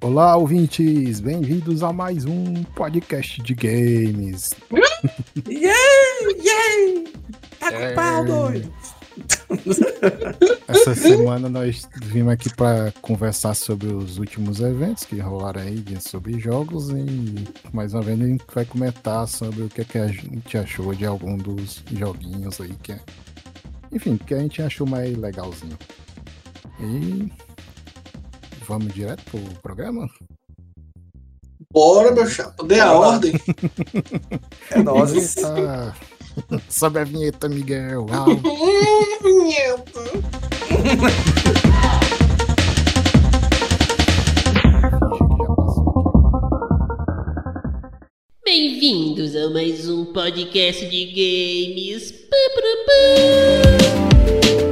Olá, ouvintes! Bem-vindos a mais um podcast de games. Yay! Yay! Tá com pau, doido! Essa semana nós vimos aqui para conversar sobre os últimos eventos que rolaram aí sobre jogos e mais uma vez a gente vai comentar sobre o que, é que a gente achou de algum dos joguinhos aí que é... Enfim, que a gente achou mais legalzinho. E vamos direto pro programa? Bora, meu chapa, dê a ordem. é nóis. Tá... Sobe a vinheta, Miguel. vinheta. Bem-vindos a mais um podcast de games. Pá, pá, pá.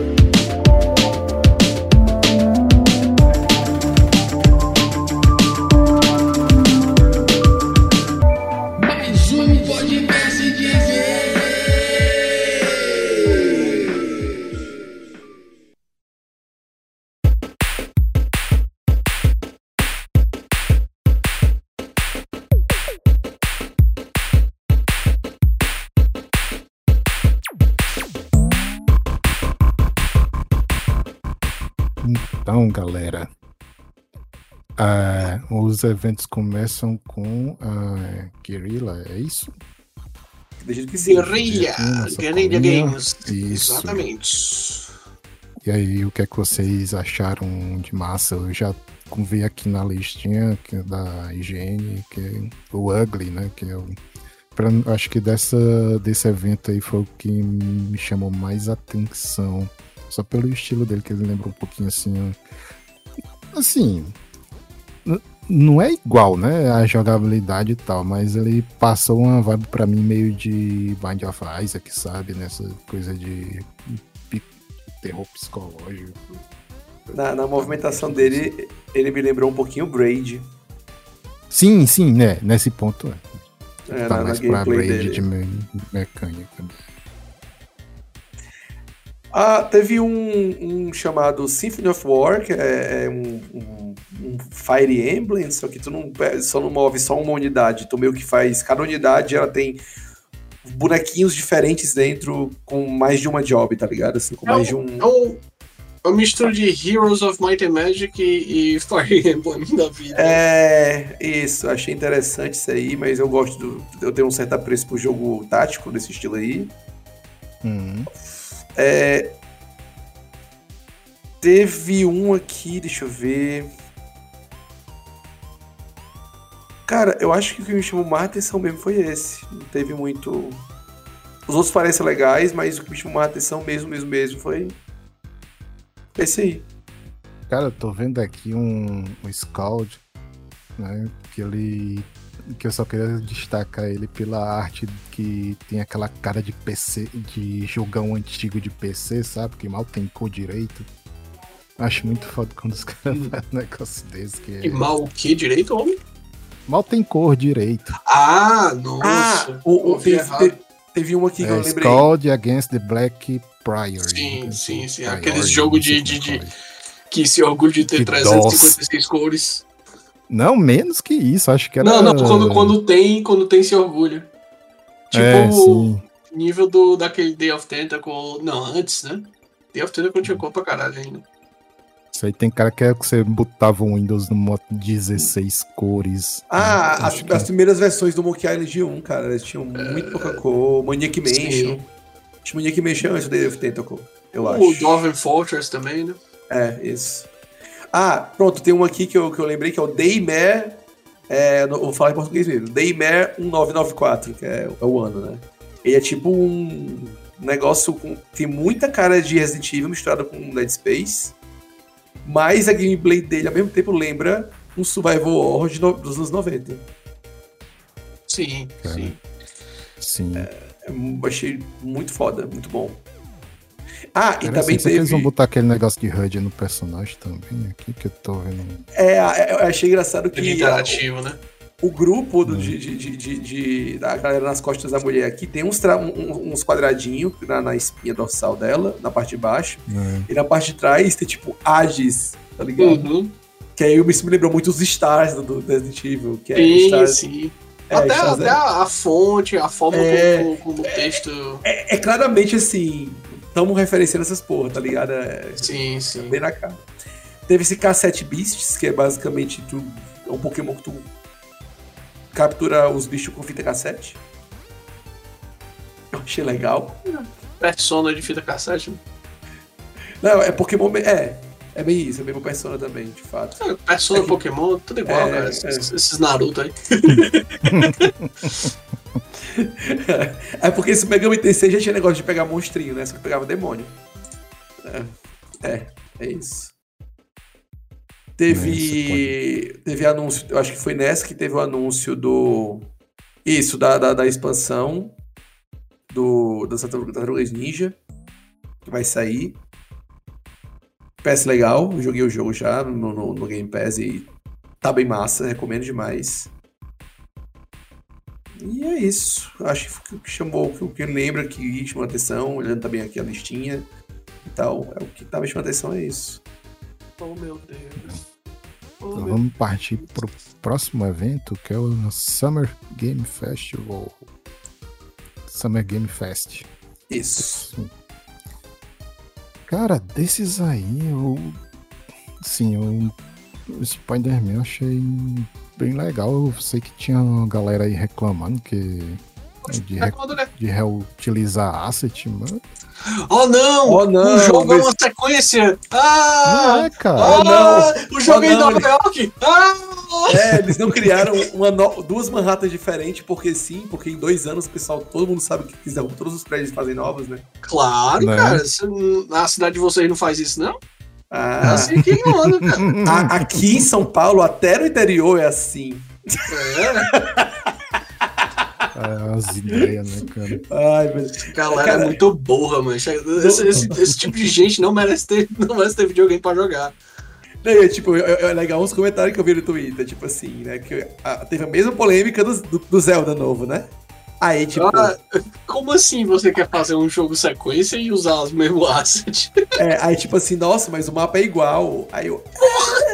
Uh, os eventos começam com a Guerrilla, é isso? Guerrilla, Guerrilla Games. Isso. Exatamente. E aí, o que é que vocês acharam de massa? Eu já vi aqui na listinha que é da IGN, que é o Ugly, né? Que é o, pra, acho que dessa, desse evento aí foi o que me chamou mais atenção só pelo estilo dele, que ele lembra um pouquinho assim. Assim. Não é igual, né? A jogabilidade e tal, mas ele passou uma vibe pra mim meio de Bind of Isaac, sabe? Nessa coisa de terror psicológico. Na, na movimentação dele, ele me lembrou um pouquinho o Braid. Sim, sim, né? Nesse ponto é. é tá na, mais na pra Braid dele. de me mecânica. Ah, teve um, um, chamado Symphony of War, que é, é um, um, um, Fire Emblem, só que tu não, só não move só uma unidade, tu meio que faz. Cada unidade ela tem bonequinhos diferentes dentro com mais de uma job, tá ligado? Assim, com é mais de um. É um, é uma mistura de Heroes of Might and Magic e, e Fire Emblem da vida. É, isso, achei interessante isso aí, mas eu gosto do. Eu tenho um certo apreço pro jogo tático desse estilo aí. Uhum. É... Teve um aqui, deixa eu ver. Cara, eu acho que o que me chamou mais atenção mesmo foi esse. Não teve muito. Os outros parecem legais, mas o que me chamou mais atenção mesmo, mesmo, mesmo foi. Esse aí. Cara, eu tô vendo aqui um, um Scald, né? Que ele que eu só queria destacar ele pela arte que tem aquela cara de PC, de jogão antigo de PC, sabe? Que mal tem cor direito. Acho muito foda quando os caras hum. fazem um negócio desse. Que é... E mal o que direito, homem? Mal tem cor direito. Ah, nossa. Ah, o, o, teve, teve, teve um aqui que é, eu lembrei. Scald Against the Black Prior. Sim, sim, sim. Aqueles jogos de, de, de, que se orgulha de ter que 356 DOS. cores. Não, menos que isso, acho que era. Não, não, quando, quando tem, quando tem se orgulha. Tipo, é, nível do, daquele Day of Tentacle. Não, antes, né? Day of Tentacle tinha cor pra caralho ainda. Isso aí tem cara que é que você botava o Windows no modo 16 cores. Ah, as, que... as, primeiras versões do Monkey Island 1, cara, eles tinham muito pouca cor. Maniac Mansion. Tinha Maniac Mansion antes do Day of Tentacle, eu o acho. O Dwarven Fortress também, né? É, isso. Ah, pronto, tem um aqui que eu, que eu lembrei que é o Daymare. É, vou falar em português mesmo. Daymare 1994, que é, é, o ano, né? Ele é tipo um negócio com. Tem muita cara de Resident Evil misturado com Dead Space. Mas a gameplay dele ao mesmo tempo lembra um survival horror de no, dos anos 90. Sim, sim. Sim. É, achei muito foda, muito bom. Ah, e também assim, teve... eles vão botar aquele negócio de HUD no personagem também aqui, que eu tô vendo. É, eu achei engraçado que... interativo, né? o grupo do, hum. de, de, de, de, da galera nas costas da mulher aqui tem uns, uns quadradinhos na, na, espinha dorsal dela, na parte de baixo. Hum. E na parte de trás tem tipo Ages, tá ligado? Uhum. Que aí isso me lembrou muito os stars do, do Resident Evil. Que é sim, stars, sim. É, até, até é. a, a, fonte, a forma é, como, como o texto. É, é, claramente assim. Estamos referenciando essas porra, tá ligado? É, sim, sim. bem na cara. Teve esse K7 Beasts, que é basicamente tu, é um Pokémon que tu captura os bichos com fita cassete. Eu achei legal. Persona de fita cassete? Não, é Pokémon. É, é bem isso, é mesmo Persona também, de fato. É, Persona, é. Pokémon, tudo igual, é, cara. É. Esses, esses Naruto aí. é porque esse Megami Tensei já tinha negócio de pegar monstrinho, né? Só que pegava demônio. É, é, é isso. Teve. Teve anúncio, eu acho que foi nessa que teve o anúncio do. Isso, da, da, da expansão do, das Tartarugas Ninja. Que vai sair. PS legal, joguei o jogo já no, no, no, Game Pass e tá bem massa, recomendo demais. E é isso. Acho que o que chamou, o que lembra que chamou atenção, olhando também aqui a listinha e tal. É o que tava chamando atenção é isso. Oh meu Deus. Oh, então vamos partir pro próximo evento, que é o Summer Game Festival. Summer Game Fest. Isso. Cara, desses aí, eu. Sim, eu, o Spider-Man eu achei bem legal. Eu sei que tinha galera aí reclamando que. De, re, de reutilizar asset, mano. Oh não! Oh, não! O jogo mas... é uma sequência! Ah! Não é, cara! Ah, oh, não! O jogo oh, é em Nova York! Ah! É, eles não criaram uma no... duas Manhattan diferentes porque sim, porque em dois anos o pessoal, todo mundo sabe que quiser todos os prédios fazem novos, né? Claro, né? cara. Na cidade de vocês não faz isso, não? Ah. É assim que anda, cara. A, aqui em São Paulo, até no interior é assim. É. É, as ideias, né, cara? Ai, mas. Galera cara, é muito burra, mano. Esse, esse, esse, tipo de gente não merece ter, não merece ter videogame pra jogar. É, tipo, é, legal uns comentários que eu vi no Twitter, tipo assim, né? Que a, teve a mesma polêmica do, do, do, Zelda novo, né? Aí, tipo. Ah, como assim você quer fazer um jogo sequência e usar os mesmos assets? É, aí, tipo assim, nossa, mas o mapa é igual. Aí eu.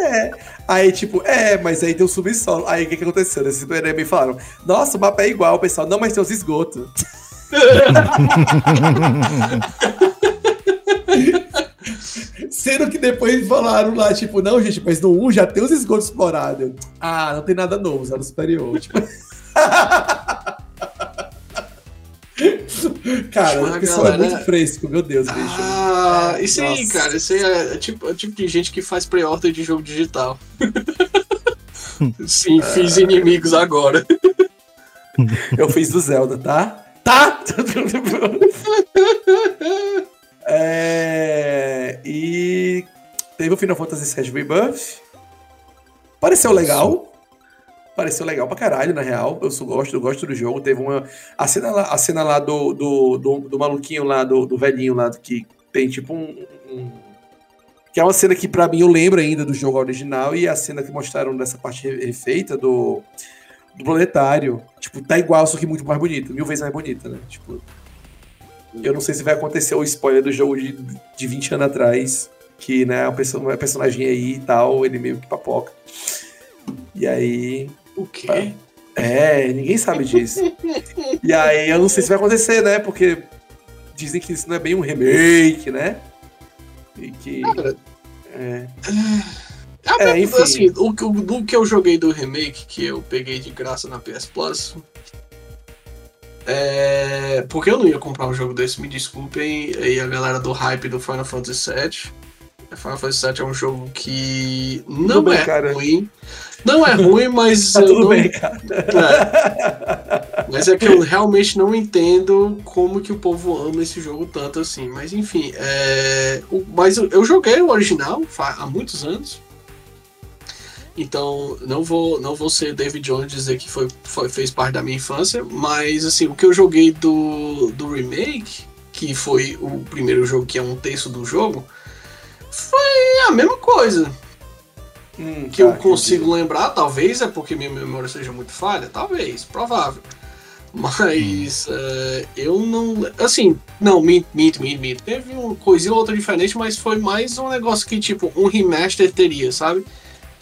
É. Aí, tipo, é, mas aí tem o subsolo. Aí o que, que aconteceu? Nesse me falaram: Nossa, o mapa é igual, pessoal. Não, mas tem os esgotos. Sendo que depois falaram lá, tipo, não, gente, mas no 1 já tem os esgotos explorados. Ah, não tem nada novo, zero superior. Tipo... Cara, o pessoal galera... é muito fresco, meu Deus, bicho. Ah, isso Nossa. aí, cara, isso aí é, é tipo, é tipo de gente que faz pre-order de jogo digital. Sim, fiz inimigos agora. Eu fiz do Zelda, tá? Tá! é... E teve o Final Fantasy VII Rebirth. Pareceu legal pareceu legal pra caralho, na real. Eu gosto, eu gosto do jogo. Teve uma. A cena lá, a cena lá do, do, do, do maluquinho lá, do, do velhinho lá, que tem tipo um, um. que é uma cena que para mim eu lembro ainda do jogo original e a cena que mostraram dessa parte refeita do. Do planetário. Tipo, tá igual, só que muito mais bonita. Mil vezes mais bonita, né? Tipo. Eu não sei se vai acontecer o spoiler do jogo de, de 20 anos atrás. Que, né, uma personagem aí e tal, ele meio que papoca. E aí o quê? É, ninguém sabe disso. e aí eu não sei se vai acontecer, né? Porque dizem que isso não é bem um remake, né? E que. Cara, é. É, é enfim. Assim, o, o, o que eu joguei do remake, que eu peguei de graça na PS Plus. É, porque eu não ia comprar um jogo desse, me desculpem. E a galera do hype do Final Fantasy VII. Final Fantasy VII é um jogo que não bem, é cara. ruim. Não é ruim, mas. tá tudo não... bem, cara. É. Mas é que eu realmente não entendo como que o povo ama esse jogo tanto assim. Mas enfim, é... o... mas eu, joguei o original há muitos anos. Então, não vou, não vou ser David Jones dizer que foi, foi, fez parte da minha infância, mas assim, o que eu joguei do, do remake, que foi o primeiro jogo que é um terço do jogo, foi a mesma coisa. Hum, que tá, eu consigo entendi. lembrar, talvez é porque minha memória seja muito falha, talvez, provável. Mas uh, eu não. Assim, não, mint, mint, mint, mint. Teve uma coisinha ou outra diferente, mas foi mais um negócio que, tipo, um remaster teria, sabe?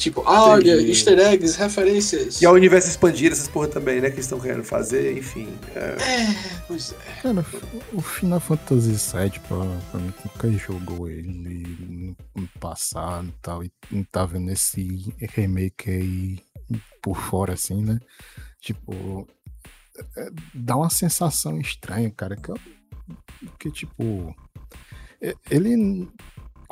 Tipo, olha, Entendi. easter eggs, referências. E ao universo expandir essas porra também, né? Que eles estão querendo fazer, enfim. É, é pois é. Cara, o Final Fantasy VII, pra, pra mim, nunca jogou ele no passado e tal. E não tá vendo esse remake aí por fora, assim, né? Tipo, é, dá uma sensação estranha, cara. Que, que tipo. Ele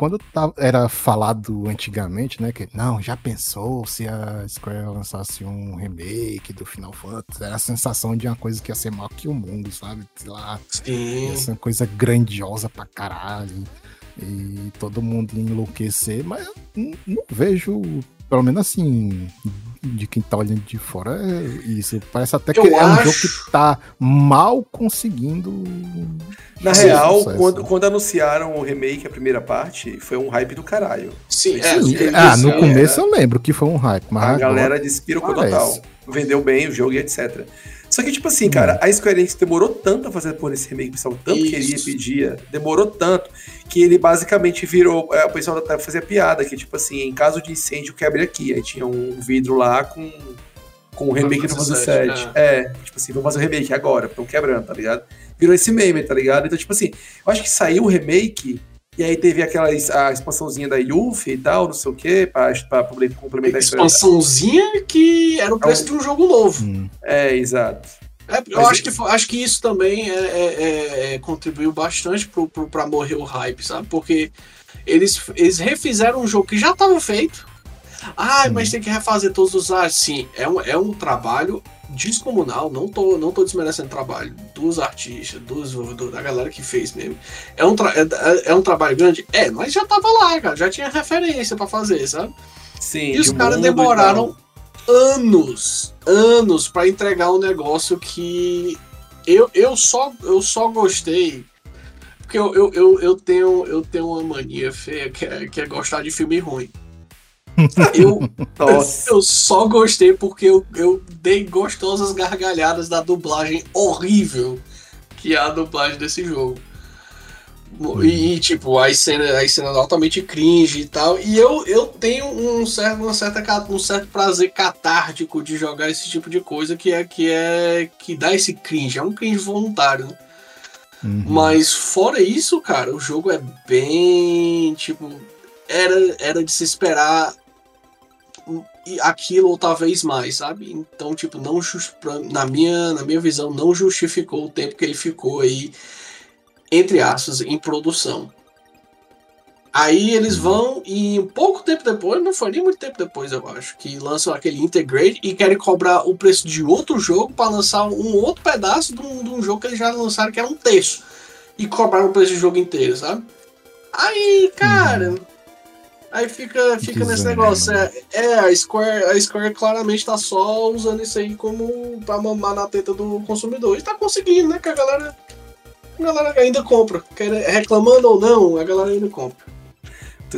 quando tava, era falado antigamente, né, que não, já pensou se a Square lançasse um remake do Final Fantasy, era a sensação de uma coisa que ia ser maior que o mundo, sabe? Sei lá, Sim. ia ser uma coisa grandiosa pra caralho e todo mundo ia enlouquecer, mas não vejo, pelo menos assim, de quem tá olhando de fora é isso. Parece até que eu é acho... um jogo que tá mal conseguindo. Na real, quando, quando anunciaram o remake, a primeira parte, foi um hype do caralho. Sim, é, Sim. Ah, no começo eu lembro que foi um hype, mas. A galera despirocou total. Vendeu bem o jogo e etc. Só que, tipo assim, cara, a Square Enix demorou tanto a fazer por esse remake, o pessoal tanto Isso. queria, pedia, demorou tanto, que ele basicamente virou. É, o pessoal até fazia piada, que, tipo assim, em caso de incêndio, quebre aqui. Aí tinha um vidro lá com, com o remake do Final 7. É. é, tipo assim, vamos fazer o remake agora, estão quebrando, tá ligado? Virou esse meme, tá ligado? Então, tipo assim, eu acho que saiu o remake e aí teve aquela a expansãozinha da Yuffie e tal, não sei o quê, pra, pra complementar a Expansãozinha que era o preço de um jogo novo. Hum. É, exato. É, eu acho, que, acho que isso também é, é, é, é contribuiu bastante pro, pro, pra morrer o hype, sabe? Porque eles, eles refizeram um jogo que já estava feito. Ah, mas tem que refazer todos os artes. Sim, é um, é um trabalho descomunal, não tô, não tô desmerecendo o trabalho dos artistas, dos desenvolvedores, da galera que fez mesmo. É um, é, é, um trabalho grande? É, mas já tava lá, cara, já tinha referência para fazer, sabe? Sim. E os caras demoraram anos, anos para entregar um negócio que eu, eu, só, eu só gostei. Porque eu, eu, eu, eu, tenho, eu tenho uma mania feia que é, que é gostar de filme ruim. Eu, eu só gostei porque eu, eu dei gostosas gargalhadas da dublagem horrível que é a dublagem desse jogo. Uhum. E, tipo, as cenas, as cenas altamente cringe e tal. E eu, eu tenho um certo, uma certa, um certo prazer catártico de jogar esse tipo de coisa que é que é que dá esse cringe. É um cringe voluntário, né? Uhum. Mas fora isso, cara, o jogo é bem. Tipo, era, era de se esperar aquilo ou talvez mais, sabe? Então, tipo, não na minha na minha visão não justificou o tempo que ele ficou aí entre aspas em produção. Aí eles uhum. vão e um pouco tempo depois, não foi nem muito tempo depois, eu acho, que lançam aquele Integrate e querem cobrar o preço de outro jogo para lançar um outro pedaço de um, de um, jogo que eles já lançaram que era um terço. E cobraram o preço do jogo inteiro, sabe? Aí, cara, uhum. Aí fica, fica nesse negócio. É, é, a, Square, a Square claramente tá só usando isso aí como pra mamar na teta do consumidor. E tá conseguindo, né? Que a galera, a galera ainda compra. Reclamando ou não, a galera ainda compra.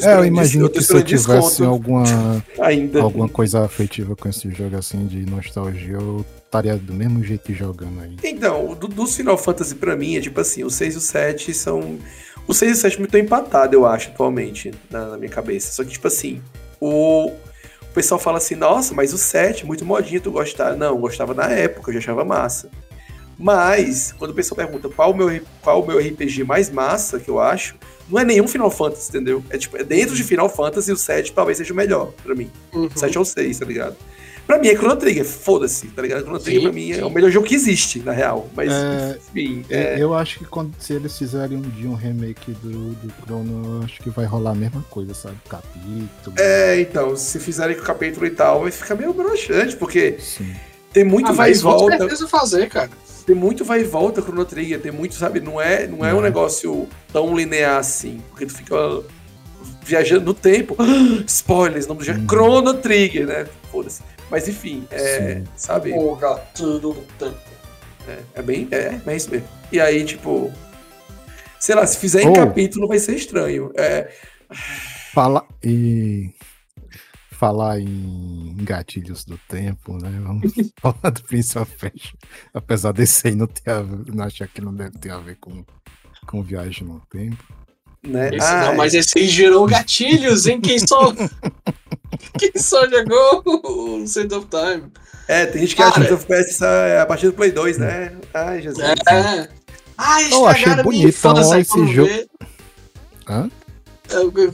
É, eu imagino que se eu tivesse alguma, Ainda. alguma coisa afetiva com esse jogo assim de nostalgia, eu estaria do mesmo jeito jogando aí. Então, do, dos Final Fantasy pra mim é tipo assim, o 6 e o 7 são o 6 e o 7 estão empatados, eu acho, atualmente, na, na, minha cabeça. Só que, tipo assim, o, o pessoal fala assim, nossa, mas o 7, muito modinho, tu gostava. Não, gostava na época, eu já achava massa. Mas, quando o pessoal pergunta qual o meu, qual o meu RPG mais massa, que eu acho, não é nenhum Final Fantasy, entendeu? É tipo, é dentro de Final Fantasy, o 7 talvez seja o melhor pra mim. Uhum. 7 ou 6, tá ligado? Pra mim é Chrono Trigger, foda-se, tá ligado? Chrono Trigger sim, pra mim sim. é o melhor jogo que existe, na real. Mas, é, enfim. É... Eu acho que quando, se eles fizerem um dia um remake do, do Chrono, eu acho que vai rolar a mesma coisa, sabe? Capítulo. É, então, se fizerem com o capítulo e tal, vai ficar meio broxante, porque sim. tem muito ah, vai e volta. Com certeza fazer, cara. Tem muito vai e volta Chrono Trigger, tem muito, sabe? Não é, não é um negócio tão linear assim, porque tu fica viajando no tempo. Spoilers, não do jogo hum. Chrono Trigger, né? Foda-se. Mas enfim, é, sabe? O gato do tempo. É, é bem. É, é isso mesmo. E aí, tipo. Sei lá, se fizer em oh. capítulo vai ser estranho. É. Fala. E. falar em gatilhos do tempo, né? Vamos falar do Prince of Persia. Apesar desse aí não, ter a, não achar que não deve ter a ver com, com viagem no tempo. Né? Esse, ah, não, mas esse aí gerou gatilhos, hein? Quem só. Quem só jogou o Sand of Time. É, tem gente que acha que o FPS é a partir do Play 2, né? Ai, Jesus. É. Ai, eu achei bonito então, esse jogo. Vê... Hã?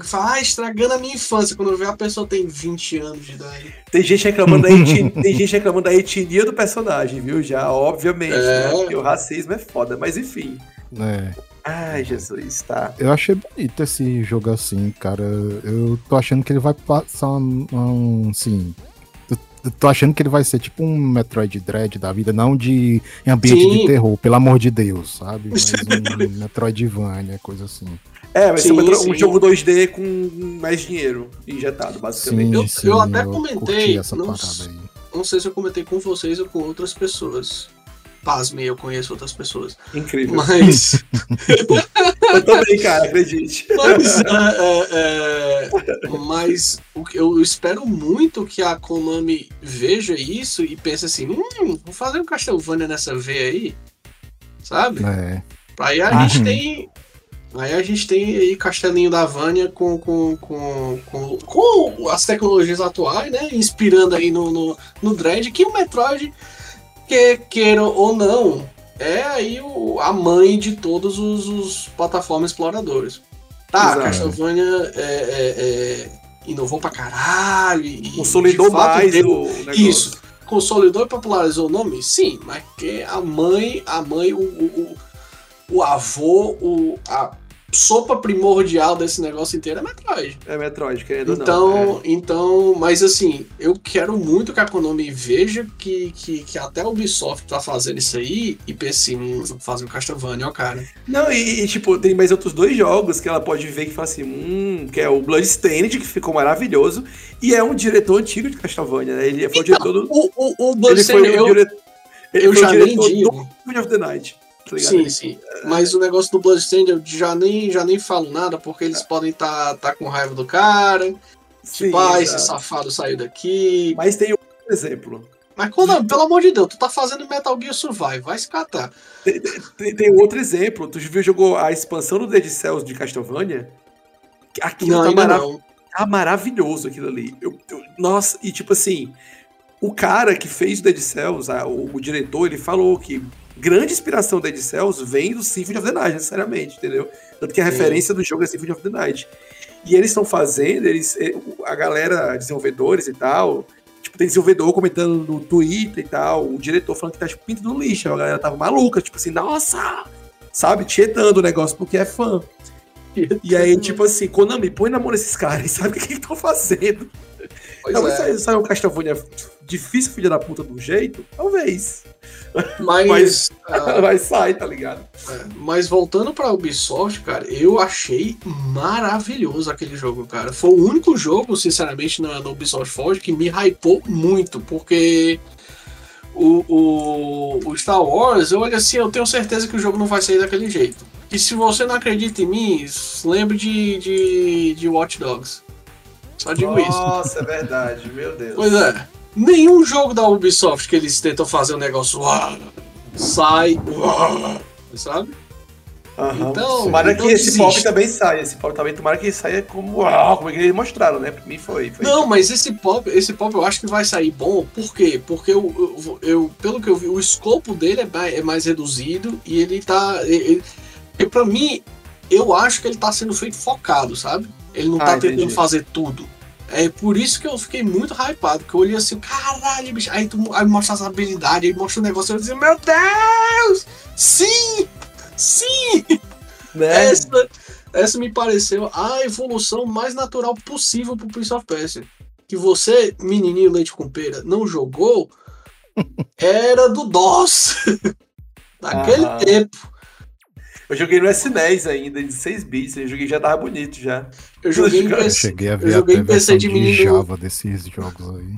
Fala, ah, estragando a minha infância. Quando eu ver a pessoa tem 20 anos de idade. Tem gente reclamando da etnia, tem gente reclamando da etnia do personagem, viu? Já, obviamente. É. Né? Porque o racismo é foda, mas enfim. É. Ai, Jesus, tá. Eu achei bonito esse jogo assim, cara. Eu tô achando que ele vai passar um, um sim. Eu tô achando que ele vai ser tipo um Metroid Dread da vida, não de ambiente sim. de terror, pelo amor de Deus, sabe? Mas um Metroidvania, coisa assim. É, vai sim, ser um, um, jogo 2D com mais dinheiro injetado, basicamente. Sim, eu, sim, eu até comentei. Essa não, não sei se eu comentei com vocês ou com outras pessoas. Pasme, eu conheço outras pessoas. Incrível. Mas. eu também, cara, acredite. Mas, é, é, é, mas eu espero muito que a Konami veja isso e pense assim: hum, vou fazer um Castlevania nessa veia aí. Sabe? É. Aí a gente tem Aí a gente tem aí Castelinho da Vânia com, com, com, com, com as tecnologias atuais, né? Inspirando aí no, no, no Dread, que o Metroid, que queiram ou não, é aí o, a mãe de todos os, os plataformas exploradores. Tá, Exato. Castlevania é, é, é, inovou pra caralho. E, consolidou mais deu, o negócio. Isso. Consolidou e popularizou o nome? Sim, mas que a mãe, a mãe, o, o o avô, o, a sopa primordial desse negócio inteiro é Metroid. É Metroid, querendo então, não. É. Então, mas assim, eu quero muito que a Konami veja que, que, que até a Ubisoft tá fazendo isso aí e pense em fazer um Castlevania, ó, cara. Não, e, e, tipo, tem mais outros dois jogos que ela pode ver que fala assim, hum, que é o Bloodstained, que ficou maravilhoso, e é um diretor antigo de Castlevania, né? Ele foi então, o diretor do... O, o, o Bloodstained, eu, diretor, eu já nem digo. Do Night. Tá sim, sim. Mas o negócio do Bloodstained eu já nem, já nem falo nada, porque eles é. podem estar tá, tá com raiva do cara. Sim, tipo, ah, esse safado saiu daqui. Mas tem outro exemplo. Mas quando, pelo amor de Deus, tu tá fazendo Metal Gear Survive, vai se catar. Tem, tem, tem outro exemplo. Tu viu, jogou a expansão do Dead Cells de Castlevania? Aquilo não, tá, marav não. tá maravilhoso aquilo ali. Eu, eu, nossa, e tipo assim, o cara que fez o Dead Cells, a, o, o, diretor, ele falou que grande inspiração da Dead Cells vem do Symphony of the Night, necessariamente, entendeu? Tanto que a Sim. referência do jogo é Symphony of the Night. E eles estão fazendo, eles, é, a galera, desenvolvedores e tal, tipo, tem desenvolvedor comentando no Twitter e tal, o diretor falando que tá tipo pinto no lixo, a galera tava maluca, tipo assim, nossa! Sabe, tietando o negócio porque é fã. E aí, tipo assim, Konami, põe na mão desses caras, sabe o que eles estão fazendo? Pois Talvez é. saia um Castlevania difícil, filha da puta, do jeito? Talvez. Mas, mas, uh, mas sai, tá ligado? É, mas voltando pra Ubisoft, cara, eu achei maravilhoso aquele jogo, cara. Foi o único jogo, sinceramente, na, na Ubisoft Forge que me hypou muito, porque o, o, o, Star Wars, eu olho assim, eu tenho certeza que o jogo não vai sair daquele jeito. E se você não acredita em mim, lembre de, de, de Watch Dogs. Só digo Nossa, isso. Nossa, é verdade, meu Deus. Pois é. Nenhum jogo da Ubisoft que eles tentam fazer um negócio uau, sai, uau, sabe? Uhum. Então, tomara então que esse pop também saia. Esse pop também, tomara que saia como, uau, como eles mostraram, né? Pra mim foi. foi não, mas esse pop, esse pop eu acho que vai sair bom. Por quê? Porque eu, eu, eu pelo que eu vi, o escopo dele é mais, é mais reduzido e ele tá. Ele, ele, pra mim, eu acho que ele tá sendo feito focado, sabe? Ele não ah, tá tentando fazer tudo. É por isso que eu fiquei muito hypado, que eu olhei assim, caralho, bicho. Aí, tu, aí mostra as habilidades, aí mostra o negócio, eu disse, meu Deus! Sim! Sim! Né? Essa, essa me pareceu a evolução mais natural possível pro Prince of Persia. Que você, menininho leite com pera, não jogou, era do DOS. Naquele ah. tempo. Eu joguei no SNES ainda, de 6 bits. Eu joguei já tava bonito já. Eu joguei em PC. Cheguei a ver eu joguei a PC de menino. Java desses jogos aí.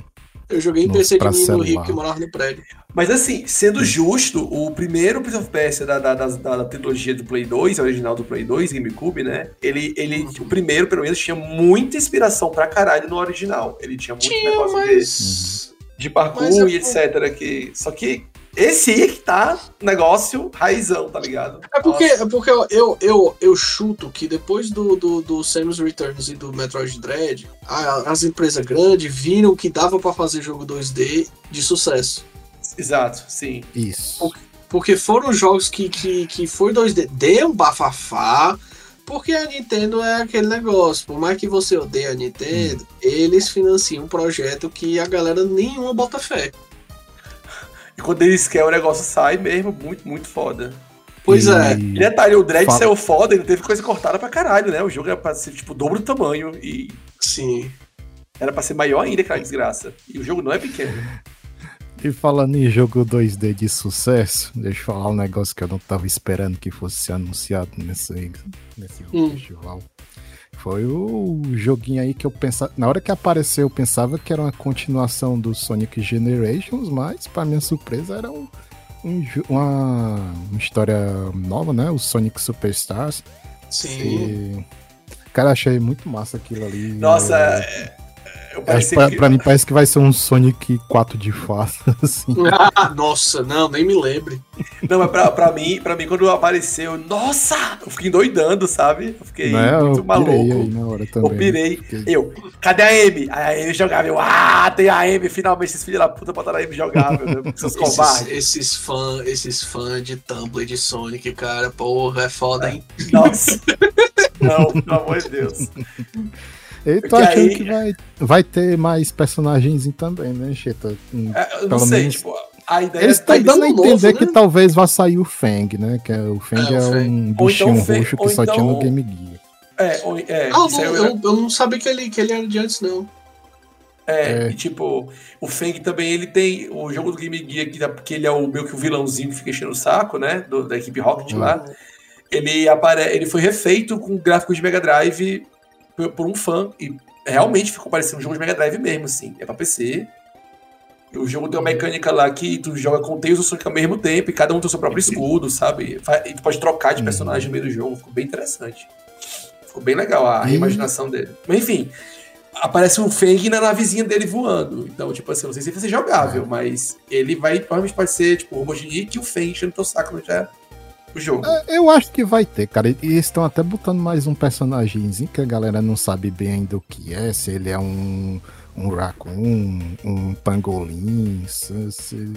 Eu joguei em PC de menino rico que morava no prédio. Mas assim, sendo justo, o primeiro Prince of Persia da, da, da, da, trilogia do Play 2, original do Play 2, GameCube, né? Ele, ele, o primeiro, pelo menos, tinha muita inspiração pra caralho no original. Ele tinha muito tinha, negócio mas... de, de parkour e etc. Que, só que esse aí que tá negócio raizão, tá ligado? É porque, é porque eu, eu, eu, eu, chuto que depois do, do, do Samus Returns e do Metroid Dread, a, as empresas grandes viram que dava para fazer jogo 2D de sucesso. Exato, sim. Isso. Porque, porque foram jogos que, que, que foi 2D, deu um bafafá, porque a Nintendo é aquele negócio. Por mais que você odeie a Nintendo, hum. eles financiam um projeto que a galera nenhuma bota fé. E quando eles querem, o negócio sai mesmo muito, muito foda. Pois e... é. E detalhe, o Dread Fala. saiu foda e não teve coisa cortada pra caralho, né? O jogo era pra ser, tipo, o dobro do tamanho e... Sim. Era pra ser maior ainda, aquela desgraça. E o jogo não é pequeno. E falando em jogo 2D de sucesso, deixa eu falar um negócio que eu não tava esperando que fosse anunciado nesse, nesse hum. festival. Foi o joguinho aí que eu pensava. Na hora que apareceu, eu pensava que era uma continuação do Sonic Generations, mas, para minha surpresa, era um, um, uma, uma, história nova, né? O Sonic Superstars. Sim. E, cara, achei muito massa aquilo ali. Nossa, é, Acho pra, que... pra, mim parece que vai ser um Sonic 4 de fato, assim. Ah, nossa, não, nem me lembre. Não, mas pra, pra, mim, pra mim, quando apareceu, nossa! Eu fiquei doidando, sabe? Eu fiquei não, é, muito eu maluco. Aí na hora também, eu pirei. Fiquei... Eu, cadê a? Aí a Amy jogava, eu, ah, tem a Amy, finalmente esses filhos da puta botaram a meu Deus, seus covardes. Esses fãs esses fã de Tumblr de Sonic, cara, porra, é foda, hein? Nossa. não, pelo amor de Deus. Eu tô achando aí... que vai, vai ter mais personagens também, né, Cheta? É, eu não sei, menos... tipo, a ideia Eles estão dando a entender novo, que né? talvez vá sair o Fang, né? Que é, o Fang é, é um bichinho então, roxo que só então... tinha no então- Game Gear. É, ou, é, ah, não, eu, eu, não sabia que ele, que ele era de antes, não. É, é. E, tipo, o Fang também, ele tem o jogo do Game Gear, que, que ele é o meio que o vilãozinho que fica enchendo o saco, né? Do, da equipe Rocket uhum. lá. Ele, apare... ele foi refeito com gráficos de Mega Drive por um fã. E realmente ficou parecendo um jogo de Mega Drive mesmo, assim. É pra PC. O jogo tem uma mecânica lá que tu joga com Tails e Sonic ao mesmo tempo, e cada um tem o seu próprio escudo, sabe? E tu pode trocar de uhum. personagem no meio do jogo. Ficou bem interessante. Ficou bem legal a imaginação dele. Mas enfim, aparece um Feng na navezinha dele voando. Então, tipo assim, não sei se vai ser jogável, mas ele vai, provavelmente pode ser, tipo, o Robotnik e o Feng enchendo teu saco já o jogo. É, eu acho que vai ter, cara. E estão até botando mais um personagemzinho que a galera não sabe bem ainda o que é, se ele é um, um raccoon, um pangolim, se.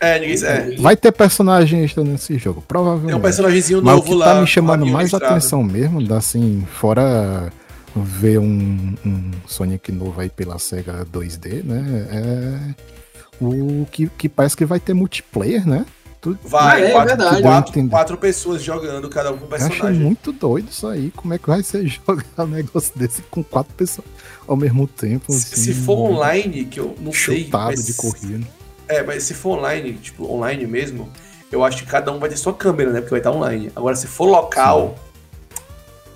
É, ninguém é. Vai ter personagem extra nesse jogo, provavelmente. É um personagemzinho novo lá. Mas o que tá me chamando mais atenção mesmo, assim, fora ver um, um, Sonic novo aí pela SEGA 2D, né? É o que, que parece que vai ter multiplayer, né? Tudo, vai, é, quatro, é verdade. Quatro, quatro, pessoas jogando, cada um com um personagem. Eu achei muito doido isso aí. Como é que vai ser jogar um negócio desse com quatro pessoas ao mesmo tempo? Assim, se, for online, que eu não sei. Mas, de corrida. É, mas se for online, tipo, online mesmo, eu acho que cada um vai ter sua câmera, né? Porque vai estar online. Agora, se for local, Sim.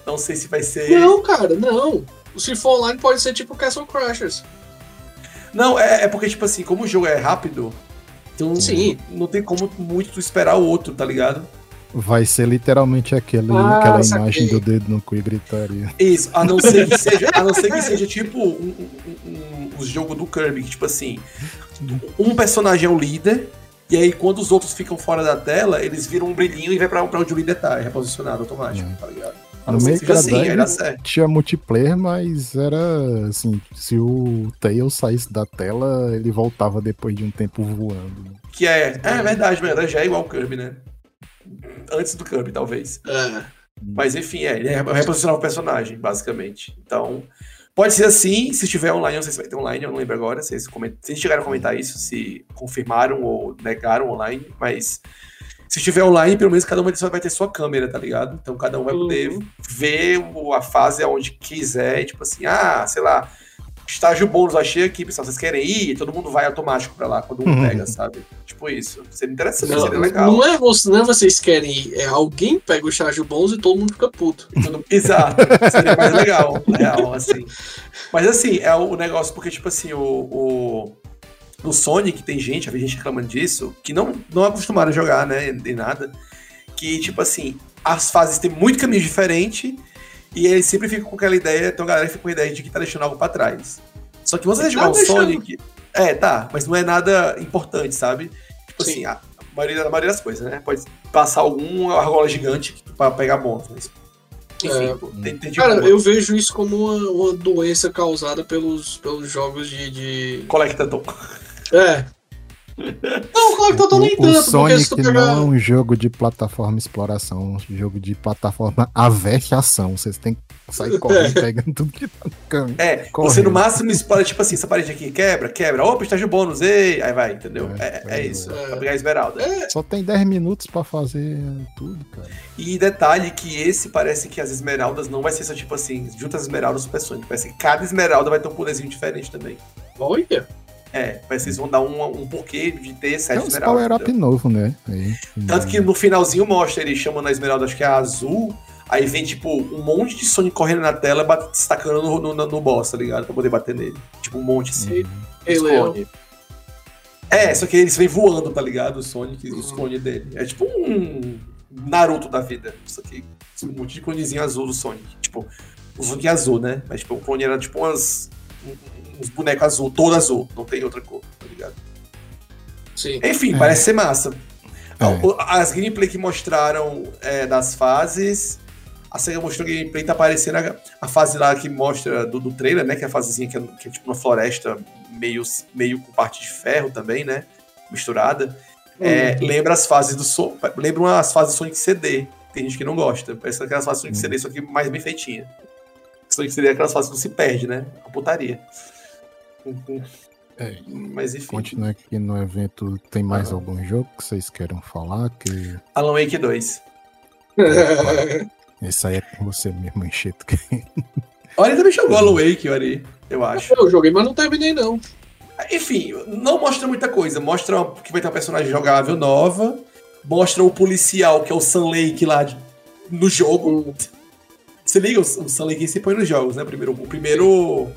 não sei se vai ser. Não, cara, não. Se for online, pode ser tipo Castle Crashers. Não, é, é porque, tipo assim, como o jogo é rápido, então, Sim. não tem como muito esperar o outro, tá ligado? Vai ser literalmente aquele, ah, aquela imagem do dedo no cu e gritaria. Isso, a não ser que seja, a não ser que seja tipo um, um, um, um jogo do Kirby, que tipo assim, um personagem é o líder, e aí quando os outros ficam fora da tela, eles viram um brilhinho e vai pra, pra onde o líder tá, é reposicionado automático, é. tá ligado? No meio que assim, tinha multiplayer, mas era assim, se o Tails saísse da tela, ele voltava depois de um tempo voando. Que é, é verdade, verdade, já é igual o Kirby, né? Antes do Kirby, talvez. É. Mas enfim, é, ele é reposicionar o personagem, basicamente. Então, pode ser assim, se tiver online, não sei se vai ter online, eu não lembro agora, se eles, coment... se chegaram a comentar isso, se confirmaram ou negaram online, mas se estiver online, pelo menos cada uma edição vai ter sua câmera, tá ligado? Então cada um vai poder uhum. ver a fase aonde quiser, tipo assim, ah, sei lá, estágio bônus, achei aqui, pessoal, vocês querem ir? Todo mundo vai automático pra lá quando um uhum. pega, sabe? Tipo isso. Seria interessante, não, seria legal. Não é, você, não é vocês querem ir, é alguém pega o estágio bônus e todo mundo fica puto. Exato. seria mais legal, real, assim. Mas assim, é o negócio, porque, tipo assim, o, o no Sonic tem gente, a gente reclamando disso, que não, não acostumado a jogar, né, nem nada, que, tipo assim, as fases têm muito caminho diferente e eles sempre ficam com aquela ideia, então a galera fica com a ideia de que tá deixando algo pra trás. Só que você tá jogar o Sonic... É, tá, mas não é nada importante, sabe? Tipo Sim. assim, a maioria, a maioria das coisas, né? Pode passar algum argola gigante pra pegar monstros. Enfim, é, tem, tem cara, eu vejo isso como uma, uma, doença causada pelos, pelos jogos de. de... Collectathon. É, não, claro que eu tô nem tanto. O Sonic pegar... não é um jogo de plataforma exploração, é um jogo de plataforma ação. Vocês têm que sair correndo, é. pegando tudo que tá no caminho. É, correndo. você no máximo explora, tipo assim, essa parede aqui quebra, quebra. Opa, estágio bônus, ei! Aí vai, entendeu? É, é, é isso, é. pra pegar a esmeralda. É. Só tem 10 minutos pra fazer tudo, cara. E detalhe que esse parece que as esmeraldas não vai ser só tipo assim, junta as esmeraldas Super Sonic. Parece que cada esmeralda vai ter um poderzinho diferente também. Olha! É, vocês vão dar um, um porquê de ter sete é esmeraldas. power up novo, né? Aí, Tanto que no finalzinho mostra ele chamando a esmeralda, acho que é azul. Aí vem, tipo, um monte de Sonic correndo na tela, destacando no, no, no boss, tá ligado? Pra poder bater nele. Tipo, um monte assim. Uhum. É, só que eles vêm voando, tá ligado? O Sonic e os clones dele. É tipo um Naruto da vida. Isso aqui. Um monte de clonezinho azul do Sonic. Tipo, o Sonic é azul, né? Mas tipo, o clone era tipo umas uns bonecos azul, todo azul, não tem outra cor, tá ligado? Sim. Enfim, é. parece ser massa. É. As gameplay que mostraram é, das fases. A SEGA mostrou gameplay, tá aparecendo a, a, fase lá que mostra do, do trailer, né? Que é a fasezinha que é, que é tipo uma floresta meio, meio com parte de ferro também, né? Misturada. É, uhum. lembra as fases do Sonic. Lembram as fases do Sonic CD. Tem gente que não gosta. Parece aquelas fases do Sonic uhum. CD, só que mais bem feitinha. Sonic CD é aquelas fases que não se perde, né? A putaria. É, Mas enfim. Continua aqui no evento. Tem mais ah. algum jogo que vocês queiram falar? Que... Alan Wake 2. Esse aí é com você mesmo, enxeto. O Ari também jogou Alan Wake, Ari, eu acho. Eu joguei, mas não terminei, não. Enfim, não mostra muita coisa. Mostra que vai ter uma personagem jogável nova. Mostra o policial, que é o Sun Lake lá de, no jogo. Você liga, o, o Sun Lake se põe nos jogos, né? Primeiro, o primeiro.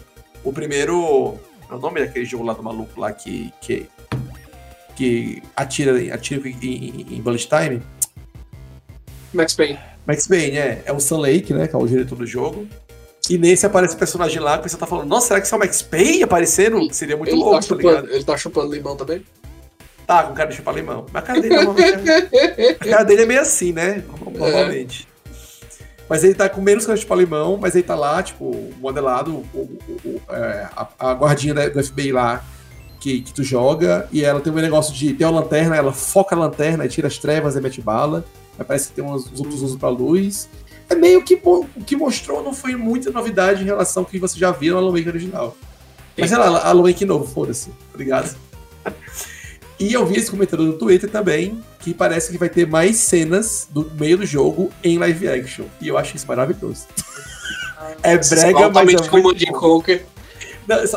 O primeiro é o nome daquele jogo lá do maluco lá que. que, que atira, atira em, em, em Bullet Time? Max Payne. Max Payne, é. É o Sun Lake, né? Que é o diretor do jogo. E nesse aparece o personagem lá que você tá falando, nossa, será que isso é o Max Payne aparecendo? Seria muito ele tá louco, tá, chupando, tá ligado? Ele tá chupando limão também? Tá, com cara de chupar limão. Mas a cara dele, é... a cara dele é meio assim, né? Normalmente. É. Mas ele tá com menos cara de limão, mas ele tá lá, tipo, modelado, o, o, o, é, a, a, guardinha do FBI lá que, que tu joga, e ela tem um negócio de. Tem uma lanterna, ela foca a lanterna, tira as trevas e mete bala. Aí parece que tem uns, uns outros usos pra luz. É meio que o que mostrou não foi muita novidade em relação ao que você já viu no Alan Wake original. Mas sei lá, Alan Wake novo, foda-se, obrigado. E eu vi esse comentário no Twitter também, que parece que vai ter mais cenas do meio do jogo em live action. E eu acho isso maravilhoso. é brega, mas é como de Conker.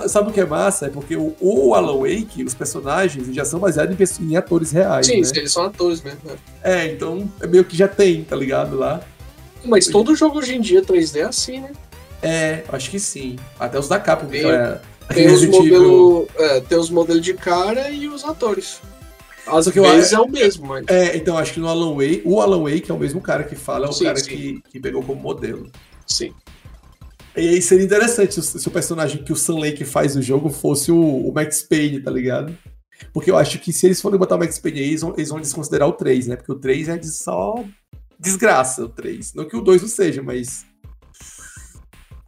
sabe o que é massa? É porque o, o, Alan Wake, os personagens, já são baseados em, em atores reais. Sim, né? eles são atores mesmo. Né? É, então é meio que já tem, tá ligado? Lá. Mas todo jogo hoje em dia 3D é assim, né? É, acho que sim. Até os da Capcom. Tem, é, tem, os modelo, é, tem os modelos de cara e os atores. Às que vezes é o mesmo, mas... É, então acho que no Alan Wake, o Alan Wake é o mesmo cara que fala, é o sim, cara sim. Que, que pegou como modelo. Sim. E aí seria interessante se, se o personagem que o Sun Lake faz no jogo fosse o, o, Max Payne, tá ligado? Porque eu acho que se eles forem botar o Max Payne aí, eles vão, eles vão desconsiderar o 3, né? Porque o 3 é de só desgraça, o 3. Não que o 2 não seja, mas.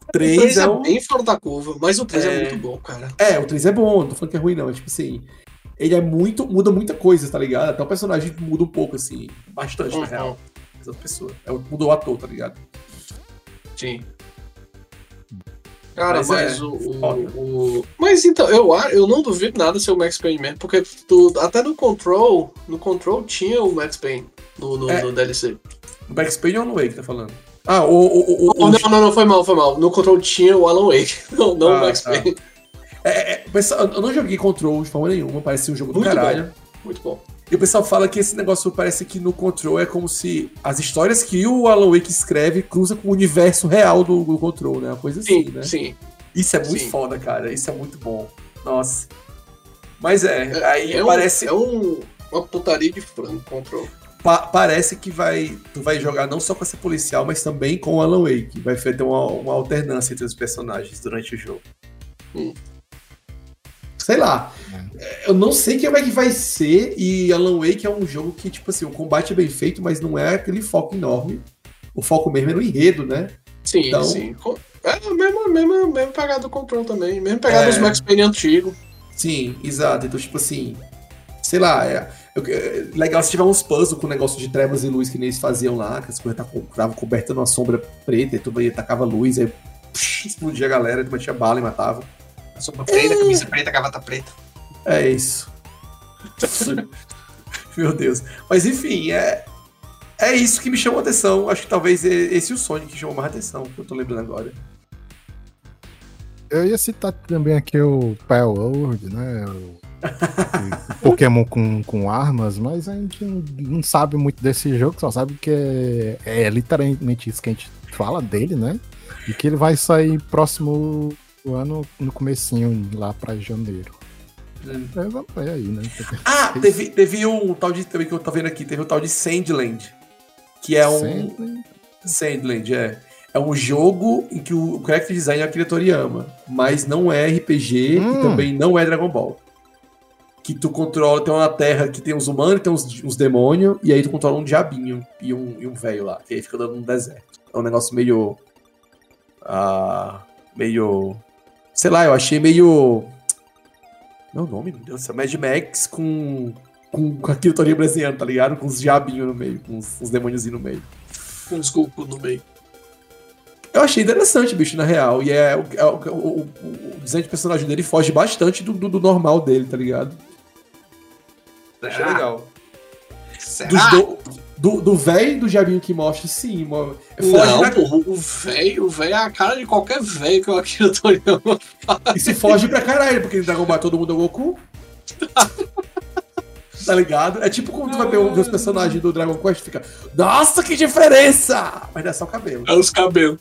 O 3, o 3 é, é um... bem fora da curva, mas o 3 é... é... muito bom, cara. É, o 3 é bom, não tô falando que é ruim, não. É tipo assim, ele é muito. muda muita coisa, tá ligado? Até o personagem muda um pouco, assim, bastante, uhum. na real. Essa pessoa. É, mudou o ator, tá ligado? Sim. Cara, mas, mas é, o, o, o, Mas então, eu, eu não duvido nada ser o Max Payne mesmo, porque tu, até no Control, no Control tinha o Max Payne no, no, é, no DLC. O Max Payne ou no Wake tá falando? Ah, o. o, o, não, não, não, foi mal, foi mal. No Control tinha o Alan Wake, não, não ah, o Max tá. Payne. É, é, eu não joguei Control de forma nenhuma, parece um jogo do caralho. Bom. Muito bom. E o pessoal fala que esse negócio parece que no Control é como se as histórias que o Alan Wake escreve cruzam com o universo real do, do Control, né? Uma coisa sim, assim, né? Sim. Isso é muito sim. foda, cara. Isso é muito bom. Nossa. Mas é, aí é parece. Um, é um, uma putaria de frango control. Pa parece que vai, tu vai jogar não só com essa policial, mas também com o Alan Wake. Vai ter uma, uma alternância entre os personagens durante o jogo. Hum. Sei lá. É. Eu não sei como é que vai ser. E Alan Wake é um jogo que, tipo assim, o combate é bem feito, mas não é aquele foco enorme. O foco mesmo é no enredo, né? Sim, então, sim. É mesmo, mesmo, mesmo pegado do Control também. Mesmo pegado é... dos Max Payne antigo. Sim, exato. Então, tipo assim, sei lá, é, é legal se tiver uns puzzles com o negócio de trevas e luz que nem eles faziam lá, que as coisas estavam cobertas numa sombra preta, e tu ia tacava luz, aí psh, explodia a galera, tu batia bala e matava. A sombra preta, é... camisa preta, gravata preta. É isso. Meu Deus. Mas enfim, é, é isso que me chamou a atenção. Acho que talvez esse é o Sonic que chamou mais atenção, que eu tô lembrando agora. Eu ia citar também aqui o Pale World, né? O Pokémon com, com armas, mas a gente não, sabe muito desse jogo, só sabe que é, é, literalmente isso que a gente fala dele, né? E que ele vai sair próximo ano, no comecinho, lá pra janeiro. Hum. É, vamos ver aí, né? Ah, teve, teve um tal de. Também que eu tô vendo aqui, teve o um tal de Sandland. Que é um. Sandland? Sandland, é. É um jogo em que o character design é Akira Toriyama, mas não é RPG hum. e também não é Dragon Ball que tu controla, tem uma terra que tem uns humanos e tem uns, uns demônios, e aí tu controla um diabinho e um, e um velho lá, que aí fica dando um deserto. É um negócio meio. Uh, meio. Sei lá, eu achei meio. Meu nome, meu Deus, é Mad Max com. Com, com aquilo Torinho brasileiro, tá ligado? Com uns diabinhos no meio, com uns, uns demôniozinhos no meio. Com uns Goku no meio. Eu achei interessante, bicho, na real. E é, é o, o, o, o design de personagem dele foge bastante do, do, do normal dele, tá ligado? Achei legal. Será? Do, do velho e do Jabinho que mostra, sim. Mano. Não, pra... porra, o velho, o velho é a cara de qualquer velho que eu aqui eu tô olhando. E se foge pra caralho, porque em Dragon Ball todo mundo é Goku. tá ligado? É tipo quando tu vai ver os personagens do Dragon Quest e fica, nossa, que diferença! Mas não é só o cabelo. É os cabelos.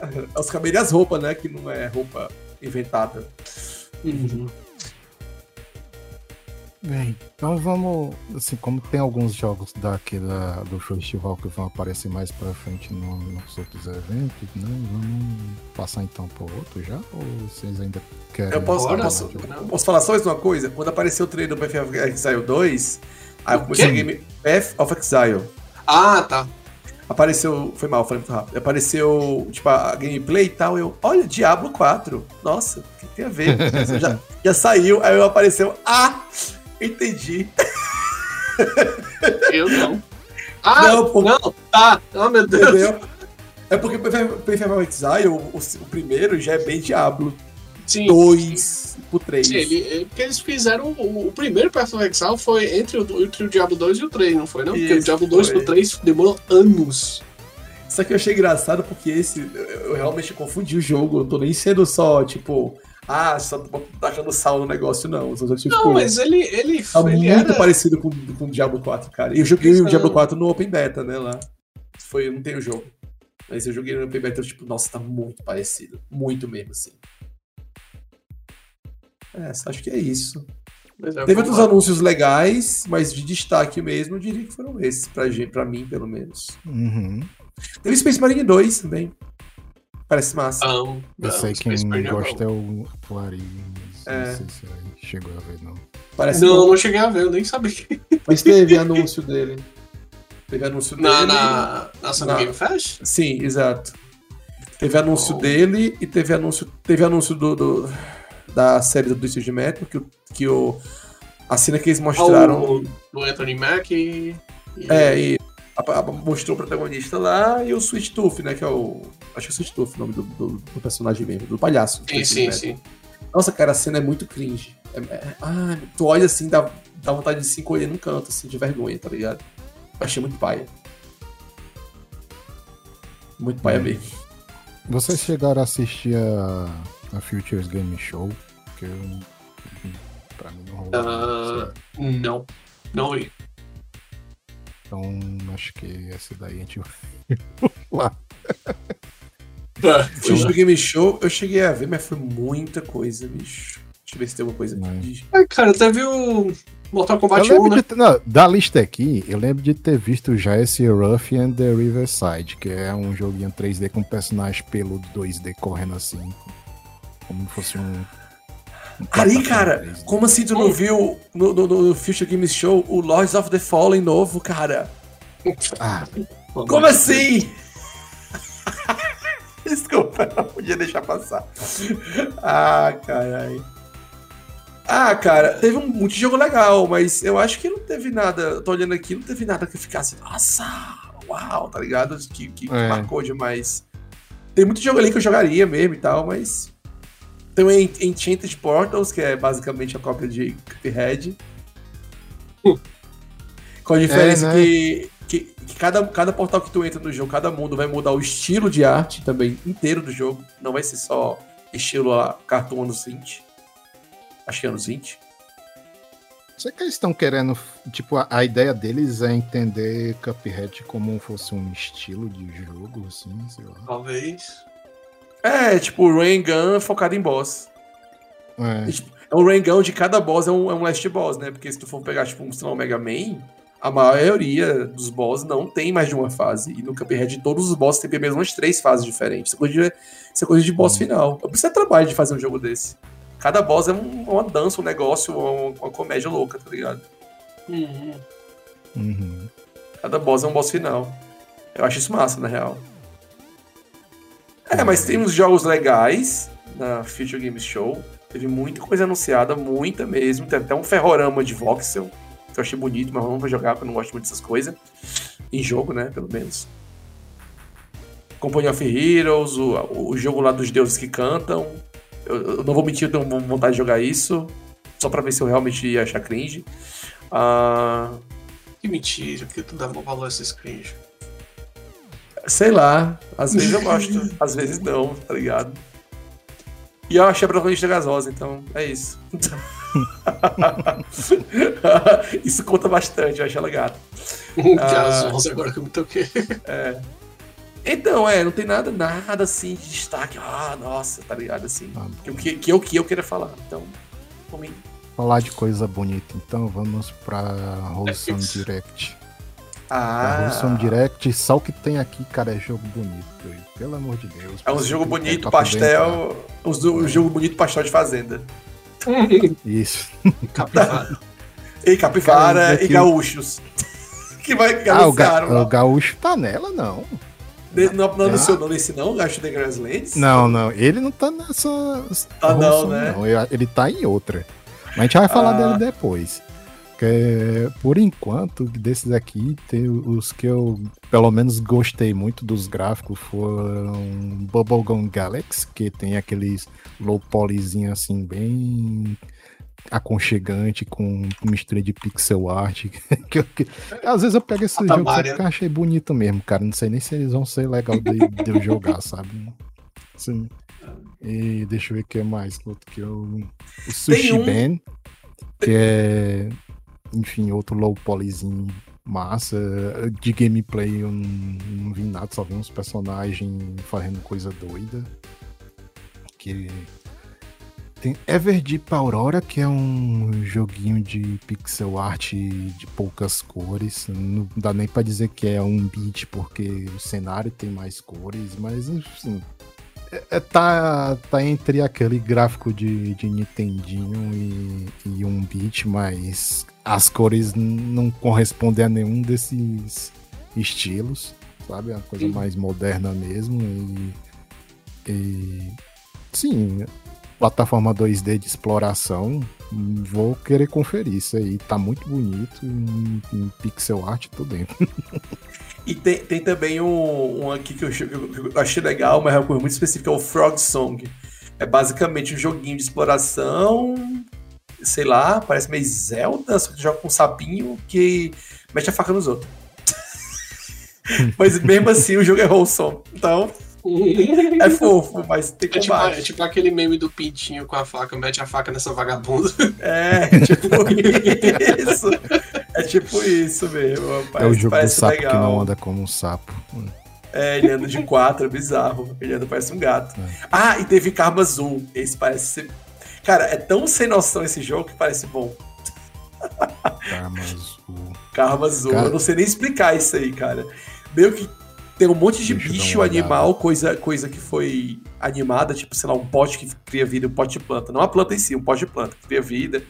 É os cabelos e as roupas, né? Que não é roupa inventada. Uhum. Bem, então vamos. Assim, como tem alguns jogos daqui da, do festival que vão aparecer mais pra frente no, nos outros eventos, né? Vamos passar então pro outro já? Ou vocês ainda querem. Eu posso, falar, posso, posso falar só mais uma coisa? Quando apareceu o trailer do Path of Exile 2, aí eu comecei a game Path of Exile. Ah, tá. Apareceu. Foi mal, falei muito rápido. Apareceu, tipo, a gameplay e tal. Eu, olha, Diablo 4. Nossa, o que tem a ver? já, já saiu, aí apareceu. Ah! Entendi. Eu não. Ah, não, pô. não. Tá. Oh, meu Deus. Entendeu? É porque o Paper Exile, o, o, o, primeiro, já é bem Diablo. Sim. Dois pro três. Sim, ele, é, porque eles fizeram. O, o primeiro Path Exile foi entre o, entre o Diablo 2 e o 3, não foi, não? Isso, porque o Diablo 2 foi. pro 3 demorou anos. Só que eu achei engraçado porque esse. Eu realmente confundi o jogo. Eu tô nem sendo só, tipo ah, só tá achando sal no negócio, não. Não, tipo, mas ele. ele tá ele muito era... parecido com, com o Diablo 4, cara. E eu joguei Exato. o Diablo 4 no Open Beta, né? Lá. Foi, eu não tenho o jogo. Mas eu joguei no Open Beta, tipo, nossa, tá muito parecido. Muito mesmo, assim. É, acho que é isso. É, Teve outros anúncios legais, mas de destaque mesmo, eu diria que foram esses, pra, pra mim, pelo menos. Uhum. Teve Space Marine 2 também. Parece massa. Não, eu sei quem gosta é o Clarim. É. Não sei se chegou a ver, não. Parece não, bom. não cheguei a ver, eu nem sabia. Mas teve anúncio dele. Teve anúncio na, dele. Na, na, na Game Fest? Sim, exato. Teve anúncio oh. dele e teve anúncio, teve anúncio do, do da série do Twisted Metal, que, que o, a cena que eles mostraram. Oh, do Anthony Mack e. É, e a, a, mostrou o protagonista lá e o Sweet Tooth, né? Que é o. Acho que é Tooth o nome do, do, do personagem mesmo, do palhaço. Sim, sim, sim. Nossa, cara, a cena é muito cringe. É, é, ah, tu olha assim, dá, dá vontade de se encolher num canto, assim, de vergonha, tá ligado? Achei muito paia. Muito paia hum. mesmo. Vocês chegaram a assistir a, a Futures Game Show? Que eu, pra mim não rolou. Uh, não, não vi. Então acho que essa daí a gente vai lá. Tá, o Game Show eu cheguei a ver, mas foi muita coisa, bicho. Deixa eu ver se tem alguma coisa aqui. Ai, cara, teve o Mortal Kombat 1, né? De, não, da lista aqui, eu lembro de ter visto já esse Rough and the Riverside, que é um joguinho 3D com personagem peludo 2D correndo assim, como se fosse um... um Aí, cara, 3D. como assim tu não viu no, no, no Future Games Show o Lords of the Fallen novo, cara? Ah, como assim? Desculpa, não podia deixar passar. Ah, caralho. Ah, cara, teve um multijogo legal, mas eu acho que não teve nada. Eu tô olhando aqui, não teve nada que ficasse, nossa, uau, tá ligado? Que, que, que é. marcou demais. Tem muito jogo ali que eu jogaria mesmo e tal, mas. Tem o Enchanted Portals, que é basicamente a cópia de Cuphead. Uh. Com a diferença é, né? que, que, que, cada, cada portal que tu entra no jogo, cada mundo vai mudar o estilo de arte também inteiro do jogo. Não vai ser só estilo a cartoon anos 20 acho que anos 20. Será que eles estão querendo. Tipo, a, a, ideia deles é entender Cuphead como fosse um estilo de jogo, assim, sei lá. Talvez. É, tipo, o Rain Gun focado em boss. É. tipo, é um Rain Gun de cada boss é um, é um last boss, né? Porque se tu for pegar, tipo, um, Mega Man, a maioria dos boss não tem mais de uma fase. E no Cuphead, todos os bosses têm pelo menos umas três fases diferentes. Isso é coisa de, isso é coisa de boss hum. final. Eu preciso de trabalho de fazer um jogo desse. Cada boss é um, uma dança, um negócio, uma, uma comédia louca, tá ligado? Uhum. Uhum. Cada boss é um boss final. Eu acho isso massa, na real. É, mas tem uns jogos legais na Future Games Show. Teve muita coisa anunciada, muita mesmo. Tem até um ferrorama de voxel, que eu achei bonito, mas vamos jogar, porque eu não gosto muito dessas coisas. Em jogo, né, pelo menos. Company of Heroes, o, o jogo lá dos deuses que cantam. Eu, eu, não vou mentir, eu tenho vontade de jogar isso. Só pra ver se eu realmente ia achar cringe. Uh... Que mentira, porque tu dava valor a esses cringe. Sei lá, às vezes eu gosto, às vezes não, tá ligado? E eu achei a protagonista gasosa, então é isso. isso conta bastante, eu acho ela gata. gasosa, uh, agora que eu me toquei. É. Então, é, não tem nada, nada assim de destaque. Ah, nossa, tá ligado? Assim. Ah, que, que, que, eu, que eu queria falar. Então, por mim. Falar de coisa bonita, então vamos pra Wholesome é Direct. Ah. Wholesome Direct, só o que tem aqui, cara, é jogo bonito. Pelo amor de Deus. É um jogo bonito, pastel. Um, um jogo bonito, pastel de fazenda. Isso. Capivara. e capivara e gaúchos. que vai ah, o, ga o gaúcho tá nela, não. Não, não anunciou ah. não nesse não, Gacho The Grasslands? Não, não, ele não tá nessa. Ah, não, né? Não. Ele tá em outra. Mas a gente vai falar ah. dele depois. Que, por enquanto, desses aqui, tem os que eu pelo menos gostei muito dos gráficos foram Bubblegum Galaxy, que tem aqueles low polyzinho assim, bem aconchegante com mistura de pixel art. que, que, às vezes eu pego esse jogo que eu achei bonito mesmo, cara. Não sei nem se eles vão ser legal de, de eu jogar, sabe? Assim, e deixa eu ver o que mais. Que eu, o Sushi um... Ben, que é, enfim, outro low polyzinho massa. De gameplay eu não, não vi nada, só vi uns personagens fazendo coisa doida. Que tem Everdeep Aurora, que é um joguinho de pixel art de poucas cores. Não dá nem para dizer que é um beat, porque o cenário tem mais cores, mas enfim. É, é, tá, tá entre aquele gráfico de, de Nintendinho e, e um beat, mas as cores não correspondem a nenhum desses estilos, sabe? É uma coisa mais moderna mesmo. E, e sim, plataforma 2D de exploração, vou querer conferir isso aí. Tá muito bonito, em, em pixel art tô dentro. E tem, tem também um, um aqui que eu, eu, achei legal, mas é uma coisa muito específica, é o Frog Song. É basicamente um joguinho de exploração, sei lá, parece meio Zelda, só que joga com um sapinho que mete a faca nos outros. mas mesmo assim o jogo é wholesome. Então, é fofo, mas tem é tipo, é tipo, aquele meme do pintinho com a faca, mete a faca nessa vagabunda. É, tipo isso. É tipo isso mesmo. Rapaz. É o jogo do sapo legal. que não anda como um sapo. É, ele anda de quatro, é bizarro. Ele anda parece um gato. É. Ah, e teve Karma Azul. Esse parece ser. Cara, é tão sem noção esse jogo que parece bom. Karma Azul. Karma Azul. Cara... Eu não sei nem explicar isso aí, cara. Meio que tem um monte de Deixa bicho animal, coisa, coisa que foi animada, tipo, sei lá, um pote que cria vida, um pote de planta. Não a planta em si, um pote de planta que cria vida.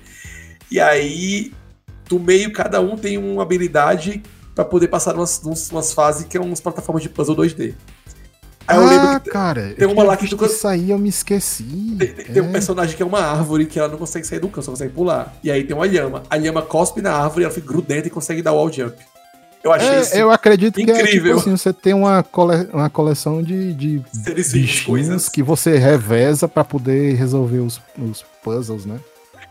E aí, do meio, cada um tem uma habilidade para poder passar umas, umas fases que é umas plataformas de puzzle 2D. Aí eu lembro ah, que cara, tem uma lá que, aí eu me esqueci. Tem, tem é. um personagem que é uma árvore que ela não consegue sair do canto, só consegue pular. E aí tem uma lhama. A lhama cospe na árvore, ela fica grudenta e consegue dar wall jump. Eu achei é, isso Eu acredito incrível. que é, tipo assim, você tem uma, cole... uma coleção de, de bichinhos que você reveza para poder resolver os, os puzzles, né?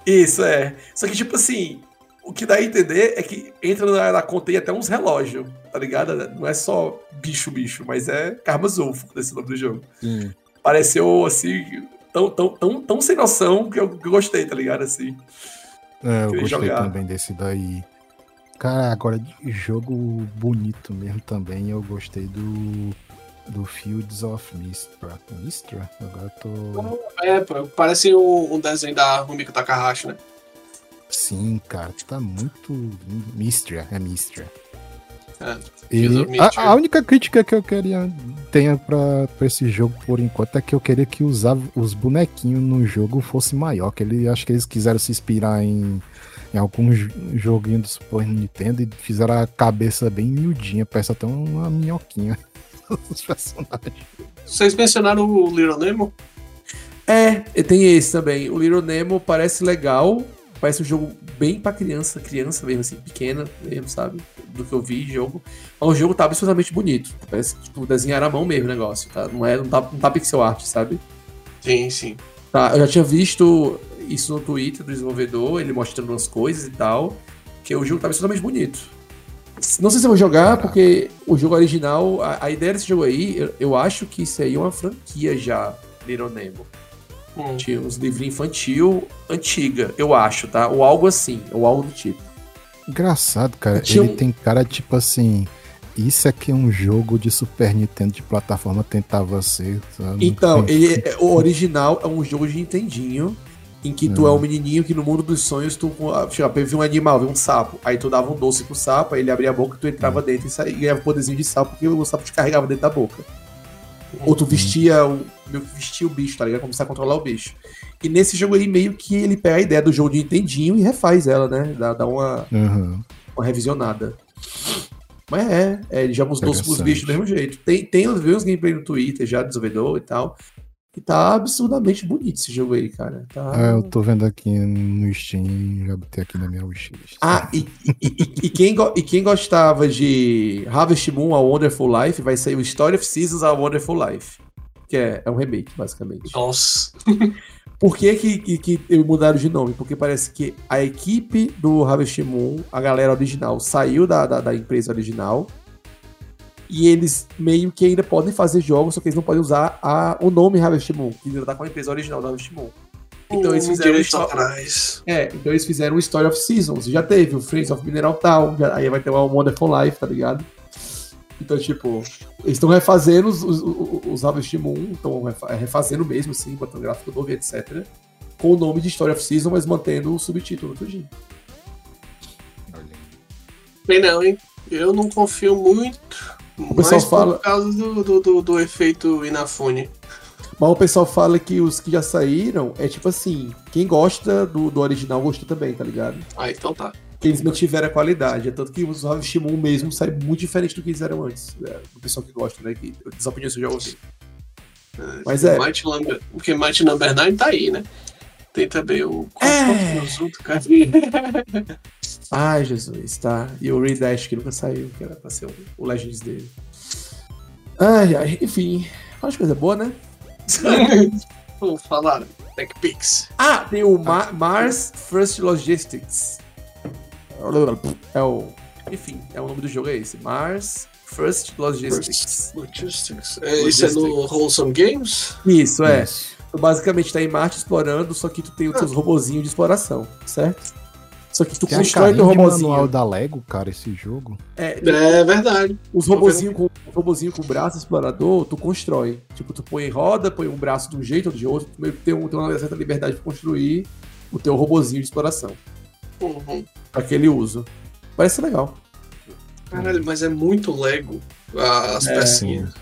Isso, é. Só que, tipo assim, o que dá a entender é que entra na, na conta e até uns relógios, tá ligado? Não é só bicho, bicho, mas é Karma Zulfo, desse nome do jogo. Hum. Pareceu, assim, tão, tão, tão, tão sem noção que eu, que eu gostei, tá ligado? Assim. É, eu gostei jogar. também desse daí. Cara, agora de jogo bonito mesmo também, eu gostei do do Fields of Mistra. Mistra? Agora tô. É, parece um, um desenho da Rumiko Takahashi, né? Sim, cara, tá muito. Mistra, é Mistra. É, e a, a, única crítica que eu queria tenha pra, pra esse jogo por enquanto é que eu queria que os, os bonequinhos no jogo fosse maior. Que ele, acho que eles quiseram se inspirar em, em algum joguinho do Super Nintendo e fizeram a cabeça bem miudinha, parece até uma minhoquinha os personagens. Vocês mencionaram o Little Nemo? É, tem esse também. O Little Nemo parece legal, Parece um jogo bem pra criança, criança mesmo, assim, pequena mesmo, sabe? Do que eu vi de jogo. Mas o jogo tá absolutamente bonito. Parece, tipo, desenhar à mão mesmo o negócio, tá? Não, é, não, tá, não tá pixel art, sabe? Sim, sim. Tá, eu já tinha visto isso no Twitter do desenvolvedor, ele mostrando umas coisas e tal, que o jogo tá absolutamente bonito. Não sei se eu vou jogar, porque o jogo original, a, a ideia desse jogo aí, eu, eu, acho que isso aí é uma franquia já, Little Nemo. Hum. Tinha uns livrinhos infantil antiga, eu acho, tá? Ou algo assim, ou algo do tipo. Engraçado, cara. Ele um... tem cara tipo assim. Isso aqui é um jogo de Super Nintendo de plataforma tentava ser. Sabe? Então, ele é, o original é um jogo de Nintendinho em que tu é. é um menininho que no mundo dos sonhos tu chega, viu um animal, viu um sapo, aí tu dava um doce pro sapo, aí ele abria a boca, tu entrava é. dentro e, saía, e ganhava um poderzinho de sapo porque o sapo te carregava dentro da boca. Ou tu vestia o, vestia o bicho, tá ligado? Começar a controlar o bicho. E nesse jogo aí, meio que ele pega a ideia do jogo de Nintendinho e refaz ela, né? Dá, dá uma, uhum. uma revisionada. Mas é, é ele joga os doces pros bichos do mesmo jeito. Tem, tem uns gameplay no Twitter já, desenvolvedor e tal. E tá absurdamente bonito esse jogo aí, cara. Tá... Ah, eu tô vendo aqui no Steam, já botei aqui na minha wishlist. Ah, e, e, e, quem, e quem gostava de Harvest Moon A Wonderful Life, vai sair o Story of Seasons A Wonderful Life. Que é, é um remake, basicamente. Nossa. Por que, que, que, que mudaram de nome? Porque parece que a equipe do Harvest Moon, a galera original, saiu da, da, da empresa original e eles meio que ainda podem fazer jogos, só que eles não podem usar a, o nome Harvest Moon, que ainda tá com a empresa original da Harvest Moon. Então eles fizeram. Um É, então eles fizeram o Story of Seasons. Já teve o Friends of Mineral Town, já, aí vai ter o Wonderful Life, tá ligado? Então, tipo, eles estão refazendo os, os, os Harvest Moon, estão refazendo mesmo, assim, botando gráfico novo e etc. Com o nome de Story of Season, mas mantendo o subtítulo tudinho. Bem não, hein? Eu não confio muito o pessoal Mas fala. Por causa do, do, do, do efeito Inafune. Mas o pessoal fala que os que já saíram é tipo assim: quem gosta do, do original gosta também, tá ligado? Ah, então tá. Que eles mantiveram a qualidade. É tanto que os Moon mesmo sai muito diferente do que eles eram antes. É, do pessoal que gosta, né? Que, as opiniões eu já ouvi. É, Mas é. Might Number, porque Might Number 9 tá aí, né? Tem também o. É. cara? Ai, Jesus, tá. E o Redash que nunca saiu, que era pra ser o, Legends dele. Ai, ai, enfim. Olha coisa boa, né? Vamos falar. TechPix. Ah, tem o Ma Mars First Logistics. É o. Enfim, é o nome do jogo, é esse. Mars First Logistics. First Logistics. É, isso é no Wholesome Games? Isso, é. Isso. Tu basicamente tá em Marte explorando, só que tu tem os teus robozinhos de exploração, certo? Só que tu Tem constrói teu robozinho. manual da Lego, cara, esse jogo. É, é verdade. Os robozinhos com, robozinho com braço explorador, tu constrói. Tipo, tu põe em roda, põe um braço de um jeito ou de outro, tu meio que tem, um, tem uma certa liberdade pra construir o teu robozinho de exploração. Uhum. Pra aquele uso. Parece legal. Caralho, mas é muito Lego as é, pecinhas.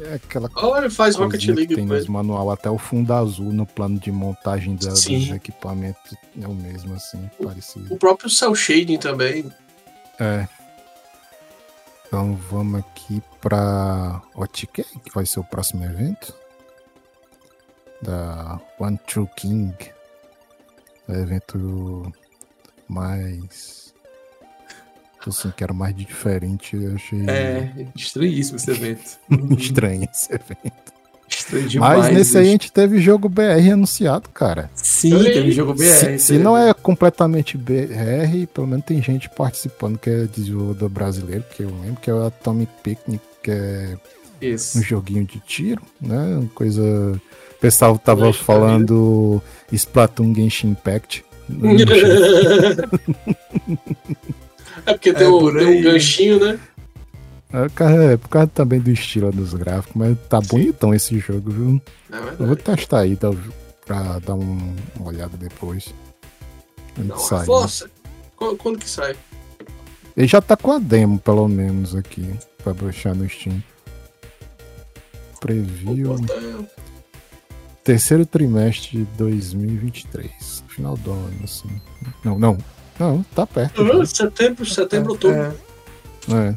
É. Aquela Olha, faz Rocket League. Tem nos manual até o fundo azul no plano de montagem da, dos equipamentos é o mesmo, assim, o, parecido. O próprio cel shading também. É. Então vamos aqui para OTK, que vai ser o próximo evento. Da One True King. É o evento mais assim, que era mais diferente, eu achei. É, estranhíssimo esse evento. Estranho esse evento. Estranho demais. Mas nesse aí a gente teve jogo BR anunciado, cara. Sim, teve jogo BR. Se, se, não é completamente BR, pelo menos tem gente participando que é desenvolvedor brasileiro, que eu lembro que é o Atomic Picnic, que é Isso. um joguinho de tiro, né? Uma coisa. O pessoal tava falando Splatoon Genshin Impact. É porque tem, é, um, tem um ganchinho, né? É, é por causa também do estilo dos gráficos, mas tá Sim. bonitão esse jogo, viu? É eu vou testar aí tá, pra dar um, uma olhada depois. Não, sai, força! Né? Quando, quando, que sai? Ele já tá com a demo, pelo menos, aqui, pra baixar no Steam. Preview. Terceiro trimestre de 2023. Final do ano, assim. Não, não. Não, tá perto. Uhum, setembro, setembro, outubro. É. é.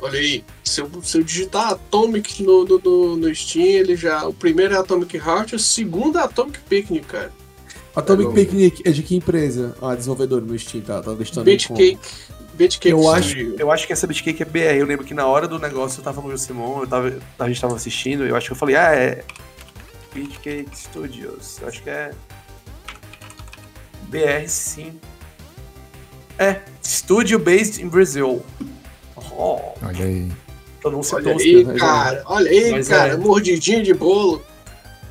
Olha aí, se eu, se eu digitar Atomic no, no, no, no, Steam, ele já. O primeiro é Atomic Heart, o segundo é Atomic Picnic, cara. Atomic é Picnic é de que empresa? Ah, desenvolvedor no Steam, tá? Tá listando Bitcake. Bitcake eu acho, eu acho que essa Bitcake é BR. Eu lembro que na hora do negócio eu tava com o Simon, eu tava, a gente tava assistindo, eu acho que eu falei, ah, é. Bitcake Studios. Eu acho que é. BR sim. É, Studio Based in Brazil. Oh. Olha aí. Pronúncia olha aí, né, cara. Olha aí, Mas cara. É. Mordidinha de bolo.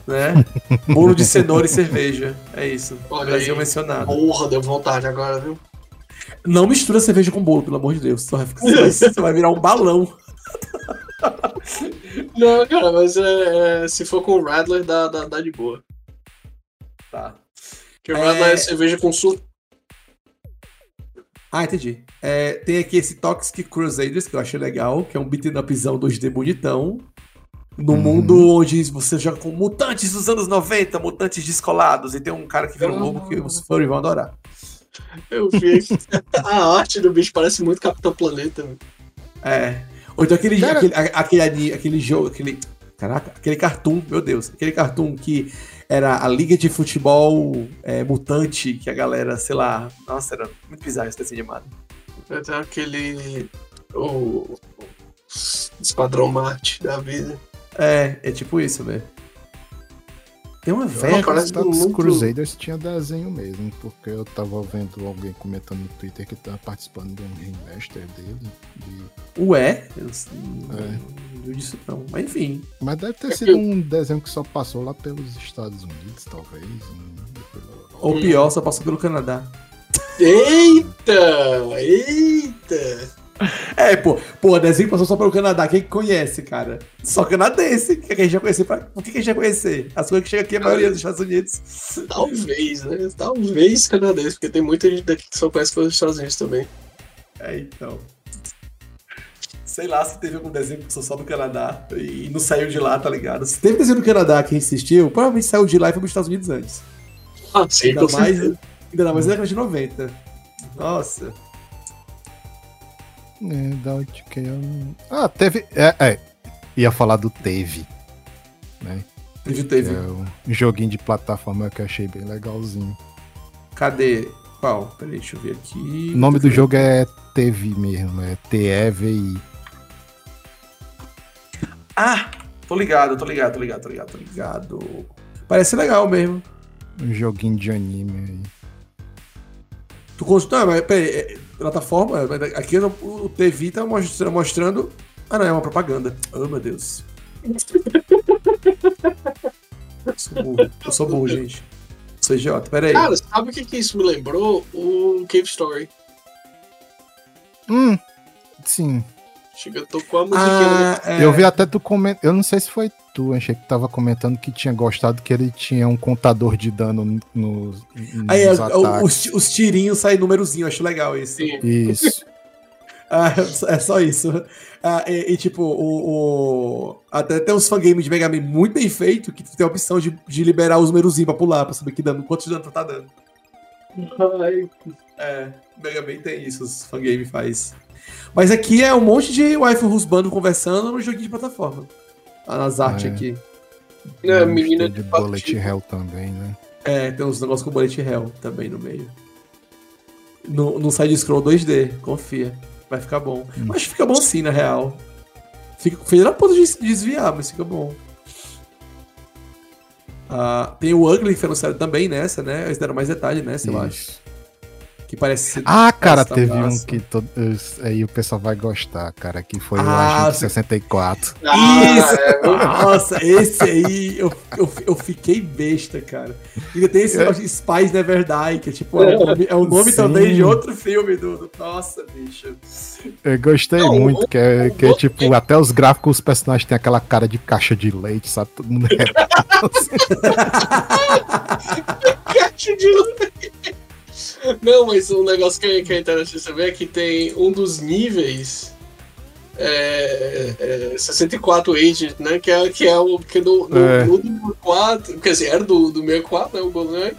Né? bolo de cenoura e cerveja. É isso. Olha Brasil aí. mencionado. Porra, deu vontade agora, viu? Não mistura cerveja com bolo, pelo amor de Deus. Você vai, você vai virar um balão. Não, cara, mas é, é, se for com o Radler, dá, dá, dá de boa. Tá. Queimada é... é cerveja com suco. Ah, entendi. É, tem aqui esse Toxic Crusaders, que eu achei legal, que é um beat'em upzão 2D bonitão. No uhum. mundo onde você joga com mutantes dos anos 90, mutantes descolados, e tem um cara que vira um lobo que os furry vão adorar. Eu vi. a arte do bicho parece muito Capitão Planeta. É. Ou então aquele, cara... aquele, aquele, aquele jogo, aquele. Caraca, aquele cartoon, meu Deus, aquele cartoon que era a Liga de Futebol é, Mutante, que a galera, sei lá, nossa, era muito bizarro esse desenho animado. Até aquele. O. Esquadrão Marte da vida. É, é tipo isso, velho. Tem uma velha. Parece que muito... Crusaders tinha desenho mesmo, porque eu tava vendo alguém comentando no Twitter que tava participando de um remaster dele. De... Ué? Eu, é. não viu disso não. Mas enfim. Mas deve ter sido um desenho que só passou lá pelos Estados Unidos, talvez. Ou pior, só passou pelo Canadá. Eita! Eita! É, pô, pô, desenho passou só pelo Canadá. Quem conhece, cara? Só canadense. O que a gente já conhecer? Pra... O que a gente já conhecer? As coisas que chegam aqui, a maioria dos Estados Unidos. Talvez, né? Talvez canadense, porque tem muita gente daqui que só conhece pelos Estados Unidos também. É, então. Sei lá se teve algum desenho que passou só no Canadá e não saiu de lá, tá ligado? Se teve desenho no Canadá que insistiu, provavelmente saiu de lá e foi pros Estados Unidos antes. Ah, sim, ainda mais, ainda mais na década de 90. Nossa. É, da não... Ah, teve. É, é, ia falar do Teve. Né? Teve, teve. É um joguinho de plataforma que eu achei bem legalzinho. Cadê? Qual? Peraí, deixa eu ver aqui. O nome do jogo é Teve mesmo, é T-E-V-I. Ah! Tô ligado, tô ligado, tô ligado, tô ligado, tô ligado. Parece legal mesmo. Um joguinho de anime aí. Tu consulta, mas peraí, é, plataforma. Aqui no, o TV tá mostrando, mostrando. Ah, não, é uma propaganda. Oh, meu Deus. eu sou burro, eu sou burro gente. CJ, peraí. Cara, sabe o que, que isso me lembrou? O Cave Story. Hum, sim. Chega, tocou a musiquinha. Ah, é. Eu vi até tu comentar. Eu não sei se foi tu, achei que tava comentando que tinha gostado que ele tinha um contador de dano no, Aí, é, os, os, tirinhos saem númerozinho, acho legal isso. Sim. Isso. ah, é só isso. Ah, e, e, tipo, o, o, até tem uns fangames de Mega Man muito bem feito que tem a opção de, de liberar os númerozinhos pra pular, pra saber que dano, quantos dano tu tá dando. Ai. É, Mega Man tem isso, os fangames faz. Mas aqui é um monte de waifu rusbando conversando no joguinho de plataforma. Tá nas artes é. aqui. É, menina de Bullet Hell também, né? É, tem uns negócios com Bullet Hell também no meio. No, no side-scroll 2D, confia. Vai ficar bom. Hum. Mas fica bom sim, na real. Fica feio na ponta de desviar, mas fica bom. Ah, tem o Ugly que foi anunciado também nessa, né? Eles deram mais detalhe nessa, Isso. eu acho que parece ser. Ah, cara, teve massa. um que todo, aí o pessoal vai gostar, cara, que foi ah, o Agente 64. Ah, Isso! É, Nossa, esse aí eu, eu, eu fiquei besta, cara. Ainda tem esse é. Spies Never Die, que é tipo, é, é o nome também de outro filme do. nossa, bicho. Eu gostei Não, muito, que é, que é tipo, até os gráficos, os personagens têm aquela cara de caixa de leite, sabe? Todo mundo é. caixa de leite. Não, mas um negócio que é, que é interessante saber é que tem um dos níveis. É, é, 64 Agent, né? Que é, que é o. Que no, no, é. no, no 4, quer dizer, era do, do 64, né? O Golden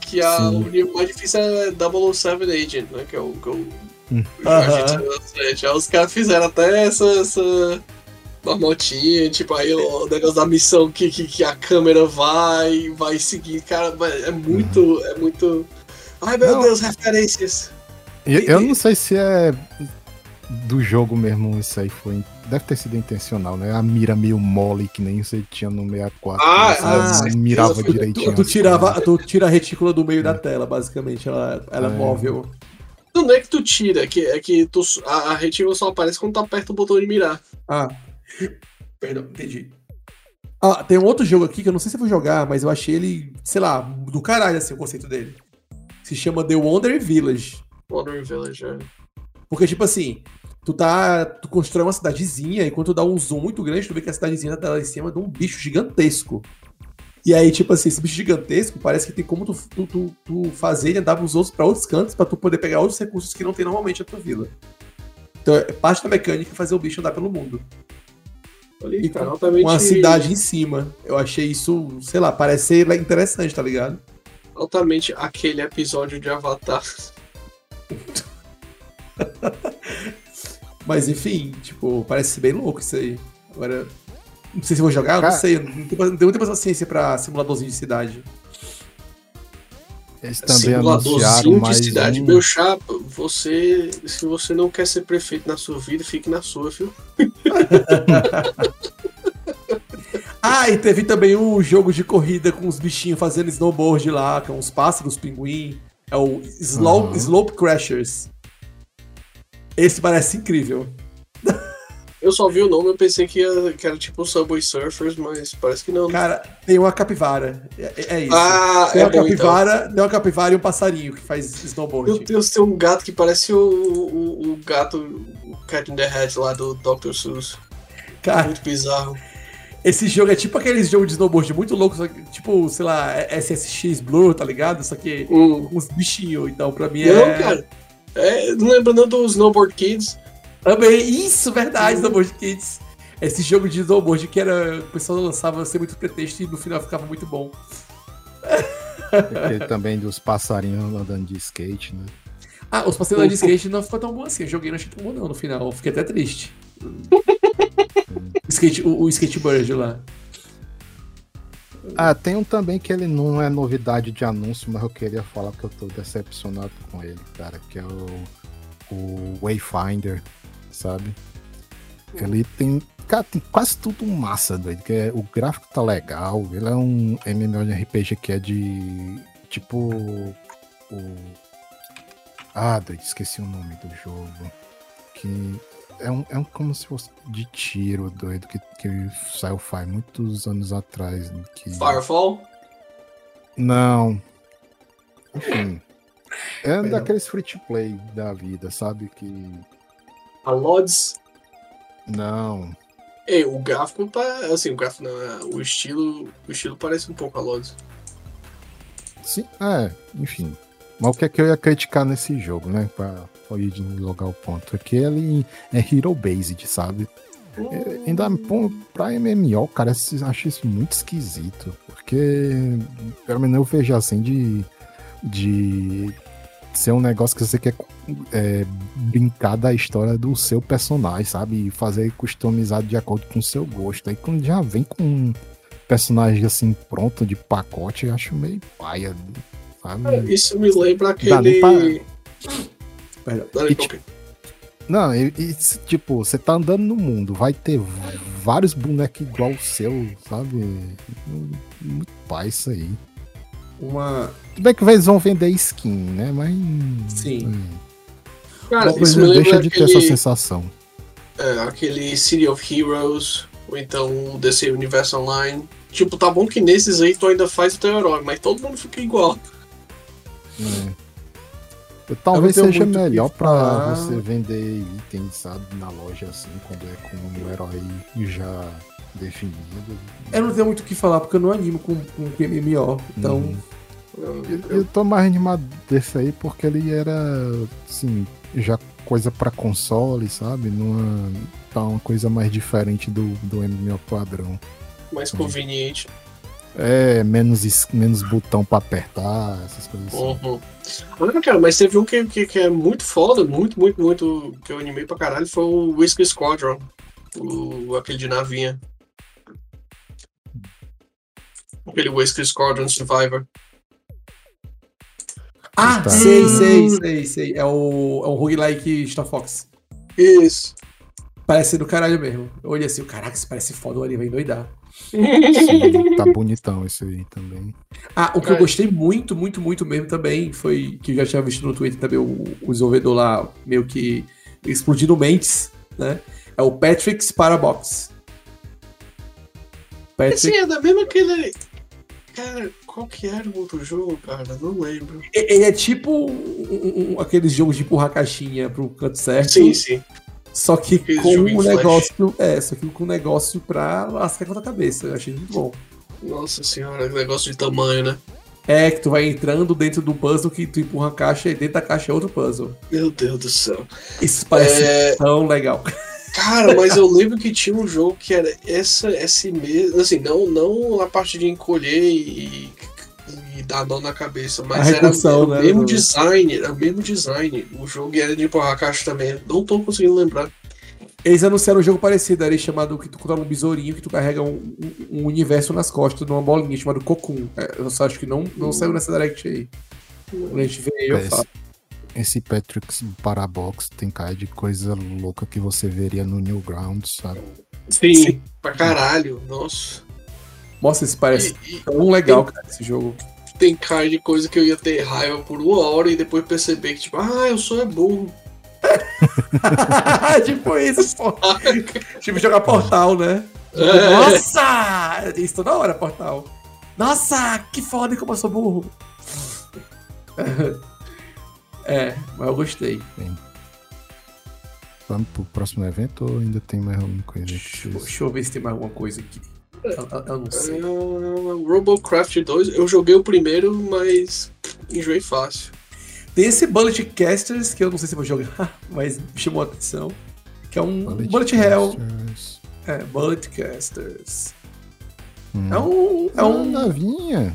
Que a, o nível mais difícil é 007 Agent, né? Que é o. Que é o, hum. o Os caras fizeram até essa, essa marmotinha, tipo, aí o negócio da missão que, que, que, a câmera vai, vai seguir, cara, é muito, uhum. é muito Ai meu não. Deus, referências. Eu, eu, não sei se é do jogo mesmo isso aí foi. Deve ter sido intencional, né? A mira meio mole que nem você tinha no 64. Ah, ah mirava direitinho. Tu, tu tirava, tu tira a retícula do meio é. da tela, basicamente. Ela, ela é, é móvel. Não é que tu tira, é que, é que tu, a, a retícula só aparece quando tu aperta o botão de mirar. Ah. Perdão, entendi. Ah, tem um outro jogo aqui que eu não sei se eu vou jogar, mas eu achei ele, sei lá, do caralho assim o conceito dele se chama The Wonder Village. Wonder Village, é. Porque, tipo assim, tu tá. Tu constrói uma cidadezinha e quando tu dá um zoom muito grande, tu vê que a cidadezinha tá lá em cima de um bicho gigantesco. E aí, tipo assim, esse bicho gigantesco parece que tem como tu, tu, tu, tu fazer ele andar pros outros, pra outros cantos, pra tu poder pegar outros recursos que não tem normalmente na tua vila. Então, é parte da mecânica é fazer o bicho andar pelo mundo. Ali, e tá, com uma cidade em cima. Eu achei isso, sei lá, parece ser interessante, tá ligado? Altamente aquele episódio de Avatar. Mas enfim, tipo, parece bem louco isso aí. Agora, não sei se vou jogar, Cara... não sei. Não tenho, não tenho muita paciência pra simuladorzinho de cidade. Eles também anunciaram mais de cidade. Um... Meu chapa, você, se você não quer ser prefeito na sua vida, fique na sua, viu? Ah, e teve também um jogo de corrida com os bichinhos fazendo snowboard lá, com os pássaros, pinguim. É o Slow, uhum. Slope Crashers. Esse parece incrível. Eu só vi o nome, eu pensei que, ia, que era tipo Subway Surfers, mas parece que não. Cara, tem uma capivara. É, é isso. Ah, tem é uma bom, capivara, então. tem uma capivara e um passarinho que faz snowboard. Meu Deus, tem um gato que parece o, o, o gato o Cat in the Hat lá do Dr. Seuss. Cara, muito bizarro. Esse jogo é tipo aqueles jogos de snowboard muito loucos, tipo, sei lá, SSX Blue, tá ligado? Só que hum. uns bichinhos, então pra mim não, é. Não, cara. É, não lembrando do Snowboard Kids. Também, isso, verdade, hum. Snowboard Kids. Esse jogo de snowboard que era. O pessoal lançava sem muito pretexto e no final ficava muito bom. Também dos passarinhos andando de skate, né? Ah, os passarinhos andando de skate não ficou tão bom assim. Eu joguei, não achei tão bom não no final. Fiquei até triste. skate, o, o skateboard lá. Ah, tem um também que ele não é novidade de anúncio, mas eu queria falar que eu tô decepcionado com ele, cara, que é o, o Wayfinder, sabe? Ele tem, cara, tem quase tudo massa, doido, que é, o gráfico tá legal, ele é um MMORPG que é de, tipo, o... Ah, doido, esqueci o nome do jogo, que é um, é um como se fosse de tiro, doido, que, que saiu faz muitos anos atrás. Que... Firefall? Não. Enfim. É um daqueles free to play da vida, sabe? Que. A Lods? Não. É, o gráfico tá. Assim, o gráfico não, é, o estilo. O estilo parece um pouco a Lods. Sim, é, enfim. Mas o que é que eu ia criticar nesse jogo, né? Pra, pra ir logar o ponto. É que ele é hero based, sabe? É, ainda pra MMO, cara, eu acho isso muito esquisito. Porque, pelo menos eu vejo assim de. de ser um negócio que você quer é, brincar da história do seu personagem, sabe? E fazer customizado de acordo com o seu gosto. Aí quando já vem com um personagem assim pronto de pacote, eu acho meio paia, sabe? É, isso me lembra aquele. Pra... Perdão, e, tipo, não, e, e, tipo, você tá andando no mundo, vai ter vários bonecos igual o seu, sabe? Muito pai isso aí. Uma. Tudo bem que eles vão vender skin, né? Mas. Sim. Hum. Cara, isso me deixa de aquele, ter essa sensação. É, aquele City of Heroes, ou então o DC Universe Online. Tipo, tá bom que nesses aí tu ainda faz o teu herói, mas todo mundo fica igual. É. Talvez seja melhor para você vender itens, sabe, na loja assim, quando é com um herói já definido. Eu não tenho muito o que falar porque eu não animo com, com MMO, então. Uhum. Eu, eu tô mais animado desse aí porque ele era, assim, já coisa para console, sabe? Numa, tá uma coisa mais diferente do, do MMO padrão. Mais conveniente. É, menos, menos botão pra apertar, essas coisas assim. Olha, cara, mas teve um que, que, que, é muito foda, muito, muito, muito, que eu animei pra caralho, foi o Whiskey Squadron. O, aquele de navinha. Aquele Whiskey Squadron Survivor. Ah, tá. sei, sei, sei, sei. É o, é o roguelike Star Fox. Isso. Parece do caralho mesmo. Eu olhei assim, caraca, isso parece foda, ali vai endoidar. Sim, tá bonitão esse aí também. Ah, o que eu gostei muito, muito, muito mesmo também foi que eu já tinha visto no Twitter também o, o desenvolvedor lá meio que explodindo mentes, né? É o Patrick's Parabox. Patrick... Esse é da mesma que ele. Cara, qual que era o outro jogo, cara? Não lembro. Ele é tipo um, um, aqueles jogos de empurrar caixinha pro canto certo. Sim, sim. Só que com um negócio. É, só que com um negócio pra lascar com a cabeça. Eu achei muito bom. Nossa senhora, negócio de tamanho, né? É, que tu vai entrando dentro do puzzle que tu empurra a caixa e dentro da caixa é outro puzzle. Meu Deus do céu. Isso parece é... tão legal. Cara, mas eu lembro que tinha um jogo que era essa, esse mesmo. Assim, não, não a parte de encolher e, e dar dor na cabeça, mas era, era o né, mesmo design, era o mesmo design. O jogo era de empurrar a caixa também. Não tô conseguindo lembrar. Eles anunciaram um jogo parecido ali, chamado que tu controla um besourinho, que tu carrega um, um, universo nas costas numa bolinha, chamado Cocoon. É, eu só acho que não, não saiu nessa direct aí. Quando a gente vê aí, eu falo. Esse Patrick's Parabox tem cara de coisa louca que você veria no Newgrounds, sabe? Sim, Sim. pra caralho, nossa. Nossa, isso parece e, tão legal, tem, cara, esse jogo. Tem cara de coisa que eu ia ter raiva por uma hora e depois perceber que, tipo, ah, eu sou é burro. tipo isso, pô. tipo jogar portal, né? É. Nossa! Isso toda hora, portal. Nossa, que foda como eu sou burro. é, mas eu gostei. Bem. Vamos pro próximo evento ou ainda tem mais alguma coisa? Deixa, deixa eu ver se tem mais alguma coisa aqui. Eu, eu não sei. Uh, Robocraft 2, eu joguei o primeiro, mas enjoei fácil. Tem esse Bullet Casters, que eu não sei se vou jogar, mas me chamou a atenção. Que é um Bullet, Bullet Hell. É, Bullet Casters. Hum. É um. É um navinha.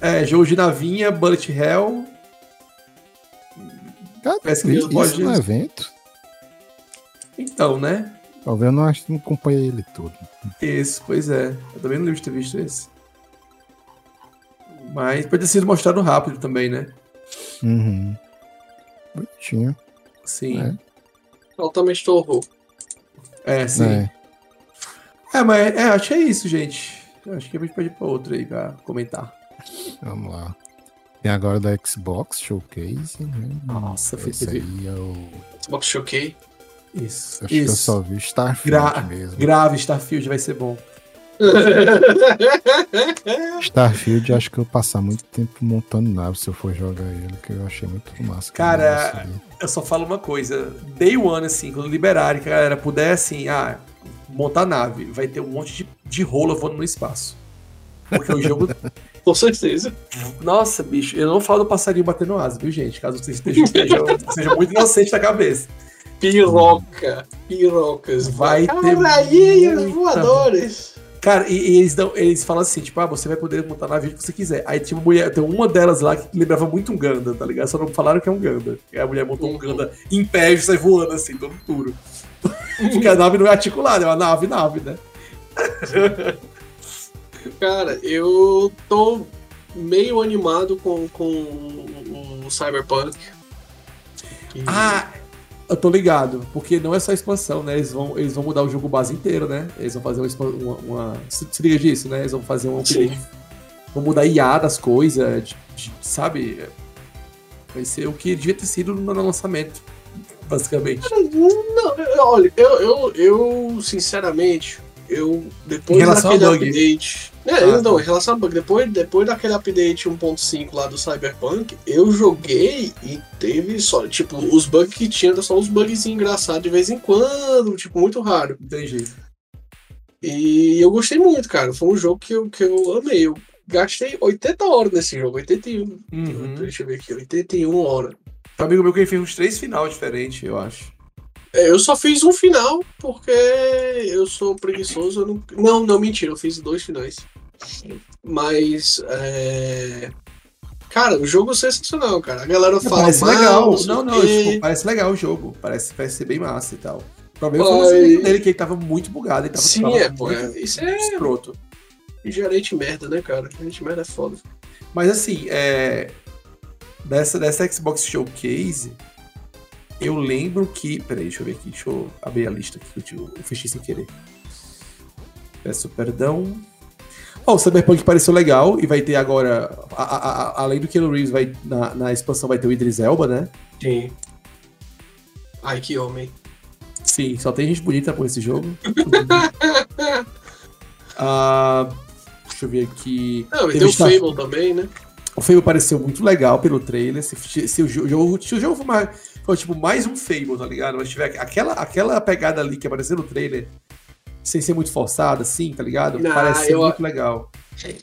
É, jogo de navinha, Bullet Hell. Cara, Parece que isso pode... no evento. Então, né? Talvez eu não, acho, não acompanhei ele todo. Isso, pois é. Eu também não lembro de ter visto esse. Mas pode ter sido mostrado rápido também, né? Uhum. Bonitinho. Sim. É. Altamente horror. É, sim. É. é, mas é, acho que é isso, gente. Acho que a gente pode ir pra outro aí pra comentar. Vamos lá. Tem agora da Xbox Showcase, né? Nossa, foi Esse aí é o. Xbox Showcase. Isso. Acho isso. que eu só vi Starfield Gra mesmo. Grave Starfield vai ser bom. Starfield, acho que eu passar muito tempo montando nave se eu for jogar ele, que eu achei muito massa. Cara, eu só falo uma coisa. Day one, assim, quando liberarem, que a galera puder, assim, ah, montar nave, vai ter um monte de, de rola voando no espaço. Porque o jogo. Com certeza. Nossa, bicho, eu não falo do passarinho batendo asa, viu, gente? Caso você esteja, seja muito inocente da cabeça. Piroca, pirocas. Vai ter. Caralhinhos voadores. Cara, e, e, eles, dão, eles falam assim, tipo, ah, você vai poder montar na vida que você quiser. Aí tinha uma mulher, tem uma delas lá que lembrava muito um Ganda, tá ligado? Só não falaram que é um Ganda. E a mulher montou um uhum. Ganda em pé e sai voando assim, todo duro. Porque a nave não é articulada, é uma nave, nave, né? Cara, eu tô meio animado com, com o Cyberpunk. Ah, eu tô ligado, porque não é só expansão, né? Eles vão, eles vão mudar o jogo base inteiro, né? Eles vão fazer uma. uma, uma se, se liga disso, né? Eles vão fazer um Vão mudar IA das coisas, sabe? Vai ser o que devia ter sido no lançamento, basicamente. Não, olha, eu, eu, eu sinceramente, eu depois daquele update. É, ah, não, tá. em relação ao bug, depois, depois daquele update 1.5 lá do Cyberpunk, eu joguei e teve só, tipo, os bugs que tinha só uns bugs engraçados de vez em quando, tipo, muito raro. Entendi. E eu gostei muito, cara. Foi um jogo que eu, que eu amei. Eu gastei 80 horas nesse jogo, 81. Uhum. Deixa eu ver aqui, 81 horas. Um amigo meu que fez uns três final diferentes, eu acho. É, eu só fiz um final porque eu sou preguiçoso. Eu não... não, não, mentira, eu fiz dois finais. Mas. É... Cara, o jogo é sensacional, cara. A galera fala. Parece legal. Não, não, tipo, parece legal o jogo. Parece, parece ser bem massa e tal. O problema foi o dele, que ele tava muito bugado. Ele tava, Sim, tava é, pô. É, isso é. Escroto. Gerente merda, né, cara? Gerente merda é foda. Mas assim, é. Dessa, dessa Xbox Showcase, eu lembro que. Peraí, deixa eu ver aqui. Deixa eu abrir a lista aqui que eu, eu fechei sem querer. Peço perdão. Ó, oh, o Cyberpunk pareceu legal e vai ter agora. A, a, a, além do Keanu Reeves, vai, na, na expansão vai ter o Idris Elba, né? Sim. Ai, que homem. Sim, só tem gente bonita por esse jogo. ah, deixa eu ver aqui. Não, e tem o Fable também, né? O Fable pareceu muito legal pelo trailer. Se, se, o, jogo, se o jogo for mais, foi tipo mais um Fable, tá ligado? Mas tiver aquela, aquela pegada ali que apareceu no trailer, sem ser muito forçada, assim, tá ligado? Não, Parece ser eu, muito legal.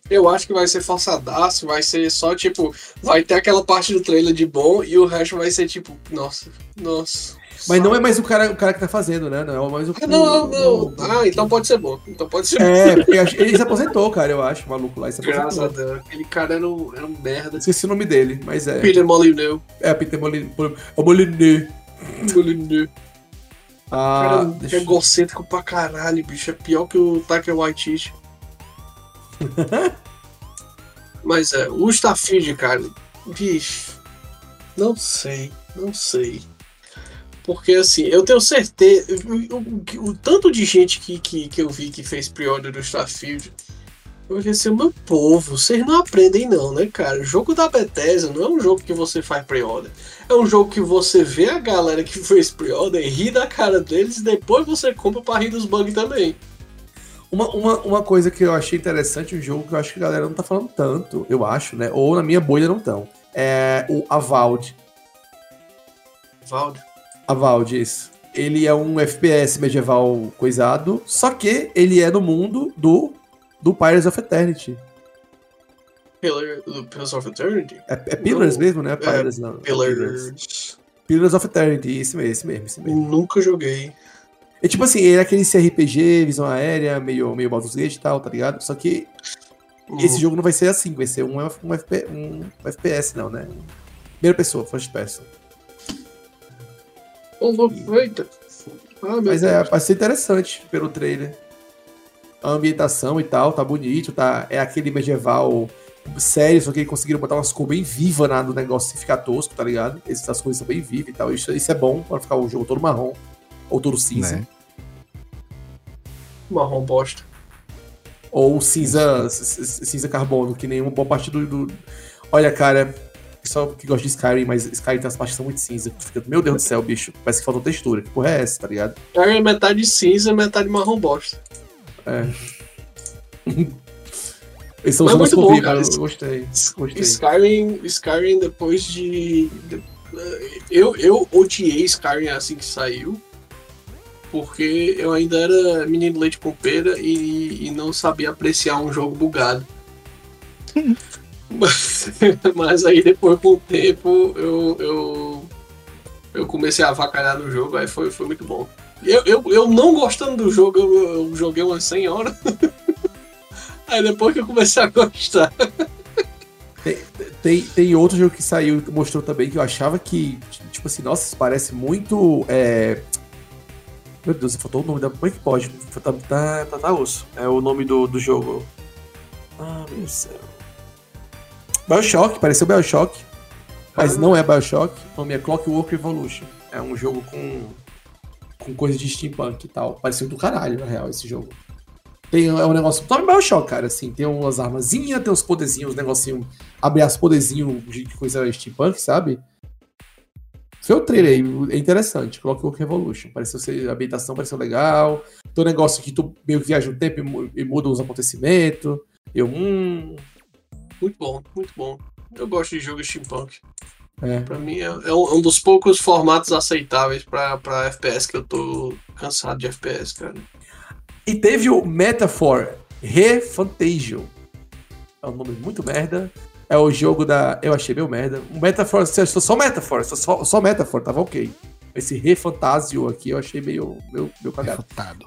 Eu acho que vai ser forçadaço, vai ser só tipo, vai ter aquela parte do trailer de bom e o resto vai ser tipo, nossa, nossa. Mas não é mais o cara, o cara que tá fazendo, né? Não é mais o. Ah, não, não. Ah, então pode ser bom. Então pode ser É, porque ele se aposentou, cara, eu acho, o maluco lá. Graças a Deus. Aquele cara era um, era um merda. Esqueci o nome dele, mas é. Peter Molyneux. É, Peter Molyneux. O Molyneux. Molyneux. Ah, cara, deixa... é egocêntrico pra caralho, bicho. É pior que o Tucker White Mas é, o Starfield, cara, bicho. Não sei, não sei. Porque assim, eu tenho certeza. O, o, o tanto de gente que, que, que eu vi que fez pre-order do Starfield. Eu falei assim, meu povo, vocês não aprendem não, né, cara? O jogo da Bethesda não é um jogo que você faz pre-order. É um jogo que você vê a galera que fez pre-order e ri da cara deles e depois você compra pra rir dos bugs também. Uma, uma, uma coisa que eu achei interessante no jogo, que eu acho que a galera não tá falando tanto, eu acho, né? Ou na minha bolha não estão. É o Avald. Avald? A Valdis. Ele é um FPS medieval coisado, só que ele é no mundo do, do Pirates of Eternity. Pillar, Pillars of Eternity? É, é Pillars não, mesmo, né? Pirates, é, não. Pillars. Pillars of Eternity, esse mesmo, esse mesmo, esse mesmo. Nunca joguei. É tipo assim, ele é aquele CRPG, visão aérea, meio, meio Baldur's Gate e tal, tá ligado? Só que uhum. esse jogo não vai ser assim, vai ser um, um, FP, um FPS, não, né? Primeira pessoa, first person. Eita. Ah, Mas é, vai ser interessante pelo trailer. A ambientação e tal, tá bonito, tá? É aquele medieval sério, só que eles conseguiram botar umas cores bem vivas no negócio sem ficar tosco, tá ligado? Essas coisas são bem vivas e tal. Isso, isso é bom para ficar o jogo todo marrom. Ou todo cinza. Né? Marrom bosta. Ou cinza, cinza carbono, que nenhuma boa parte do, do. Olha, cara, pessoal que gosta de Skyrim, mas Skyrim tem as partes que são muito cinza. Fica, meu Deus do céu, bicho. Parece que faltou textura. Que porra é essa, tá ligado? É metade cinza, metade marrom bosta. É. Esses são que eu vi, cara. Eu gostei. gostei. Skyrim, Skyrim depois de. Eu, eu odiei Skyrim assim que saiu. Porque eu ainda era menino leite com pera e, e não sabia apreciar um jogo bugado. mas, mas aí depois com o tempo eu, eu, eu comecei a avacalhar no jogo, aí foi, foi muito bom. Eu, eu, eu não gostando do jogo, eu, eu joguei umas 100 horas. Aí depois que eu comecei a gostar. Tem, tem, tem, outro jogo que saiu mostrou também que eu achava que, tipo assim, nossa, parece muito. É... Meu Deus, faltou o nome da. Como é que pode? Tá, tá, tá, tá osso. É o nome do, do jogo. Ah, meu céu. Bioshock, pareceu Bioshock. Mas não é Bioshock. O nome é Clockwork Revolution. É um jogo com. com coisa de steampunk e tal. Pareceu do caralho, na real, esse jogo. Tem, é um negócio. Tome Bioshock, cara, assim. Tem umas armazinhas, tem uns poderzinhos, uns negocinho. Abre as poderzinhos de coisa steampunk, sabe? Foi o trailer aí, é interessante. Clockwork Revolution. Pareceu ser. A ambientação pareceu legal. Tem um negócio que tu meio que viaja no tempo e muda os acontecimentos. Eu, hum. Muito bom, muito bom. Eu gosto de jogo steampunk. É. Pra mim é, é um dos poucos formatos aceitáveis pra, pra FPS que eu tô cansado de FPS, cara. E teve o Metaphor Refantasia. É um nome muito merda. É o jogo da. Eu achei meio merda. O Metaphor, só Metaphor, só, só Metaphor, tava ok. Esse Refantasio aqui eu achei meio, meio, meio cagado. Refutado.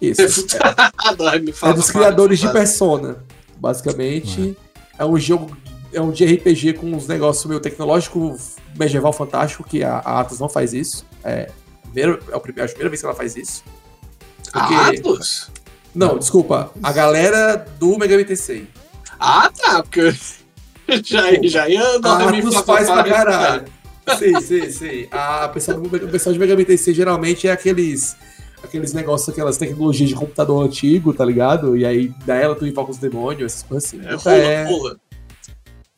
Isso. Refutado. É, é dos criadores de Persona. Basicamente, é. É um jogo é um de RPG com uns negócios meio tecnológico medieval fantástico, que a, a Atos não faz isso. É, primeiro, é a primeira, a vez que ela faz isso. Porque... Atos? Não, desculpa. A galera do Megami Tensei. Ah, tá. Porque já, já ia dar Atos faz pra caralho. Sim, sim, sim. A pessoa, o pessoal de Megami Tensei geralmente é aqueles aqueles negócios, aquelas tecnologias de computador antigo, tá ligado? E aí da ela tu invoca os demônios, essas coisas assim. É, rola, é...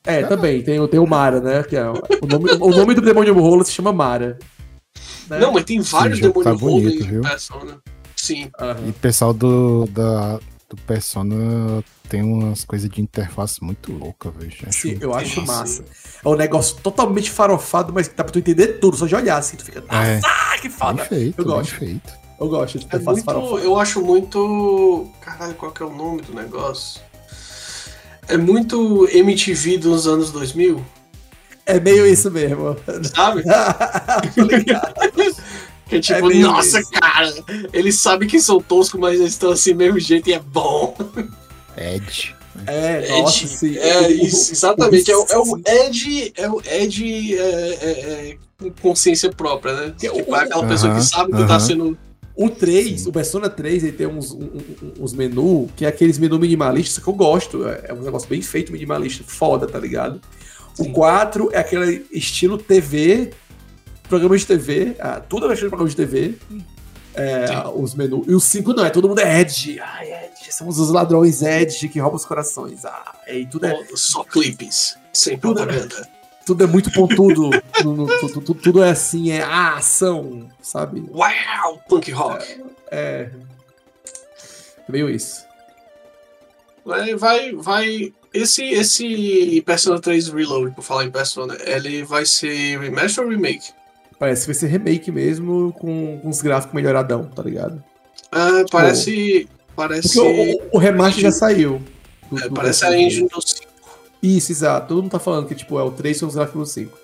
É, também, tem, tem o Mara, né? Que é, o, nome, o nome do demônio rola se chama Mara. Né? Não, mas tem vários Sim, demônios tá rola em Persona. Sim. Uhum. E o pessoal do, da, do Persona tem umas coisas de interface muito loucas, velho. Sim, eu acho Sim. massa. É um negócio totalmente farofado, mas dá pra tu entender tudo, só de olhar assim, tu fica, nossa, é. que foda. Bem feito, eu gosto. feito. Eu gosto de é muito. Eu acho muito. Caralho, qual que é o nome do negócio? É muito MTV dos anos 2000. É meio isso mesmo. Sabe? Que é tipo, é nossa, isso. cara, eles sabem que são toscos, mas eles estão assim mesmo jeito e é bom. Ed. É, Ed, nossa, sim. É isso, exatamente. É, é, o Ed, é o Ed é, é, é com consciência própria, né? Que, tipo, é aquela uh -huh, pessoa que sabe uh -huh. que tá sendo. O 3, o Persona 3, ele tem uns, uns, uns menus, que é aqueles menus minimalistas que eu gosto. É um negócio bem feito, minimalista, foda, tá ligado? Sim. O 4 é aquele estilo TV programas de TV, ah, tudo é de programas de TV. É, os menus. E o 5 não, é todo mundo é Edge. Ai, Edge. Somos os ladrões Edge que roubam os corações. Ah, e tudo é. Só clipes. Sem tudo propaganda. Tudo é muito pontudo. tudo, tudo, tudo, é assim, é a ação, sabe? Uau! Punk rock. É. é meio isso. Vai, vai, vai. Esse, esse Persona 3 Reload, por falar em Persona, ele vai ser remaster ou remake? Parece que vai ser remake mesmo, com, com uns gráficos melhoradão, tá ligado? Ah, parece. Parece. O, o, remaster já saiu. Do, é, do parece a engine do 5. Isso, exato. Todo mundo tá falando que tipo, é o 3 com os gráficos do 5.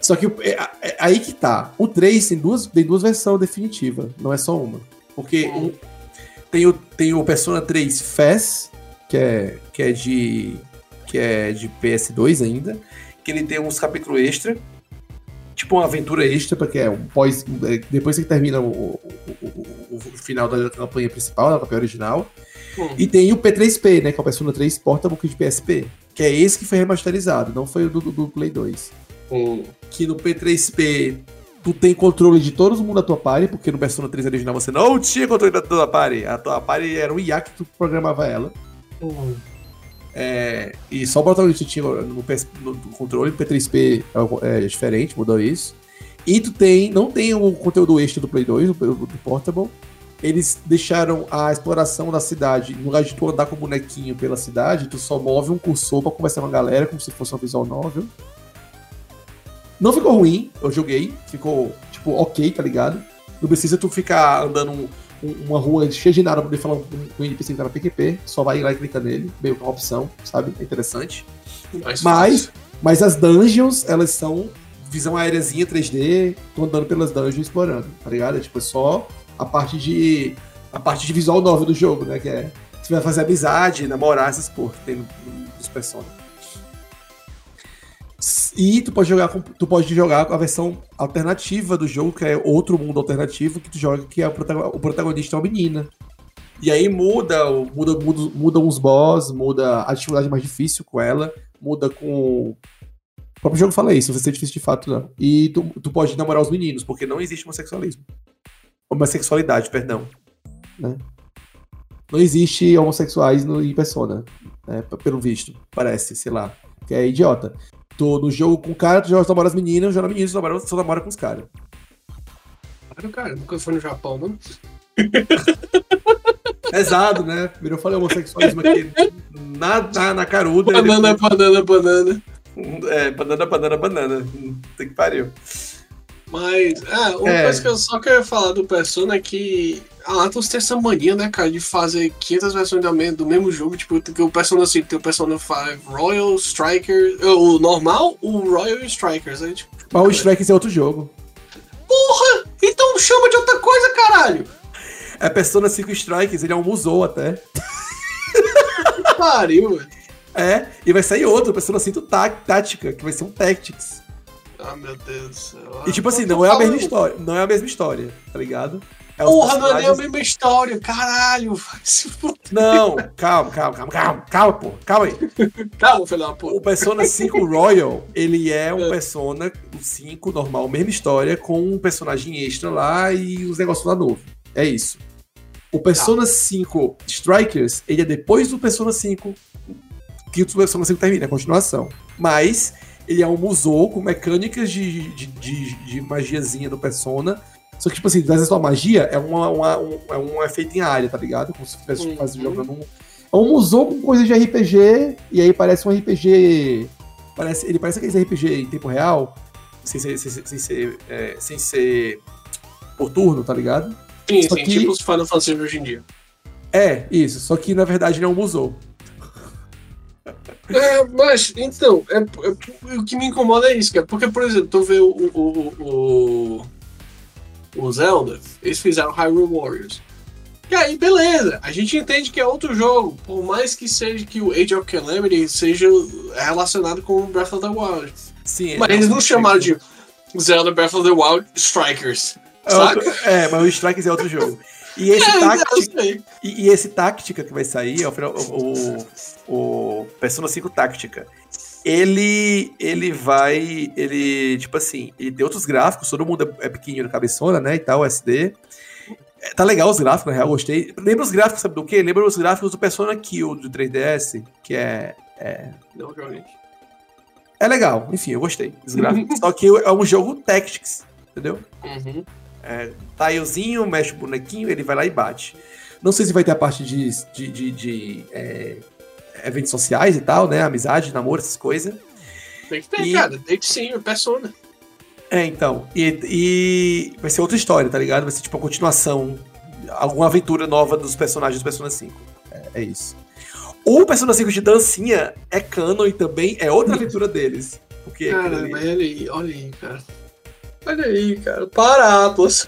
Só que é, é, aí que tá. O 3 tem duas, tem duas versões definitivas, não é só uma. Porque hum. um, tem, o, tem o Persona 3 FES, que é, que é de. que é de PS2 ainda. Que ele tem uns capítulos extra tipo uma aventura extra, porque é um pós. É, depois que termina o, o, o, final da campanha principal, da campanha original. Hum. E tem o P3P, né? Que é o Persona 3 Portable de PSP. Que é esse que foi remasterizado, não foi o do, do Play 2. Hum. Que no P3P tu tem controle de todo mundo da tua party, porque no Persona 3 original você não tinha controle da tua party. A tua party era um IA que tu programava ela. Hum. É, e só o protagonista tinha no, no, no controle, o P3P é, é, diferente, mudou isso. E tu tem, não tem o conteúdo extra do Play 2, do, do Portable. Eles deixaram a exploração da cidade, no lugar de tu andar com o bonequinho pela cidade, tu só move um cursor pra conversar com a galera, como se fosse uma visual novel. Não ficou ruim, eu joguei, ficou, tipo, ok, tá ligado? Não precisa tu ficar andando um, um, uma rua cheia de nada pra poder falar com um NPC que tá na PQP, só vai lá e clica nele, meio que uma opção, sabe? É interessante. Mais mas, mas as dungeons, elas são visão aéreazinha 3D, tô andando pelas dungeons explorando, tá ligado? É tipo, é só a parte de. a parte de visual nova do jogo, né? Que é. Você vai fazer amizade, namorar, essas porra que tem nos personagens. E tu pode jogar com, tu pode jogar a versão alternativa do jogo, que é outro mundo alternativo, que tu joga que é o protagonista é uma menina. E aí muda, muda, muda, muda uns boss, muda a dificuldade mais difícil com ela, muda com. O próprio jogo fala isso, vai ser difícil de fato, não. E tu, tu pode namorar os meninos, porque não existe homossexualismo. Homossexualidade, perdão. Né? Não existe homossexuais no, em persona, né? pelo visto, parece, sei lá. Que é idiota tô no jogo com o cara, tu joga namora as meninas, joga meninas, tu namora, só namora com os caras. Claro, cara, nunca foi no Japão, mano. Pesado, né? Primeiro eu falei homossexualismo aqui na, na, na caruda. Banana, depois... banana, banana. É, banana, banana, banana. Tem que pariu. Mas, é, uma é. coisa que eu só quero falar do Persona é que a Atlus tem essa mania, né, cara, de fazer 500 versões do mesmo jogo. Tipo, que o Persona 5 tem o Persona 5 Royal, Striker. O normal, o Royal Strikers. Aí, tipo, Mas o Strikers é outro jogo. Porra! Então chama de outra coisa, caralho! É Persona 5 Strikers, ele é um musou até. Pariu, velho. É, e vai sair outro, Persona 5 Tática, que vai ser um Tactics. Ah, meu Deus do céu. E tipo assim, não é a mesma história. Não é a mesma história, tá ligado? É Porra, personagens... não é nem a mesma história, caralho. Não, calma, calma, calma, calma, calma, pô, calma aí. calma, filho da O Persona 5 Royal, ele é um é. Persona 5 normal, mesma história, com um personagem extra lá e os negócios lá novo. É isso. O Persona tá. 5 Strikers, ele é depois do Persona 5 que o Persona 5 termina, é a continuação. Mas ele é um musou com mecânicas de, de, de, de magiazinha do Persona. Só que, tipo assim, às vezes magia é, uma, uma, um, é um efeito em área, tá ligado? Como se estivesse uhum. jogando um. É um musou com coisa de RPG, e aí parece um RPG. Parece, ele parece aqueles RPG em tempo real, sem ser, sem, sem ser, é, sem ser por turno, tá ligado? Sim, só sim, que... tipo os Final Fantasy hoje em dia. É, isso. Só que na verdade ele é um musou. É, mas, então, é, é, o que me incomoda é isso, cara. Porque, por exemplo, tu vê o, o, o, o Zelda, eles fizeram Hyrule Warriors. E aí, beleza, a gente entende que é outro jogo, por mais que seja que o Age of Calamity seja relacionado com Breath of the Wild. Sim, mas eles não chamaram de Zelda Breath of the Wild Strikers. É, outro, é, mas o Strikers é outro jogo. E esse, é, tática, e, e, esse tática que vai sair, o, o, o Persona 5 Tática, ele ele vai. Ele, tipo assim, ele tem outros gráficos, todo mundo é, é pequenininho na cabeçona, né? E tal, SD. É, tá legal os gráficos, na real, gostei. Lembra os gráficos, sabe do quê? Lembra os gráficos do Persona Kill do 3DS, que é. é... Não. É legal, enfim, eu gostei dos gráficos. Só que é um jogo Tactics, entendeu? Uhum. É, tilezinho, mexe o bonequinho, ele vai lá e bate. Não sei se vai ter a parte de, de, de, de é, eventos sociais e tal, né? Amizade, namoro, essas coisas. Tem que ter, e... cara. Tem que sim, persona. É, então. E, e, vai ser outra história, tá ligado? Vai ser tipo a continuação, alguma aventura nova dos personagens do Persona 5. É, é isso. O Persona 5 de dancinha é canon e também é outra aventura deles. Porque cara, mas olha aí, olha aí, cara. Olha aí, cara. Para, Atlas.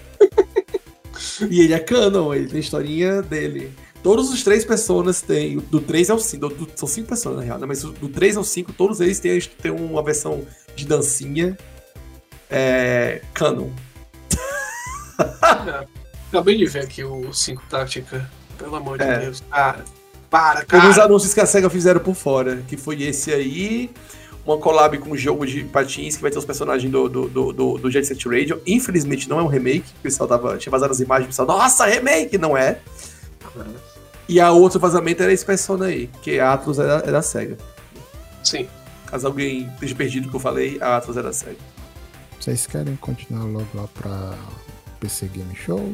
e ele é canon, ele tem a historinha dele. Todos os três personas têm. Do 3 ao 5. Do, do, são cinco personas, na real, né? Mas do 3 ao 5, todos eles têm, têm uma versão de dancinha. É. Canon. É, acabei de ver aqui o 5 Tática. Pelo amor de é. Deus. Cara, para, cara. Uns anúncios que a SEGA fizeram por fora. Que foi esse aí uma collab com um jogo de patins que vai ter os personagens do, do, do, do, do Jet Set Radio. Infelizmente não é um remake, o pessoal tava, tinha vazado as imagens, o pessoal, nossa, remake! Não é. E a outro vazamento era esse Persona aí, que a Atlas da, é da SEGA. Sim. Caso alguém esteja perdido o que eu falei, a Atlas da SEGA. Vocês querem continuar logo lá pra PC Game Show?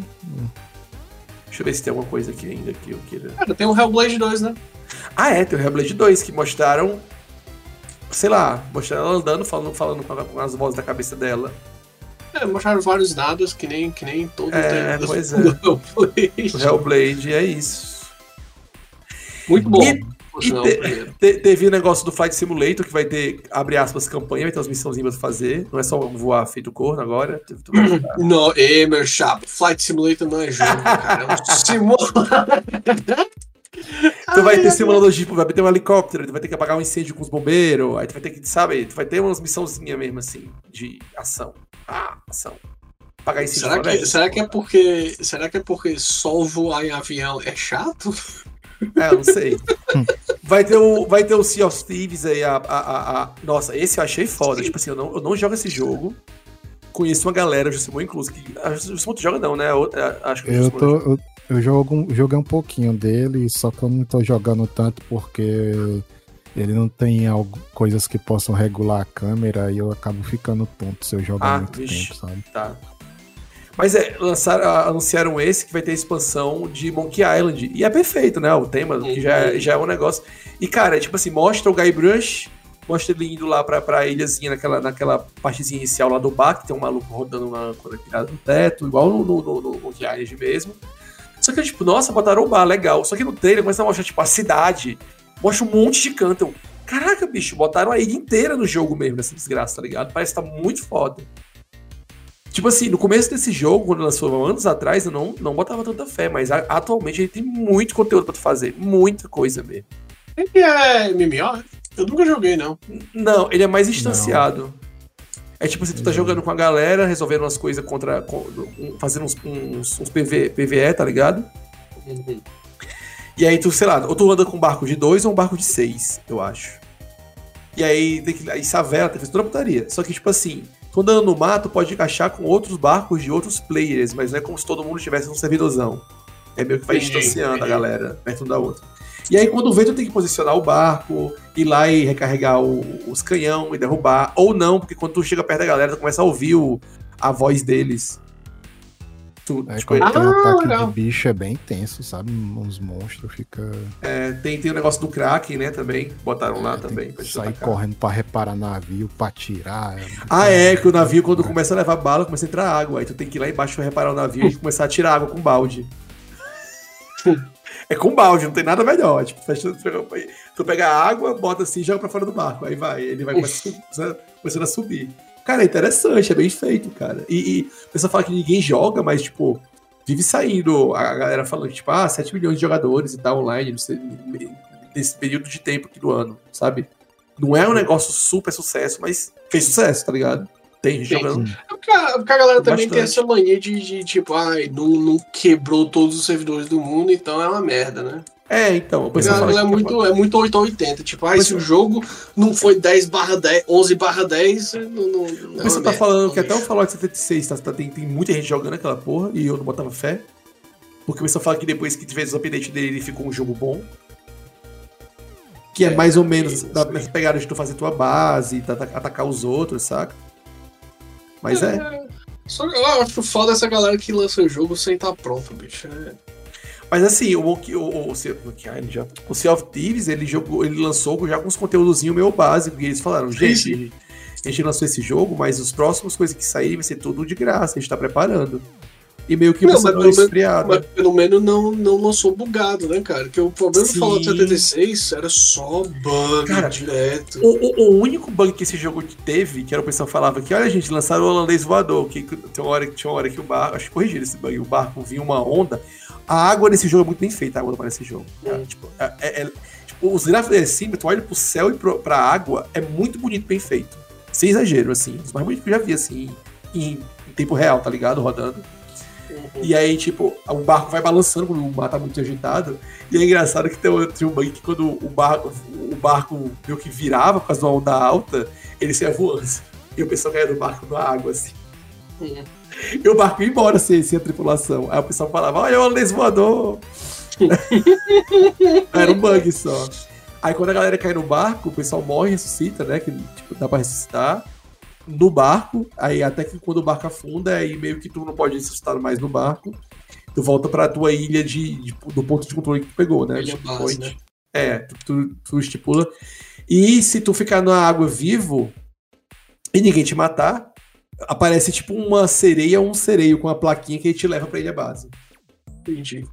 Deixa eu ver se tem alguma coisa aqui ainda que eu queira. Cara, tem o Hellblade 2, né? Ah, é, tem o Hellblade 2 que mostraram. Sei lá, mostraram ela andando, falando, falando com as vozes da cabeça dela. É, mostraram vários dados que nem, que nem todos é, pois é. Hellblade. O Hellblade é isso. Muito bom. E, e te, te, teve o negócio do Flight Simulator, que vai ter, abre aspas, campanha, vai ter umas missãozinhas pra fazer. Não é só voar feito corno agora. não, é, meu chapo. Flight Simulator não é jogo, cara. É um simulador. Tu vai ter simulador de vai ter um helicóptero, tu vai ter que apagar um incêndio com os bombeiros, aí tu vai ter que, sabe, tu vai ter umas missãozinhas mesmo assim, de ação. Ah, ação. Apagar incêndio será que, será que é porque. Será que é porque só voar em avião é chato? É, não sei. vai, ter o, vai ter o Sea of Thieves aí, a, a, a, a, Nossa, esse eu achei foda. Sim. Tipo assim, eu não, eu não jogo esse jogo. Conheço uma galera, o Jusimon incluso, que. A Jusimon tu joga não, né? Eu, acho que eu, tô, eu, eu jogo, joguei um pouquinho dele, só que eu não tô jogando tanto porque ele não tem algo, coisas que possam regular a câmera e eu acabo ficando tonto se eu jogar ah, muito vixe, tempo, sabe? Tá. Mas é, lançaram, anunciaram esse que vai ter expansão de Monkey Island. E é perfeito, né? O tema, que já, é, já é um negócio. E, cara, é tipo assim, mostra o Guybrush, mostra ele indo lá pra, pra ilhazinha, naquela, naquela partezinha inicial lá do bar, que tem um maluco rodando uma coisa pirada no teto, igual no, no, no, no Monkey Island mesmo. Só que, tipo, nossa, botaram o bar, legal. Só que no trailer começa a mostrar, tipo, a cidade. Mostra um monte de canto. Caraca, bicho, botaram a ilha inteira no jogo mesmo, nessa desgraça, tá ligado? Parece que tá muito foda. Tipo assim, no começo desse jogo, quando lançou anos atrás, eu não, não botava tanta fé, mas a, atualmente ele tem muito conteúdo pra tu fazer. Muita coisa mesmo. Ele é MMO? Eu nunca joguei, não. Não, ele é mais instanciado. Não. É tipo assim, tu tá jogando com a galera, resolvendo umas coisas contra. fazendo uns, uns, uns PV, PVE, tá ligado? Uhum. E aí tu, sei lá, ou tu anda com um barco de dois ou um barco de seis, eu acho. E aí tem que. Aí Savela, tem que fazer toda putaria. Só que, tipo assim, Tu andando no mato, pode encaixar com outros barcos de outros players, mas não é como se todo mundo estivesse num servidorzão. É meio que vai distanciando a galera perto um da outra. E aí, quando vê, tu tem que posicionar o barco, ir lá e recarregar o, os canhão e derrubar. Ou não, porque quando tu chega perto da galera, tu começa a ouvir o, a voz deles. Tu, é, tipo, quando tem um ataque legal. de bicho é bem tenso, sabe? Uns monstros fica. É, tem, tem o negócio do Kraken, né? Também. Botaram é, lá também. Pra sair atacar. correndo pra reparar navio, pra tirar. É ah, é, que o navio, quando é. começa a levar bala, começa a entrar água. Aí tu tem que ir lá embaixo pra reparar o navio e começar a tirar água com balde. é com balde, não tem nada melhor. Tipo, tu pega a água, bota assim e joga pra fora do barco. Aí vai, ele vai começando a subir. Cara, é interessante, é bem feito, cara. E, e a pessoa fala que ninguém joga, mas, tipo, vive saindo a galera falando, tipo, ah, 7 milhões de jogadores e tal online nesse período de tempo aqui do ano, sabe? Não é um negócio super sucesso, mas fez sucesso, tá ligado? Tem gente jogando. É porque, a, porque a galera também tem essa mania de, de tipo, ai, não, não quebrou todos os servidores do mundo, então é uma merda, né? É, então. Não, é, muito, é muito 8 ou 80. Tipo, ah, se o jogo não foi 10 barra 10, 11 barra 10, não, não, não é Você tá falando que até o Fallout 76 tá, tá, tem, tem muita gente jogando aquela porra e eu não botava fé. Porque o pessoal fala que depois que tiver os updates dele, ele ficou um jogo bom. Que é, é mais ou menos é, nessa pegada de tu fazer tua base, atacar os outros, saca? Mas é. é. Só, eu acho foda essa galera que lança o jogo sem estar tá pronto, bicho. É. Mas assim, o, o, o, o, já, o Sea of Thieves, ele, jogou, ele lançou já com os conteúdos meio básicos, e eles falaram, gente, a gente lançou esse jogo, mas os próximos coisas que saírem vai ser tudo de graça, a gente tá preparando. E meio que não, mas pelo, esfriado. mas pelo menos não, não lançou bugado, né, cara? Que o problema Sim. do Fallout 76 era só bug cara, direto. O, o, o, único bug que esse jogo teve, que era o pessoal falava que, olha, gente, lançaram o holandês voador, que tem uma hora, tinha uma hora que o barco, acho que corrigiram esse bug, o barco vinha uma onda, a água nesse jogo é muito bem feita, a água nesse jogo. É, tipo, é, é, é, tipo, os gráficos é assim, tu olha pro céu e pro, pra água, é muito bonito, bem feito. Sem exagero, assim. Os mais bonitos que eu já vi, assim, em, em tempo real, tá ligado? Rodando. Uhum. E aí, tipo, o barco vai balançando quando o mar tá muito agitado. E é engraçado que tem, tem um bug que quando o barco, o barco meio que virava por causa de uma onda alta, ele saia voando. E o pessoal caía do barco na água, assim. Uhum. E o barco ia embora sem, sem a tripulação. Aí o pessoal falava, olha o holandês voador. Era um bug só. Aí quando a galera cai no barco, o pessoal morre e ressuscita, né? Que tipo, dá pra ressuscitar. No barco, aí até que quando o barco afunda, aí meio que tu não pode ressuscitar mais no barco. tu volta pra tua ilha de, de do ponto de controle que tu pegou, né? Ilha base, né? É, tu, tu, tu, estipula. E se tu ficar na água vivo e ninguém te matar, aparece tipo uma sereia ou um sereio com a plaquinha que te leva pra ilha base. Entendi.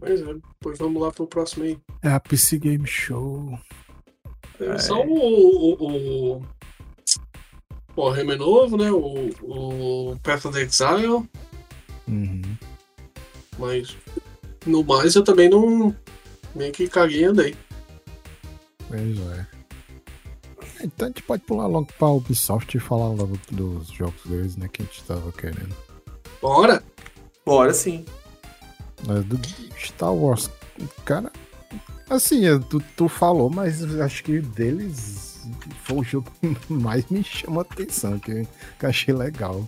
Mas é, pois vamos lá pro próximo aí. É a PC Game Show. É, só o, o, o, o Warhammer novo, né? O, o Path of the Exile. Uhum. Mas no mais eu também não. Meio que caguei e andei. Pois é. Então a gente pode pular logo pra Ubisoft e falar logo dos jogos deles, né? Que a gente tava querendo. Bora! Bora sim. É, do Star Wars, cara. Assim, tu, tu falou, mas acho que deles foi o jogo que mais me chamou a atenção, que, que eu achei legal.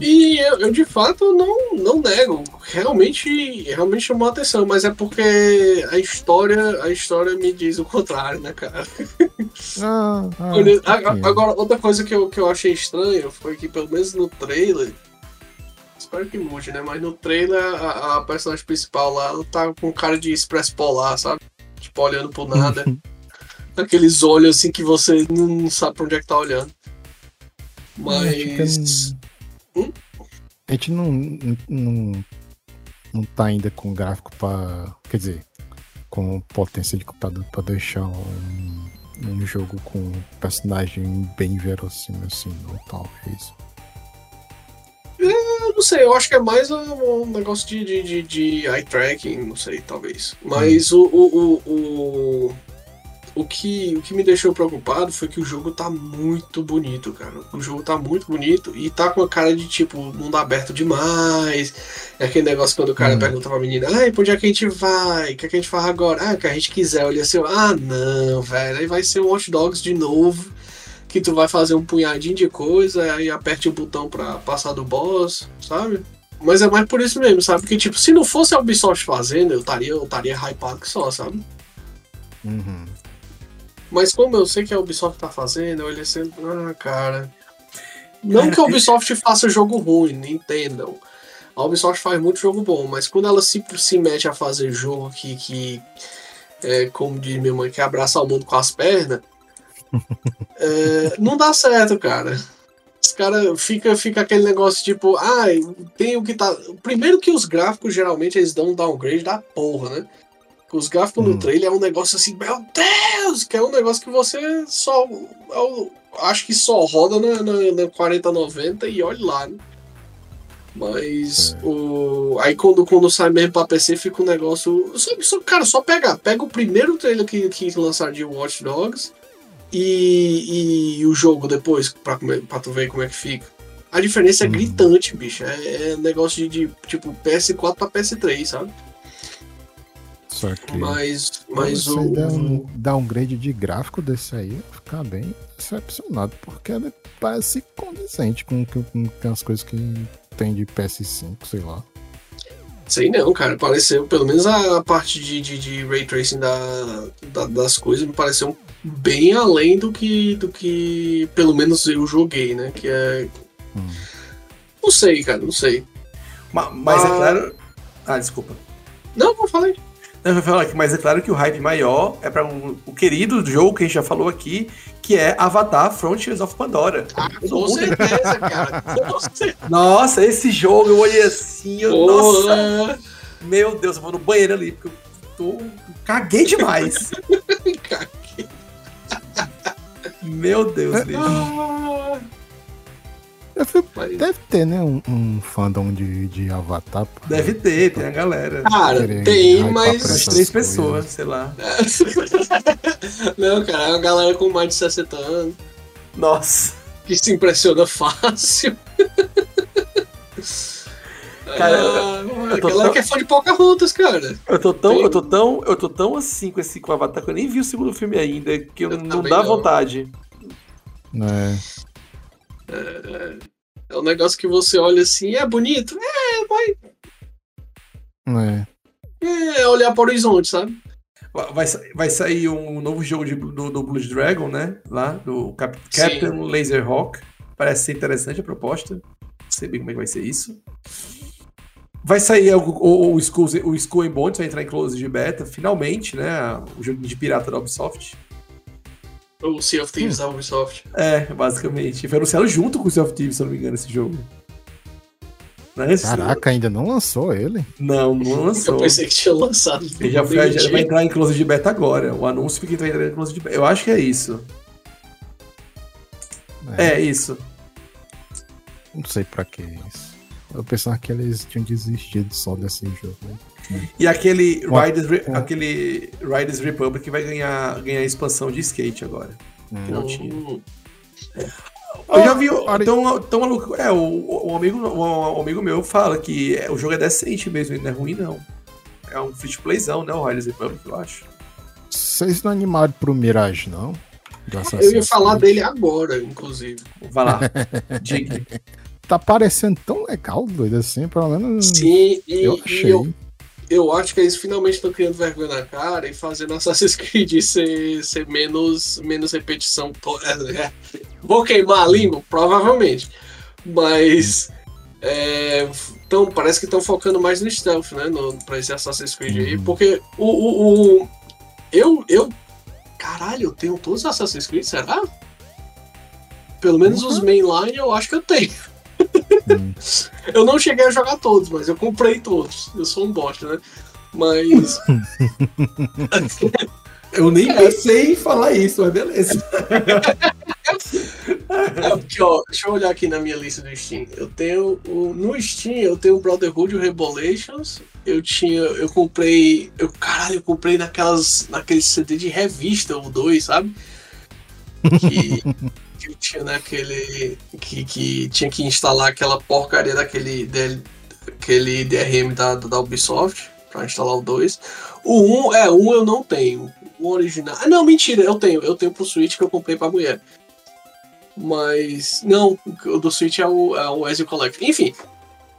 E eu, eu, de fato não, não nego, realmente realmente chamou a atenção, mas é porque a história a história me diz o contrário, né, cara? Ah, ah, Agora, outra coisa que eu, que eu achei estranho foi que pelo menos no trailer, espero que mude, né? Mas no trailer a, a personagem principal lá tá com cara de expresso polar, sabe? Tipo, olhando por nada. Aqueles olhos assim que você não sabe pra onde é que tá olhando. Mas. Hum? A gente não, não, não tá ainda com gráfico para Quer dizer, com potência de computador para deixar um, um jogo com personagem bem verossímil assim, ou talvez. É, não sei, eu acho que é mais um, um negócio de, de, de, de, eye tracking, não sei, talvez. Mas hum. o, o, o, o o que, o que me deixou preocupado foi que o jogo tá muito bonito, cara. O jogo tá muito bonito e tá com a cara de tipo, mundo aberto demais. É aquele negócio quando o cara hum. pergunta pra menina, ai, pra onde é que a gente vai? O que, é que a gente faz agora? Ah, o que a gente quiser. Olha assim, ah, não, velho. Aí vai ser um Watch Dogs de novo. Que tu vai fazer um punhadinho de coisa, aí aperte o botão pra passar do boss, sabe? Mas é mais por isso mesmo, sabe? Porque, tipo, se não fosse a Ubisoft fazendo, eu estaria eu estaria hypado que só, sabe? Uhum. Mas como eu sei que a Ubisoft tá fazendo, eu olhei assim, ah, cara. Não que a Ubisoft faça jogo ruim, entendam. A Ubisoft faz muito jogo bom, mas quando ela se, se mete a fazer jogo que, que é, como diz minha mãe, que abraça o mundo com as pernas, é, não dá certo, cara. Os caras fica, fica aquele negócio tipo, ah, tem o que tá. Primeiro que os gráficos geralmente eles dão um downgrade da porra, né? Os gráficos hum. no trailer é um negócio assim, meu Deus! Que é um negócio que você só. Eu é acho que só roda na, na, na 4090 e olhe lá, né? Mas é. o. Aí quando, quando sai mesmo pra PC fica um negócio. Só, só, cara, só pega. Pega o primeiro trailer que, que lançaram de Watch Dogs e, e o jogo depois, pra, pra tu ver como é que fica. A diferença é hum. gritante, bicho. É, é negócio de, de tipo PS4 pra PS3, sabe? Só que. Mas, mas o. Der um downgrade de gráfico desse aí, ficar bem decepcionado, porque ele parece condizente com, com, com as coisas que tem de PS5, sei lá. Sei não, cara. Pareceu, pelo menos a parte de, de, de ray tracing da, da, das coisas me pareceu bem além do que, do que pelo menos eu joguei, né? Que é. Hum. Não sei, cara, não sei. Mas, mas é ah... é claro. Ah, desculpa. Não, vou falar. Eu falar aqui, mas é claro que o hype maior é para um, o querido jogo que a gente já falou aqui, que é Avatar Frontiers of Pandora. Ah, com certeza, cara. Nossa, esse jogo eu olhei assim, eu, nossa. Meu Deus, eu vou no banheiro ali, porque eu tô. Caguei demais. Caguei. Meu Deus, bicho. Mas... Deve ter, né? Um, um fandom de, de Avatar. Deve ter, tem a galera. Cara, tem, mas. Três pessoas, sei lá. Não, cara, é uma galera com mais de 60 anos. Nossa. Que se impressiona fácil. Cara, ah, eu tô tão... que é fã de Pocahontas, cara. Eu tô tão, eu tô tão, eu tô tão assim com esse com Avatar que eu nem vi o segundo filme ainda, que eu, eu não dá não. vontade. É. É, é um negócio que você olha assim, é bonito? É, vai. É. É olhar para o horizonte, sabe? Vai, vai sair um novo jogo de, do, do Blood Dragon, né? Lá, do Cap, Captain Laserhawk. Parece ser interessante a proposta. Não sei bem como é que vai ser isso. Vai sair o, o, o, Skull, o Skull and Bones, vai entrar em close de beta, finalmente, né? O jogo de pirata da Ubisoft. O Sea of Thieves hum. da Ubisoft. É, basicamente. Foi anunciado junto com o Sea of Thieves, se eu não me engano, esse jogo. É Caraca, ainda não lançou ele? Não, não lançou. Eu pensei que tinha lançado. Ele já, foi, já vai entrar em close de beta agora. O anúncio fica entrando em close de beta. Eu acho que é isso. É, é isso. Não sei pra que isso. Eu pensava que eles tinham desistido só desse jogo. E aquele Riders, aquele Riders Republic vai ganhar, ganhar expansão de skate agora. Hum. Que não tinha. É. Eu já vi. Tão, tão maluco. É, o, o, amigo, o, amigo meu fala que é, o jogo é decente mesmo, ele não é ruim, não. É um free to playzão, né? O Riders Republic, eu acho. Vocês não animaram pro Mirage, não? Eu ia falar dele agora, inclusive. Vai lá. Diga tá parecendo tão legal, doido, assim, pelo menos. Sim, e, eu achei. E eu, eu acho que eles finalmente estão criando vergonha na cara e fazendo Assassin's Creed ser, ser menos, menos repetição. É, é. Vou queimar a língua? Provavelmente. Mas. É, então, parece que estão focando mais no stealth, né? No, pra esse Assassin's Creed aí. Uhum. Porque o, o, o. eu, eu. Caralho, eu tenho todos os Assassin's Creed, será? Pelo menos uhum. os mainline eu acho que eu tenho eu não cheguei a jogar todos, mas eu comprei todos. Eu sou um bosta, né? Mas. eu nem pensei em falar isso, mas beleza. Aqui, ó, deixa eu olhar aqui na minha lista do Steam. Eu tenho. O, no Steam eu tenho o Brotherhood o Revelations. Eu tinha. Eu comprei. Eu, caralho, eu comprei naquelas. naquele CD de revista, o 2, sabe? Que que tinha naquele. Que, que tinha que instalar aquela porcaria daquele. aquele DRM da, da Ubisoft para instalar o 2. O 1, é, o 1 eu não tenho. O original. Ah, não, mentira, eu tenho. Eu tenho pro Switch que eu comprei pra mulher. Mas. Não, o do Switch é o, é o Ezio Collect. Enfim,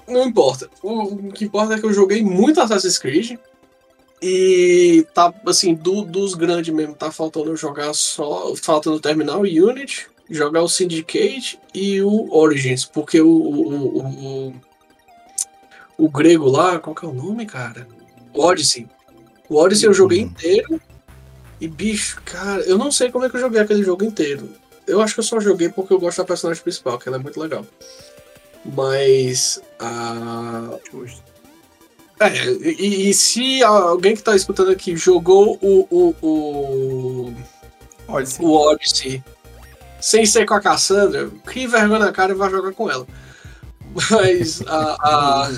não importa. O, o, que importa é que eu joguei muito Assassin's Creed. E tá, assim, do, dos grandes mesmo, tá faltando jogar só. Faltando terminar o Unity, jogar o Syndicate e o Origins, porque o, o, o, o, grego lá, qual que é o nome, cara? O Odyssey. O Odyssey eu joguei uhum. inteiro. E bicho, cara, eu não sei como é que eu joguei aquele jogo inteiro. Eu acho que eu só joguei porque eu gosto da personagem principal, que ela é muito legal. Mas. a É, e, e, se alguém que tá escutando aqui jogou o. o, o... Odyssey. O Odyssey sem ser com a Cassandra, crie vergonha na cara e vai jogar com ela. Mas a. a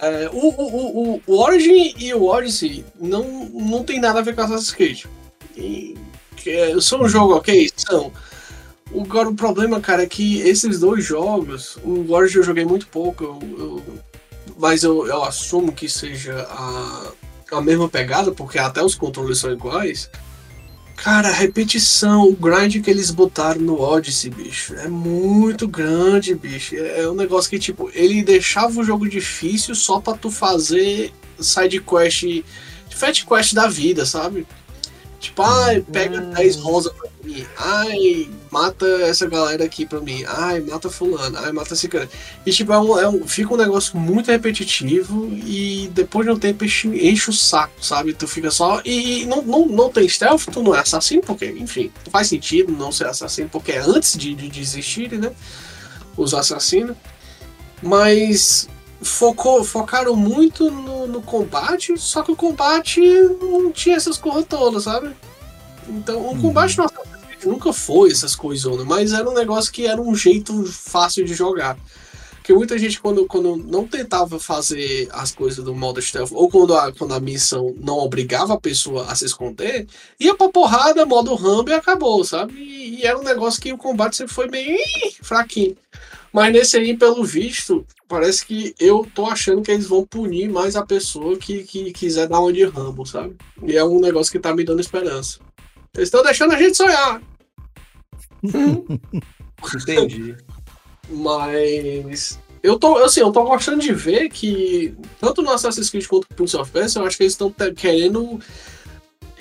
é, o, o, o, o Origin e o Odyssey não, não tem nada a ver com Assassin's Creed. E, é, são um jogo ok? São. Agora o problema, cara, é que esses dois jogos, o Origin eu joguei muito pouco, eu, eu, mas eu, eu assumo que seja a, a mesma pegada, porque até os controles são iguais. Cara, a repetição, o grind que eles botaram no Odyssey, bicho, é muito grande, bicho. É um negócio que, tipo, ele deixava o jogo difícil só pra tu fazer side quest, fat quest da vida, sabe? Tipo, ai, pega hum. 10 rosas pra mim. Ai, mata essa galera aqui pra mim. Ai, mata fulano. Ai, mata esse cara. E tipo, é um, é um, fica um negócio muito repetitivo e depois de um tempo enche, enche o saco, sabe? Tu fica só. E, e não, não, não tem stealth, tu não é assassino, porque, enfim, faz sentido não ser assassino, porque é antes de, de desistirem, né? Os assassinos. Mas focou, focaram muito no, no, combate, só que o combate não tinha essas coisas todas, sabe? Então, o uhum. combate no nunca foi essas coisas, mas era um negócio que era um jeito fácil de jogar. Porque muita gente, quando, quando não tentava fazer as coisas do modo stealth, ou quando a, quando a missão não obrigava a pessoa a se esconder, ia pra porrada, modo Rambo e acabou, sabe? E, e era um negócio que o combate sempre foi bem fraquinho. Mas nesse aí, pelo visto, parece que eu tô achando que eles vão punir mais a pessoa que, que quiser dar uma de Rambo, sabe? E é um negócio que tá me dando esperança. Eles estão deixando a gente sonhar. Entendi. Mas eu tô, assim, eu tô gostando de ver que tanto no Assassin's Creed quanto no Prince of Persia, eu acho que eles estão querendo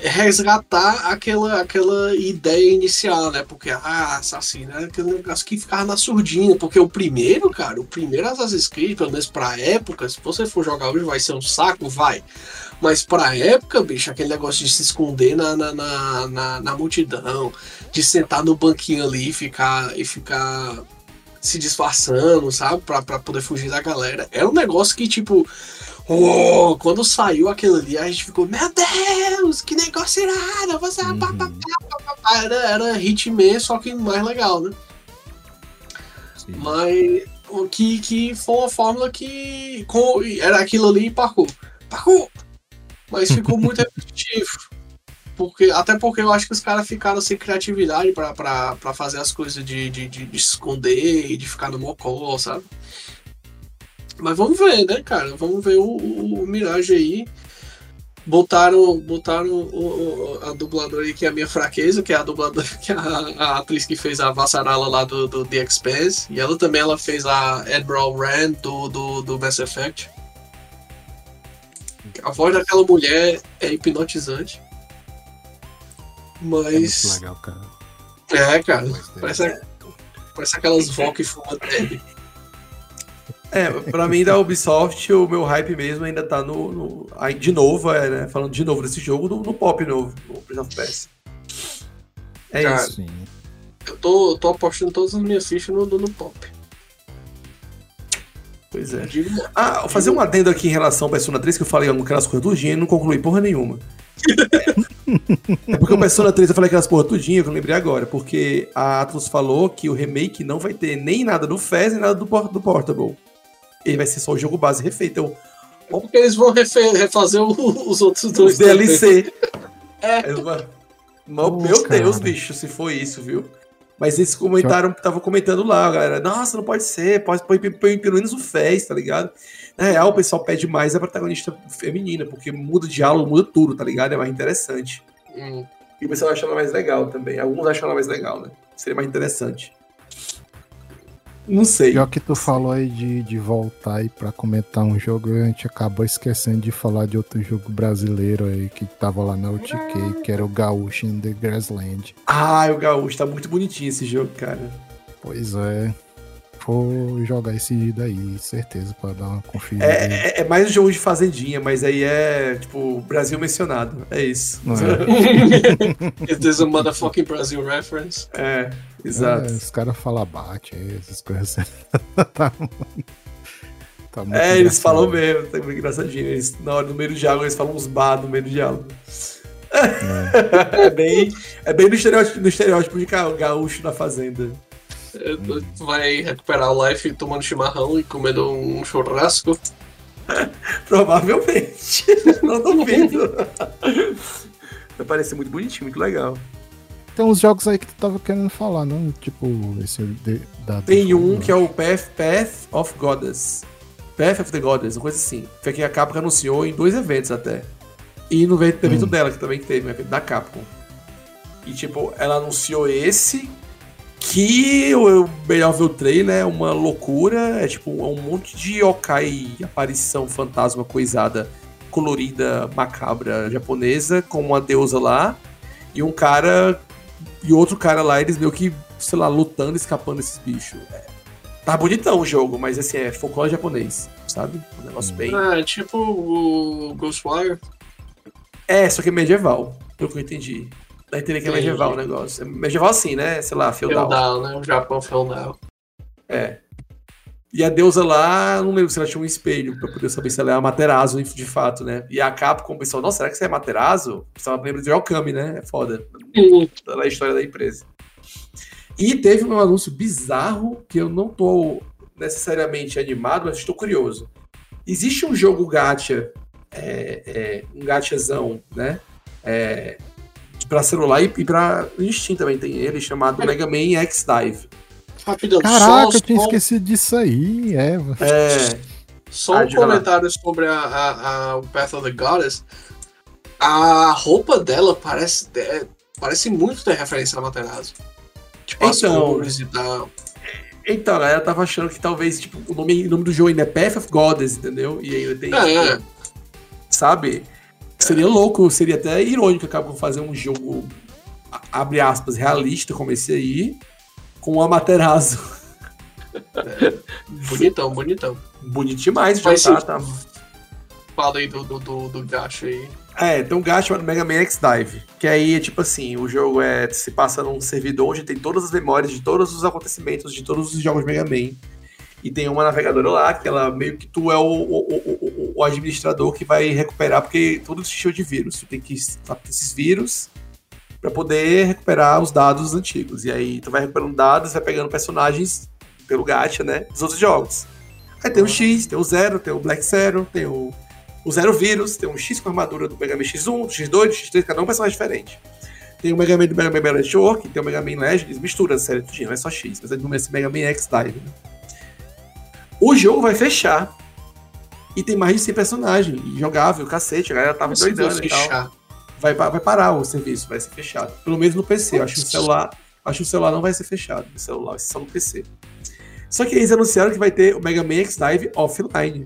resgatar aquela, aquela ideia inicial, né? Porque, ah, assassino é aquele negócio que ficava na surdina. Porque o primeiro, cara, o primeiro Assassin's Creed, pelo menos pra época, se você for jogar hoje vai ser um saco, vai. Mas pra época, bicho, aquele negócio de se esconder na, na, na, na, na multidão, de sentar no banquinho ali e ficar, e ficar se disfarçando, sabe? Pra, pra poder fugir da galera. Era um negócio que, tipo, Oh, quando saiu aquilo ali, a gente ficou, meu Deus, que negócio irado! Você uhum. pá, pá, pá, era, era Hitman, só que mais legal, né? Sim. Mas que, que foi uma fórmula que com, era aquilo ali e parkour. Parkour! Mas ficou muito repetitivo. Porque, até porque eu acho que os caras ficaram sem criatividade para fazer as coisas de, de, de, de esconder e de ficar no mocó, sabe? Mas vamos ver, né, cara? Vamos ver o, o, o Mirage aí. Botaram, botaram o, a dubladora aí, que é a minha fraqueza, que é a dubladora, que é a, a atriz que fez a Vassarala lá do, do The Expanse. E ela também ela fez a Admiral Rand do, do, do Mass Effect. A voz daquela mulher é hipnotizante. Mas. É muito legal, cara. É, cara. Parece, parece aquelas vozes que fumam é, pra mim da Ubisoft, o meu hype mesmo ainda tá no. no aí, de novo, é, né? Falando de novo desse jogo, no, no pop novo, no Prince of Persia. É Cara, isso. Sim. Eu tô, tô apostando todas as minhas fichas no, no, no pop. Pois é. Ah, vou fazer um adendo aqui em relação ao Persona 3, que eu falei aquelas coisas tudinho e não concluí porra nenhuma. é porque o Persona 3 eu falei aquelas porra tudinho, que eu lembrei agora, porque a Atlus falou que o remake não vai ter nem nada do FES nem nada do, do Portable ele vai ser só o jogo base refeito. Eu, Ou porque eles vão refazer os outros dois. Os DLC. é. Meu, meu Deus, bicho, se foi isso, viu? Mas eles comentaram, tava comentando lá, galera. Nossa, não pode ser, pode põe pelo menos o Fez, tá ligado? Na real, o pessoal pede mais a protagonista feminina, porque muda diálogo, muda tudo, tá ligado? É mais interessante. Hum. E o pessoal acha ela mais legal também. Alguns acham ela mais legal, né? Seria mais interessante. Não sei. Pior que tu falou aí de, de voltar aí pra comentar um jogo, a gente acabou esquecendo de falar de outro jogo brasileiro aí que tava lá na UTK, que era o Gaúcho in the Grassland. Ah, o Gaúcho, tá muito bonitinho esse jogo, cara. Pois é. Vou jogar esse daí, certeza, pra dar uma conferida. É, é, é, mais um jogo de fazendinha, mas aí é, tipo, Brasil mencionado. É isso. É. Is this a motherfucking Brasil reference? É. Exato. É, os caras falam bate, essas coisas tá, tá é, eles falam mesmo, tá muito engraçadinho. Eles, na hora, no meio do diálogo, eles falam uns bar no meio do diálogo. É, é bem, é bem no estereótipo, no estereótipo de gaúcho na fazenda. É, tu vai recuperar o life tomando chimarrão e comendo um churrasco? Provavelmente. Não duvido. Vai parecer muito bonitinho, muito legal. Tem uns jogos aí que tu tava querendo falar, não? Tipo, esse de, da. Tem um que é o Path, Path of Goddess. Path of the Goddess, uma coisa assim. Foi que a Capcom anunciou em dois eventos até. E no evento hum. dela, que também teve, no evento da Capcom. E tipo, ela anunciou esse, que o melhor ver o trailer é uma loucura. É tipo um monte de yokai, aparição fantasma coisada, colorida, macabra japonesa, com uma deusa lá. E um cara e outro cara lá, eles meio que, sei lá, lutando, escapando desses bichos. É, tá bonitão o jogo, mas assim, é folclore japonês, sabe? Um negócio bem. Ah, é tipo o Ghostwire. É, só que é medieval, pelo que eu entendi. Dá entender que é medieval o negócio. É medieval assim, né? Sei lá, feudal. Feudal, né? O Japão feudal. É. E a deusa lá, não lembro se ela tinha um espelho pra poder saber se ela é a Materazo de fato, né? E a Capcom pensou, nossa, será que você é Materazo? Você lembra de Okami, né? É foda. Uhum. Tá a história da empresa. E teve um anúncio bizarro que eu não tô necessariamente animado, mas estou curioso. Existe um jogo gacha, é, é, um gachazão, né? É, para celular e, e para Steam também tem ele, chamado Mega Man X Dive. Rapidão, Caraca, só, eu tinha só... esquecido disso aí, é. É. Só ah, um comentário sobre a, a, a, o Path of the Goddess. A roupa dela parece, é, parece muito ter referência a Materazzo. Tipo, então, as cores e tal. Então, a galera tava achando que talvez tipo, o, nome, o nome do jogo ainda é Path of Goddess, entendeu? E aí tem. É. Tipo, sabe? Seria louco, seria até irônico acabar fazer um jogo, abre aspas, realista como esse aí, com o Amaterasu. É, bonitão, bonitão. Bonito demais, já tá, tá. Fala aí do, do, do, do gacha aí. É, tem um gacha chamado Mega Man X-Dive, que aí é tipo assim, o jogo é se passa num servidor onde tem todas as memórias de todos os acontecimentos de todos os jogos Mega Man. E tem uma navegadora lá, que ela meio que tu é o, o, o, o administrador que vai recuperar, porque tudo se encheu de vírus. Tu tem que estar esses vírus para poder recuperar os dados antigos. E aí tu vai recuperando dados, vai pegando personagens pelo gacha, né? Dos outros jogos. Aí tem o X, tem o Zero, tem o Black Zero, tem o o Zero Vírus, tem um X com armadura do Mega Man X1, do X2, do X3, cada um é um personagem diferente. Tem o Mega Man do Mega Man Battle Network, tem o Mega Man Legends, mistura a série tudinho, não é só X, mas é do Mega Man X Dive. Né? O jogo vai fechar e tem mais de 100 personagens, jogável, cacete, a galera tava doidando e tal. Vai, vai parar o serviço, vai ser fechado. Pelo menos no PC, eu acho que o celular, acho que o celular não vai ser fechado, o celular vai ser só no PC. Só que eles anunciaram que vai ter o Mega Man X Dive offline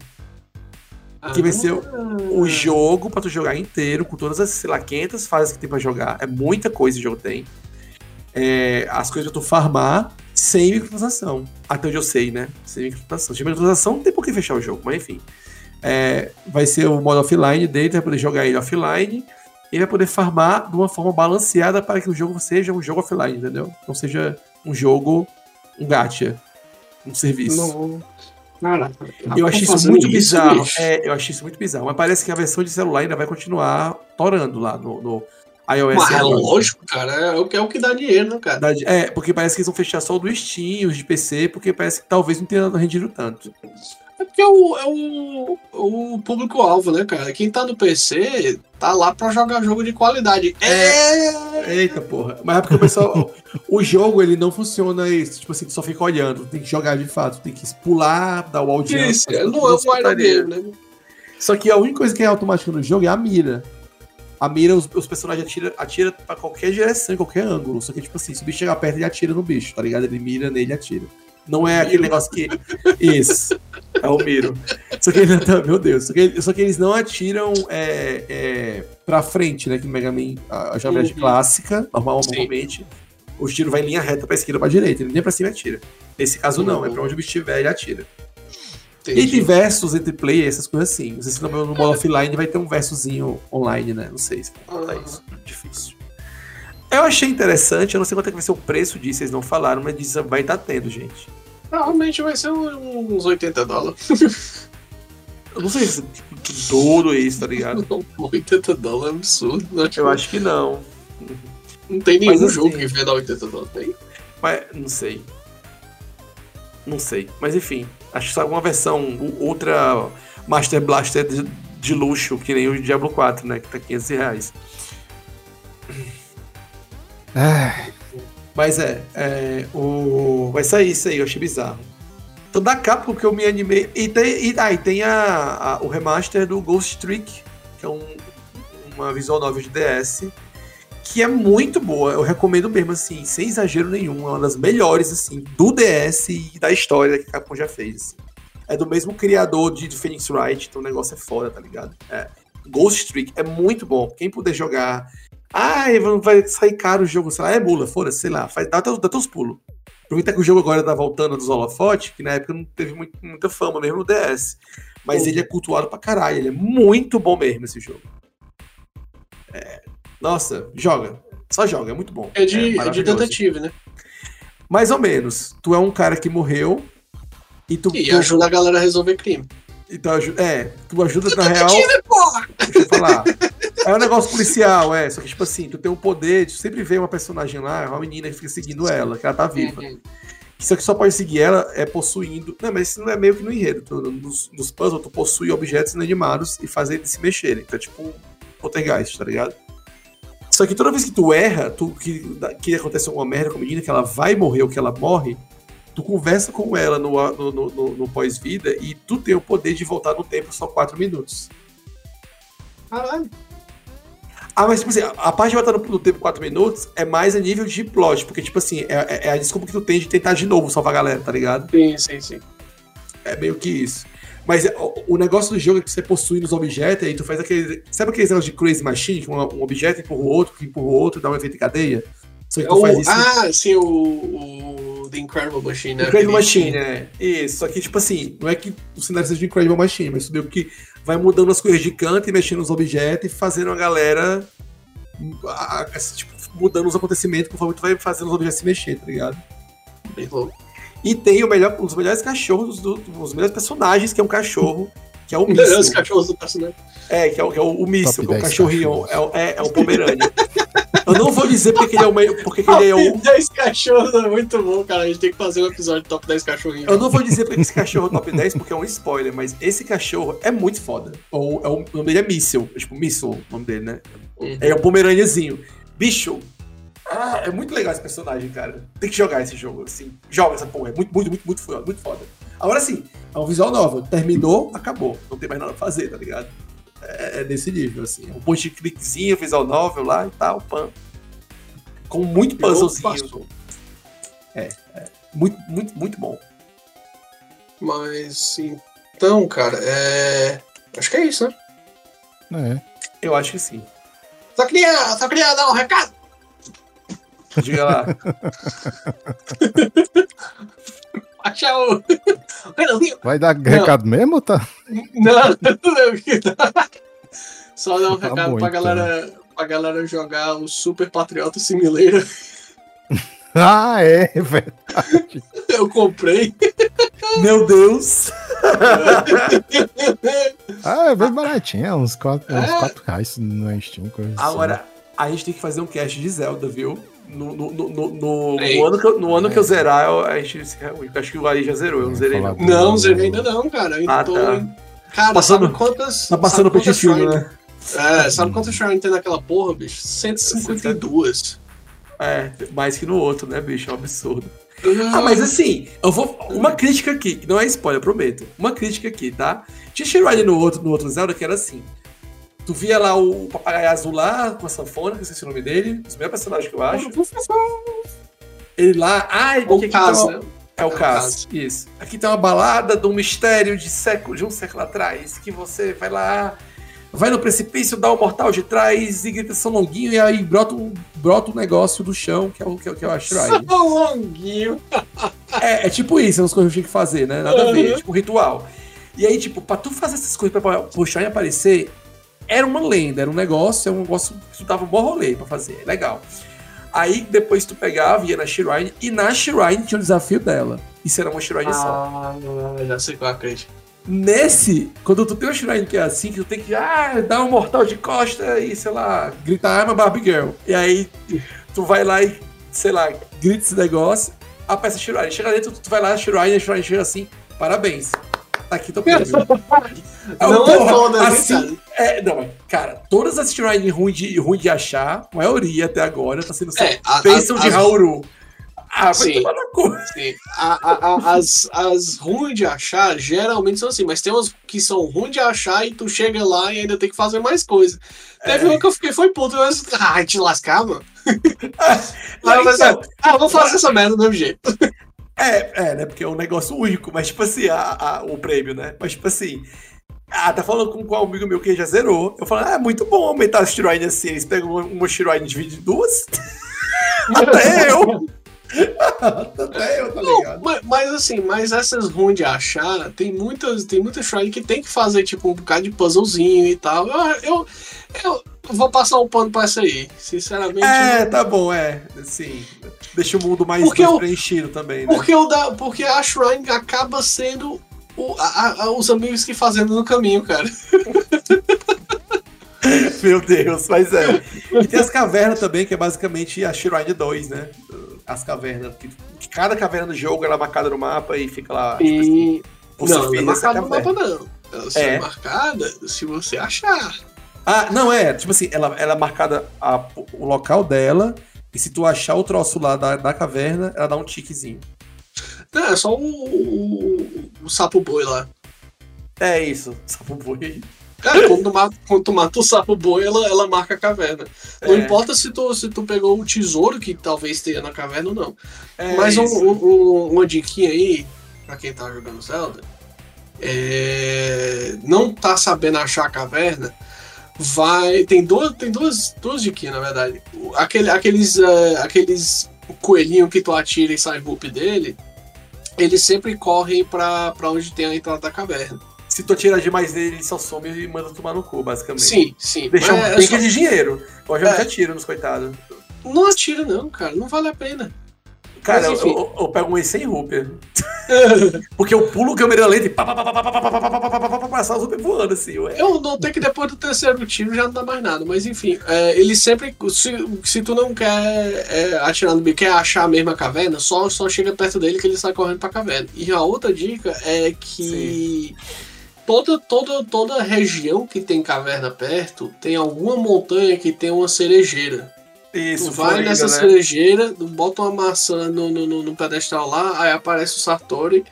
que vai ser o, jogo pra tu jogar inteiro, com todas as, sei lá, 500 fases que tem pra jogar. É muita coisa o jogo tem. É, as coisas pra tu farmar sem microtransação. Até onde eu sei, né? Sem microtransação. Sem microtransação não tem por que fechar o jogo, mas enfim. É, vai ser o modo offline dele, tu vai poder jogar ele offline e vai poder farmar de uma forma balanceada para que o jogo seja um jogo offline, entendeu? Não seja um jogo, um gacha, um serviço. Não. Eu achei isso muito isso, bizarro. É, eu achei isso muito bizarro. Mas parece que a versão de celular ainda vai continuar torando lá no, no iOS. Mas é lógico, cara. É o, que, é o que dá dinheiro, né, cara? É, porque parece que eles vão fechar só o do Steam, os de PC, porque parece que talvez não tenha rendido tanto. É porque é o, é o, o público-alvo, né, cara? Quem tá no PC tá lá pra jogar jogo de qualidade. É! Eita porra. Mas é porque o pessoal. o jogo ele não funciona isso. Tipo assim, tu só fica olhando. Tem que jogar de fato. Tem que pular, dar o audiência. Isso, é, não é o aerodeiro, né? Só que a única coisa que é automática no jogo é a mira. A mira, os, os personagens atiram atira pra qualquer direção, em qualquer ângulo. Só que, tipo assim, se o bicho chegar perto, ele atira no bicho, tá ligado? Ele mira nele e atira. Não é aquele negócio que. Isso. É o Miro. Só que ele tá, Meu Deus. Só que, só que eles não atiram é, é, pra frente, né? Que no Mega Man, a jogabilidade uhum. clássica, normal, normalmente, o tiro vai em linha reta pra esquerda ou pra direita. Ele nem pra cima atira. Nesse caso, não. É pra onde o bicho estiver, ele atira. Entendi. E de versos entre play, essas coisas assim. Não sei se no, no modo offline vai ter um versozinho online, né? Não sei se pode ah. isso. Difícil. Eu achei interessante, eu não sei quanto é que vai ser o preço disso, vocês não falaram, mas diz, vai estar tá tendo, gente. Provavelmente vai ser uns 80 dólares. Eu não sei se tipo, tudo isso, tá ligado? 80 dólares é absurdo. Né? Eu acho que não. Não tem nenhum mas, assim, jogo que venda 80 dólares, tem? Mas, não sei. Não sei. Mas enfim, acho que só uma versão ultra Master Blaster de, de, luxo, que nem o Diablo 4, né? Que tá 500 reais. Mas é, é, o... vai sair isso aí, eu achei bizarro. Então da capa que eu me animei. E tem, e, ah, e tem a, a, o remaster do Ghost Trick, que é um, uma visual novel de DS, que é muito boa. Eu recomendo mesmo, assim, sem exagero nenhum. É uma das melhores, assim, do DS e da história que a Capcom já fez. Assim. É do mesmo criador de, de Phoenix Wright, então o negócio é foda, tá ligado? É. Ghost Trick é muito bom. Quem puder jogar ah, vai sair caro o jogo, sei lá, é bula, foda-se, sei lá, faz, dá, dá, dá teus pulos. Aproveita que o jogo agora tá voltando dos holofotes, que na época não teve muito, muita fama mesmo no DS. Mas ele é cultuado pra caralho, ele é muito bom mesmo esse jogo. É, nossa, joga. Só joga, é muito bom. É de, é, é de detetive, né? Mais ou menos. Tu é um cara que morreu e tu. E tu... ajuda a galera a resolver crime. Então, é, tu ajuda na real. Porra! Deixa eu falar. É um negócio policial, é. Só que, tipo assim, tu tem o um poder de sempre ver uma personagem lá, uma menina que fica seguindo ela, que ela tá viva. Uhum. Só que só pode seguir ela é possuindo. Não, mas isso não é meio que no enredo. Tu, nos, nos puzzles, tu possui objetos inanimados e faz eles se mexerem. Então é tipo um poltergeist, tá ligado? Só que toda vez que tu erra, tu, que, que acontece alguma merda com a menina, que ela vai morrer ou que ela morre, tu conversa com ela no, no, no, no pós-vida e tu tem o poder de voltar no tempo só 4 minutos. Caralho. Ah, mas tipo assim, a parte de voltar no, tempo 4 minutos é mais a nível de plot, porque, tipo assim, é, é, a desculpa que tu tem de tentar de novo salvar a galera, tá ligado? Sim, sim, sim. É meio que isso. Mas o, o, negócio do jogo é que você possui nos objetos, e aí tu faz aquele. Sabe aqueles negócios de Crazy Machine, que um, um objeto empurra o outro, que empurra o outro, dá um efeito de cadeia? Só que tu é o, faz isso. Ah, sim, o, o The Incredible Machine, né? Incredible Machine, é. Isso. Só que, tipo assim, não é que o cenário seja de Incredible Machine, mas tu deu que vai mudando as coisas de canto e mexendo nos objetos e fazendo a galera. A, a, tipo, mudando os acontecimentos conforme tu vai fazendo os objetos se mexer, tá ligado? Bem louco. E tem o melhor, um dos melhores cachorros, do, dos melhores personagens, que é um cachorro, que é o Míssil. Melhores cachorros do personagem. É, que é o, que é o, o Míssil, que é o cachorrinho, é, é, é o Pomerânia. Eu não vou dizer porque ele é o porque ele é o. Top 10 cachorros é muito bom, cara. A gente tem que fazer um episódio de top 10 cachorrinhos. Eu não vou dizer porque esse cachorro é top 10 porque é um spoiler, mas esse cachorro é muito foda. Ou, é o, o nome dele é Míssil. É tipo, Míssil, o nome dele, né? Uhum. É o Pomerâniazinho. Bicho, ah, é muito legal esse personagem, cara. Tem que jogar esse jogo, assim. Joga essa porra. É muito, muito, muito, muito foda. Muito foda. Agora sim, é um visual novo. Terminou, acabou. Não tem mais nada pra fazer, tá ligado? É, é desse nível, assim. Um ponto de cliquezinho, visual novel lá e tal, pan. Com muito puzzlezinho. É, é. Muito, muito, muito bom. Mas, então, cara, é. Acho que é isso, né? É. Eu acho que sim. Só queria, só queria dar um recado. Diga lá. Acha o. Vai dar não. recado mesmo, tá? Não, não. Só dar um tá recado pra, galera, pra galera jogar o Super Patriota Simulator. Ah, é, é verdade. Eu comprei. Meu Deus. ah, é bem baratinho, é uns 4, é. reais no Steam. Coisa Agora, assim. a gente tem que fazer um cast de Zelda, viu? No, no, no, no, no ano, que eu, no ano que eu zerar, eu, a gente eu acho que o Ali já zerou, eu não zerei não. Não, zerei ainda não, cara. Ainda ah, tô. Tá. Cara, passando, sabe quantas. Tá passando o Petit né? É, sabe quantas Shrine tem naquela porra, bicho? 152. É, mais que no outro, né, bicho? É um absurdo. Ah, mas assim, eu vou. Uma crítica aqui, que não é spoiler, prometo. Uma crítica aqui, tá? Tinha Shrine no outro, no outro Zelda que era assim. Tu via lá o papagaio azul lá, com a sanfona, que eu esqueci o nome dele, os meus personagens que eu acho. Ele lá, ai, o caso, né? É o, é caso, caso, isso. Aqui tem uma balada de um mistério de século, de um século atrás, que você vai lá, vai no precipício, dá o um mortal de trás e grita São Longuinho, e aí brota um, brota um negócio do chão, que é o que, é, que é o. São Longuinho! é, é tipo isso, é umas coisas que a gente tem que fazer, né? Nada a ver, tipo ritual. E aí, tipo, pra tu fazer essas coisas pra puxar e aparecer, era uma lenda, era um negócio, era um negócio que tu dava um bom rolê pra fazer, legal. Aí depois tu pegava, ia na Shrine, e na Shrine tinha o desafio dela. Isso era uma Shrine ah, só. Ah, já sei qual é a Nesse, quando tu tem uma Shrine que é assim, que tu tem que ah, dar um mortal de costa e, sei lá, gritar I'm a Barbie Girl. E aí tu vai lá e, sei lá, grita esse negócio, a peça Shrine. Chega dentro, tu vai lá, Shrine, a Shrine chega assim, parabéns. Tá aqui teu prêmio. não é foda, assim, é, não, cara, todas as Shrine ruins de, ruim de achar, a maioria até agora, tá sendo só é, bênção de Hauru. Ah, sim, sim. A, a, a, as, as ruins de achar geralmente são assim, mas tem umas que são ruins de achar e tu chega lá e ainda tem que fazer mais coisa. Teve é. uma que eu fiquei, foi puto, eu disse, ai, te lascar, mano. ah, mas, então, ah, vou fazer essa merda do mesmo jeito. É, é, né? Porque é um negócio único, mas tipo assim, a, a, o prêmio, né? Mas tipo assim. Ah, tá falando com, um amigo meu que já zerou. Eu falo, ah, é muito bom aumentar as Shrine assim. Eles pegam uma, uma e dividem em duas. Até eu! Até eu, tá ligado? mas, mas, assim, mas essas ruins de achar, tem muitas, tem muitas Shrine que tem que fazer, tipo, um bocado de puzzlezinho e tal. Eu, eu, eu vou passar um pano pra essa aí, sinceramente. É, tá bom, é. Sim. Deixa o mundo mais, mais preenchido também, né? Porque, o da, porque a Shrine acaba sendo o, a, a, os amigos que fazendo no caminho, cara. Meu Deus, mas é. E tem as cavernas também, que é basicamente a Shrine 2, né? As cavernas. Que, que cada caverna do jogo ela é marcada no mapa e fica lá. Tipo e... Tipo assim, não, não é marcada no mapa, não. Ela só é. é marcada se você achar. Ah, não, é. Tipo assim, ela, ela é marcada a, o local dela. E se tu achar o troço lá da, da caverna, ela dá um tiquezinho. Não, é só o, o, o sapo boi lá. É isso, sapo boi. Cara, quando tu mata, quando tu mata o sapo boi, ela, ela marca a caverna. Não é. importa se tu, se tu pegou o tesouro que talvez tenha na caverna ou não. É Mas um, um, uma diquinha aí, pra quem tá jogando Zelda, é, não tá sabendo achar a caverna, vai. Tem duas, tem duas, duas diquinhas, na verdade. Aquele, aqueles, uh, aqueles coelhinho que tu atira e sai rup dele, eles sempre correm pra, pra onde tem a entrada da caverna. Se tu atirar demais nele, ele só some e manda tomar no cu, basicamente. Sim, sim. Deixa um é, só... de dinheiro. Pode já é. atira nos coitados. Não atira, não, cara. Não vale a pena. Cara, eu, eu, eu, pego um e 100 rúpia. Porque eu pulo câmera lenta e passar os rúpias voando assim. Ué. Eu notei que depois do terceiro tiro já não dá mais nada. Mas enfim, é, ele sempre. Se, se tu não quer é, atirar no bico, quer achar a mesma caverna, só, só chega perto dele que ele sai correndo pra caverna. E a outra dica é que. Toda, toda, toda região que tem caverna perto tem alguma montanha que tem uma cerejeira. Isso, tu vai nessa né? cerejeira, bota uma maçã no, no, no, pedestal lá, aí aparece o Sartori.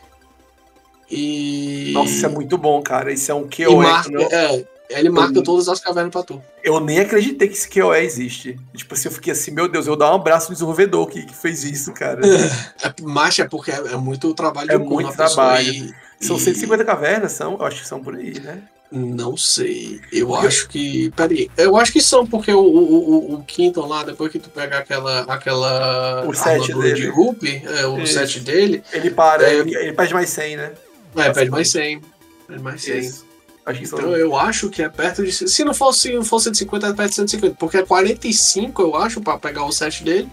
E. Nossa, isso é muito bom, cara. Isso é um QOE. Marca? É, ele marca eu, todas as cavernas pra tu. Eu nem acreditei que esse QOE existe. Tipo assim, eu fiquei assim, meu Deus, eu vou dar um abraço no desenvolvedor que, que fez isso, cara. é, mas é porque é, é muito trabalho É muito trabalho. E, são 150 cavernas, são? Eu acho que são por aí, né? Não sei. Eu acho que. Peraí. Eu acho que são, porque o, o, o Quinton lá, depois que tu pega aquela. aquela o set dele. de Rup, é, o Isso. set dele. Ele para, é, ele, ele pede mais 100, né? É, pede mais 100. Pede mais 100. Isso. Acho então são... eu acho que é perto de. Se não fosse, se fosse 150, é perto de 150. Porque é 45, eu acho, pra pegar o set dele.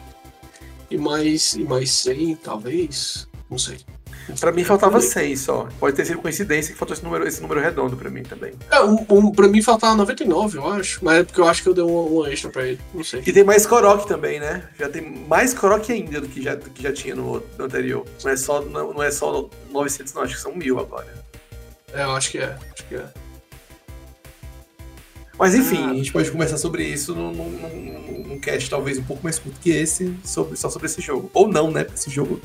E mais, e mais 100, talvez. Não sei. Pra mim faltava 6 só. Pode ter sido coincidência que faltou esse número, esse número redondo pra mim também. É, um, um, pra mim faltava 99, eu acho. Mas é porque eu acho que eu dei um, um extra pra ele. Não sei. E tem mais Korok também, né? Já tem mais Korok ainda do que já, do que já tinha no, no anterior. Não é, só, não, não é só 900, não. Acho que são mil agora. É, eu acho que é. Acho que é. Mas enfim, ah, a gente pode conversar sobre isso num, num, num, cast talvez um pouco mais curto que esse, sobre, só sobre esse jogo. Ou não, né? Esse jogo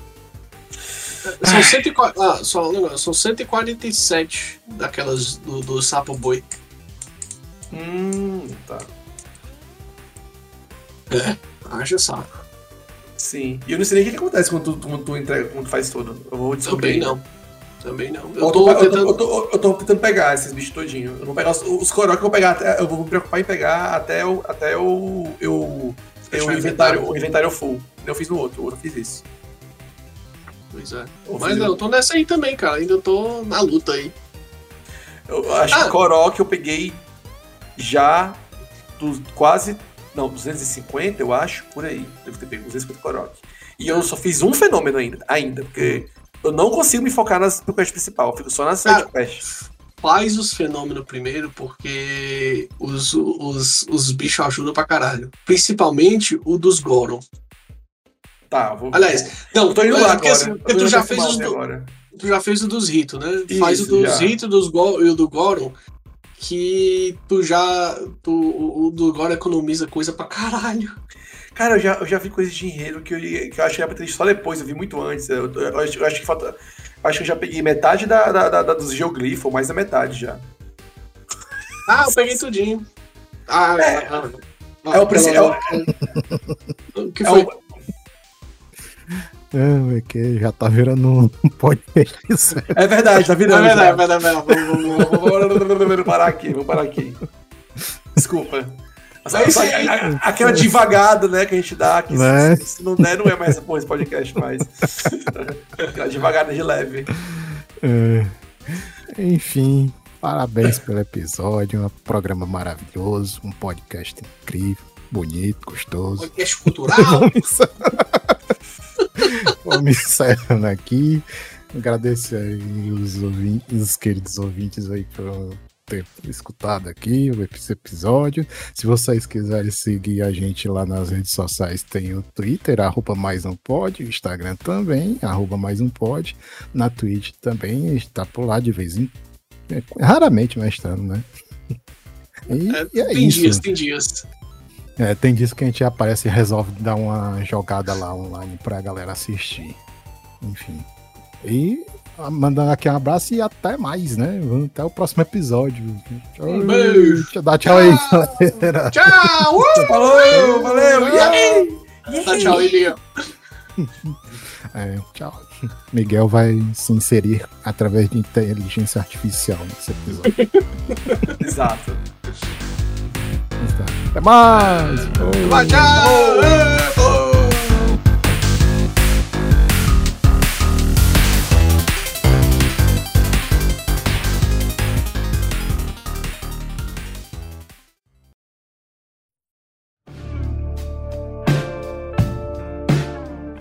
são, 140, ah, só, são 147 daquelas do, do Sapo Boi. Hum, tá. É, haja sapo. Sim. E eu não sei nem o que, acontece quando tu, quando tu entrega, quando tu faz tudo. Eu vou descobrir. Também não. Também não. Eu, eu, tô, tentando... eu, tô, eu, tô, tentando pegar esses bichos todinhos. Eu vou pegar os, os que eu vou pegar até, Eu vou me preocupar em pegar até o. Até o. Eu, eu, o inventário, o inventário full. Eu fiz no outro, outro fiz isso. Pois é. Mas eu tô nessa aí também, cara. Ainda tô na luta aí. Eu acho ah. que Korok eu peguei já dos quase. Não, 250, eu acho, por aí. Devo ter pego 250 Korok. E eu só fiz um fenômeno ainda, ainda porque eu não consigo me focar nas, no quest principal, eu fico só nas side quests. Faz os fenômenos primeiro, porque os, os, os bichos ajudam pra caralho. Principalmente o dos Goron. Tá, vou. Aliás, não, tô indo lá agora. Assim, tu já fez os do, Tu já fez o dos ritos, né? Isso, Faz o dos ritos dos Go, e o do Goron. Que tu já. Tu, o, o do Goron economiza coisa pra caralho. Cara, eu já, eu já vi coisas de enredo que eu, que eu achei pra só depois, eu vi muito antes. Eu, eu, eu, acho, eu acho que falta. Acho que eu já peguei metade da, da, da, da dos geoglifos, ou mais da metade já. Ah, eu peguei tudinho. Ah, é. é, é, é o principal. O que foi? É é, é que já tá virando um podcast. É verdade, tá virando. É verdade, é verdade, é verdade. Vamos parar aqui, vamos parar aqui. Desculpa. aquela devagada, né, que a gente dá, que né? se, se, não der, não é mais porra esse podcast mais. aquela devagada de leve. É. Enfim, parabéns pelo episódio, um programa maravilhoso, um podcast incrível, bonito, gostoso. Podcast cultural. Vamos encerrando aqui. Agradecer aí os, ouvintes, os queridos ouvintes aí por ter escutado aqui esse episódio. Se vocês quiserem seguir a gente lá nas redes sociais, tem o Twitter, arroba mais um pod, o Instagram também, arroba mais um pod, na Twitch também, está por lá de vez em é, raramente mas estando, né? E, é, e é tem isso. dias, tem dias. É, tem disso que a gente aparece e resolve dar uma jogada lá online pra galera assistir. Enfim. E mandando aqui um abraço e até mais, né? Até o próximo episódio. Tchau, um beijo. Dá tchau, aí, galera. Tchau! Uh! Falou, valeu! E aí? Dá tchau aí, É, tchau. Miguel vai se inserir através de inteligência artificial nesse episódio. Exato. Até mais! Tchau!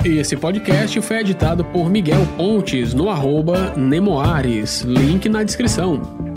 Esse podcast foi editado por Miguel Pontes no arroba Nemoares, link na descrição.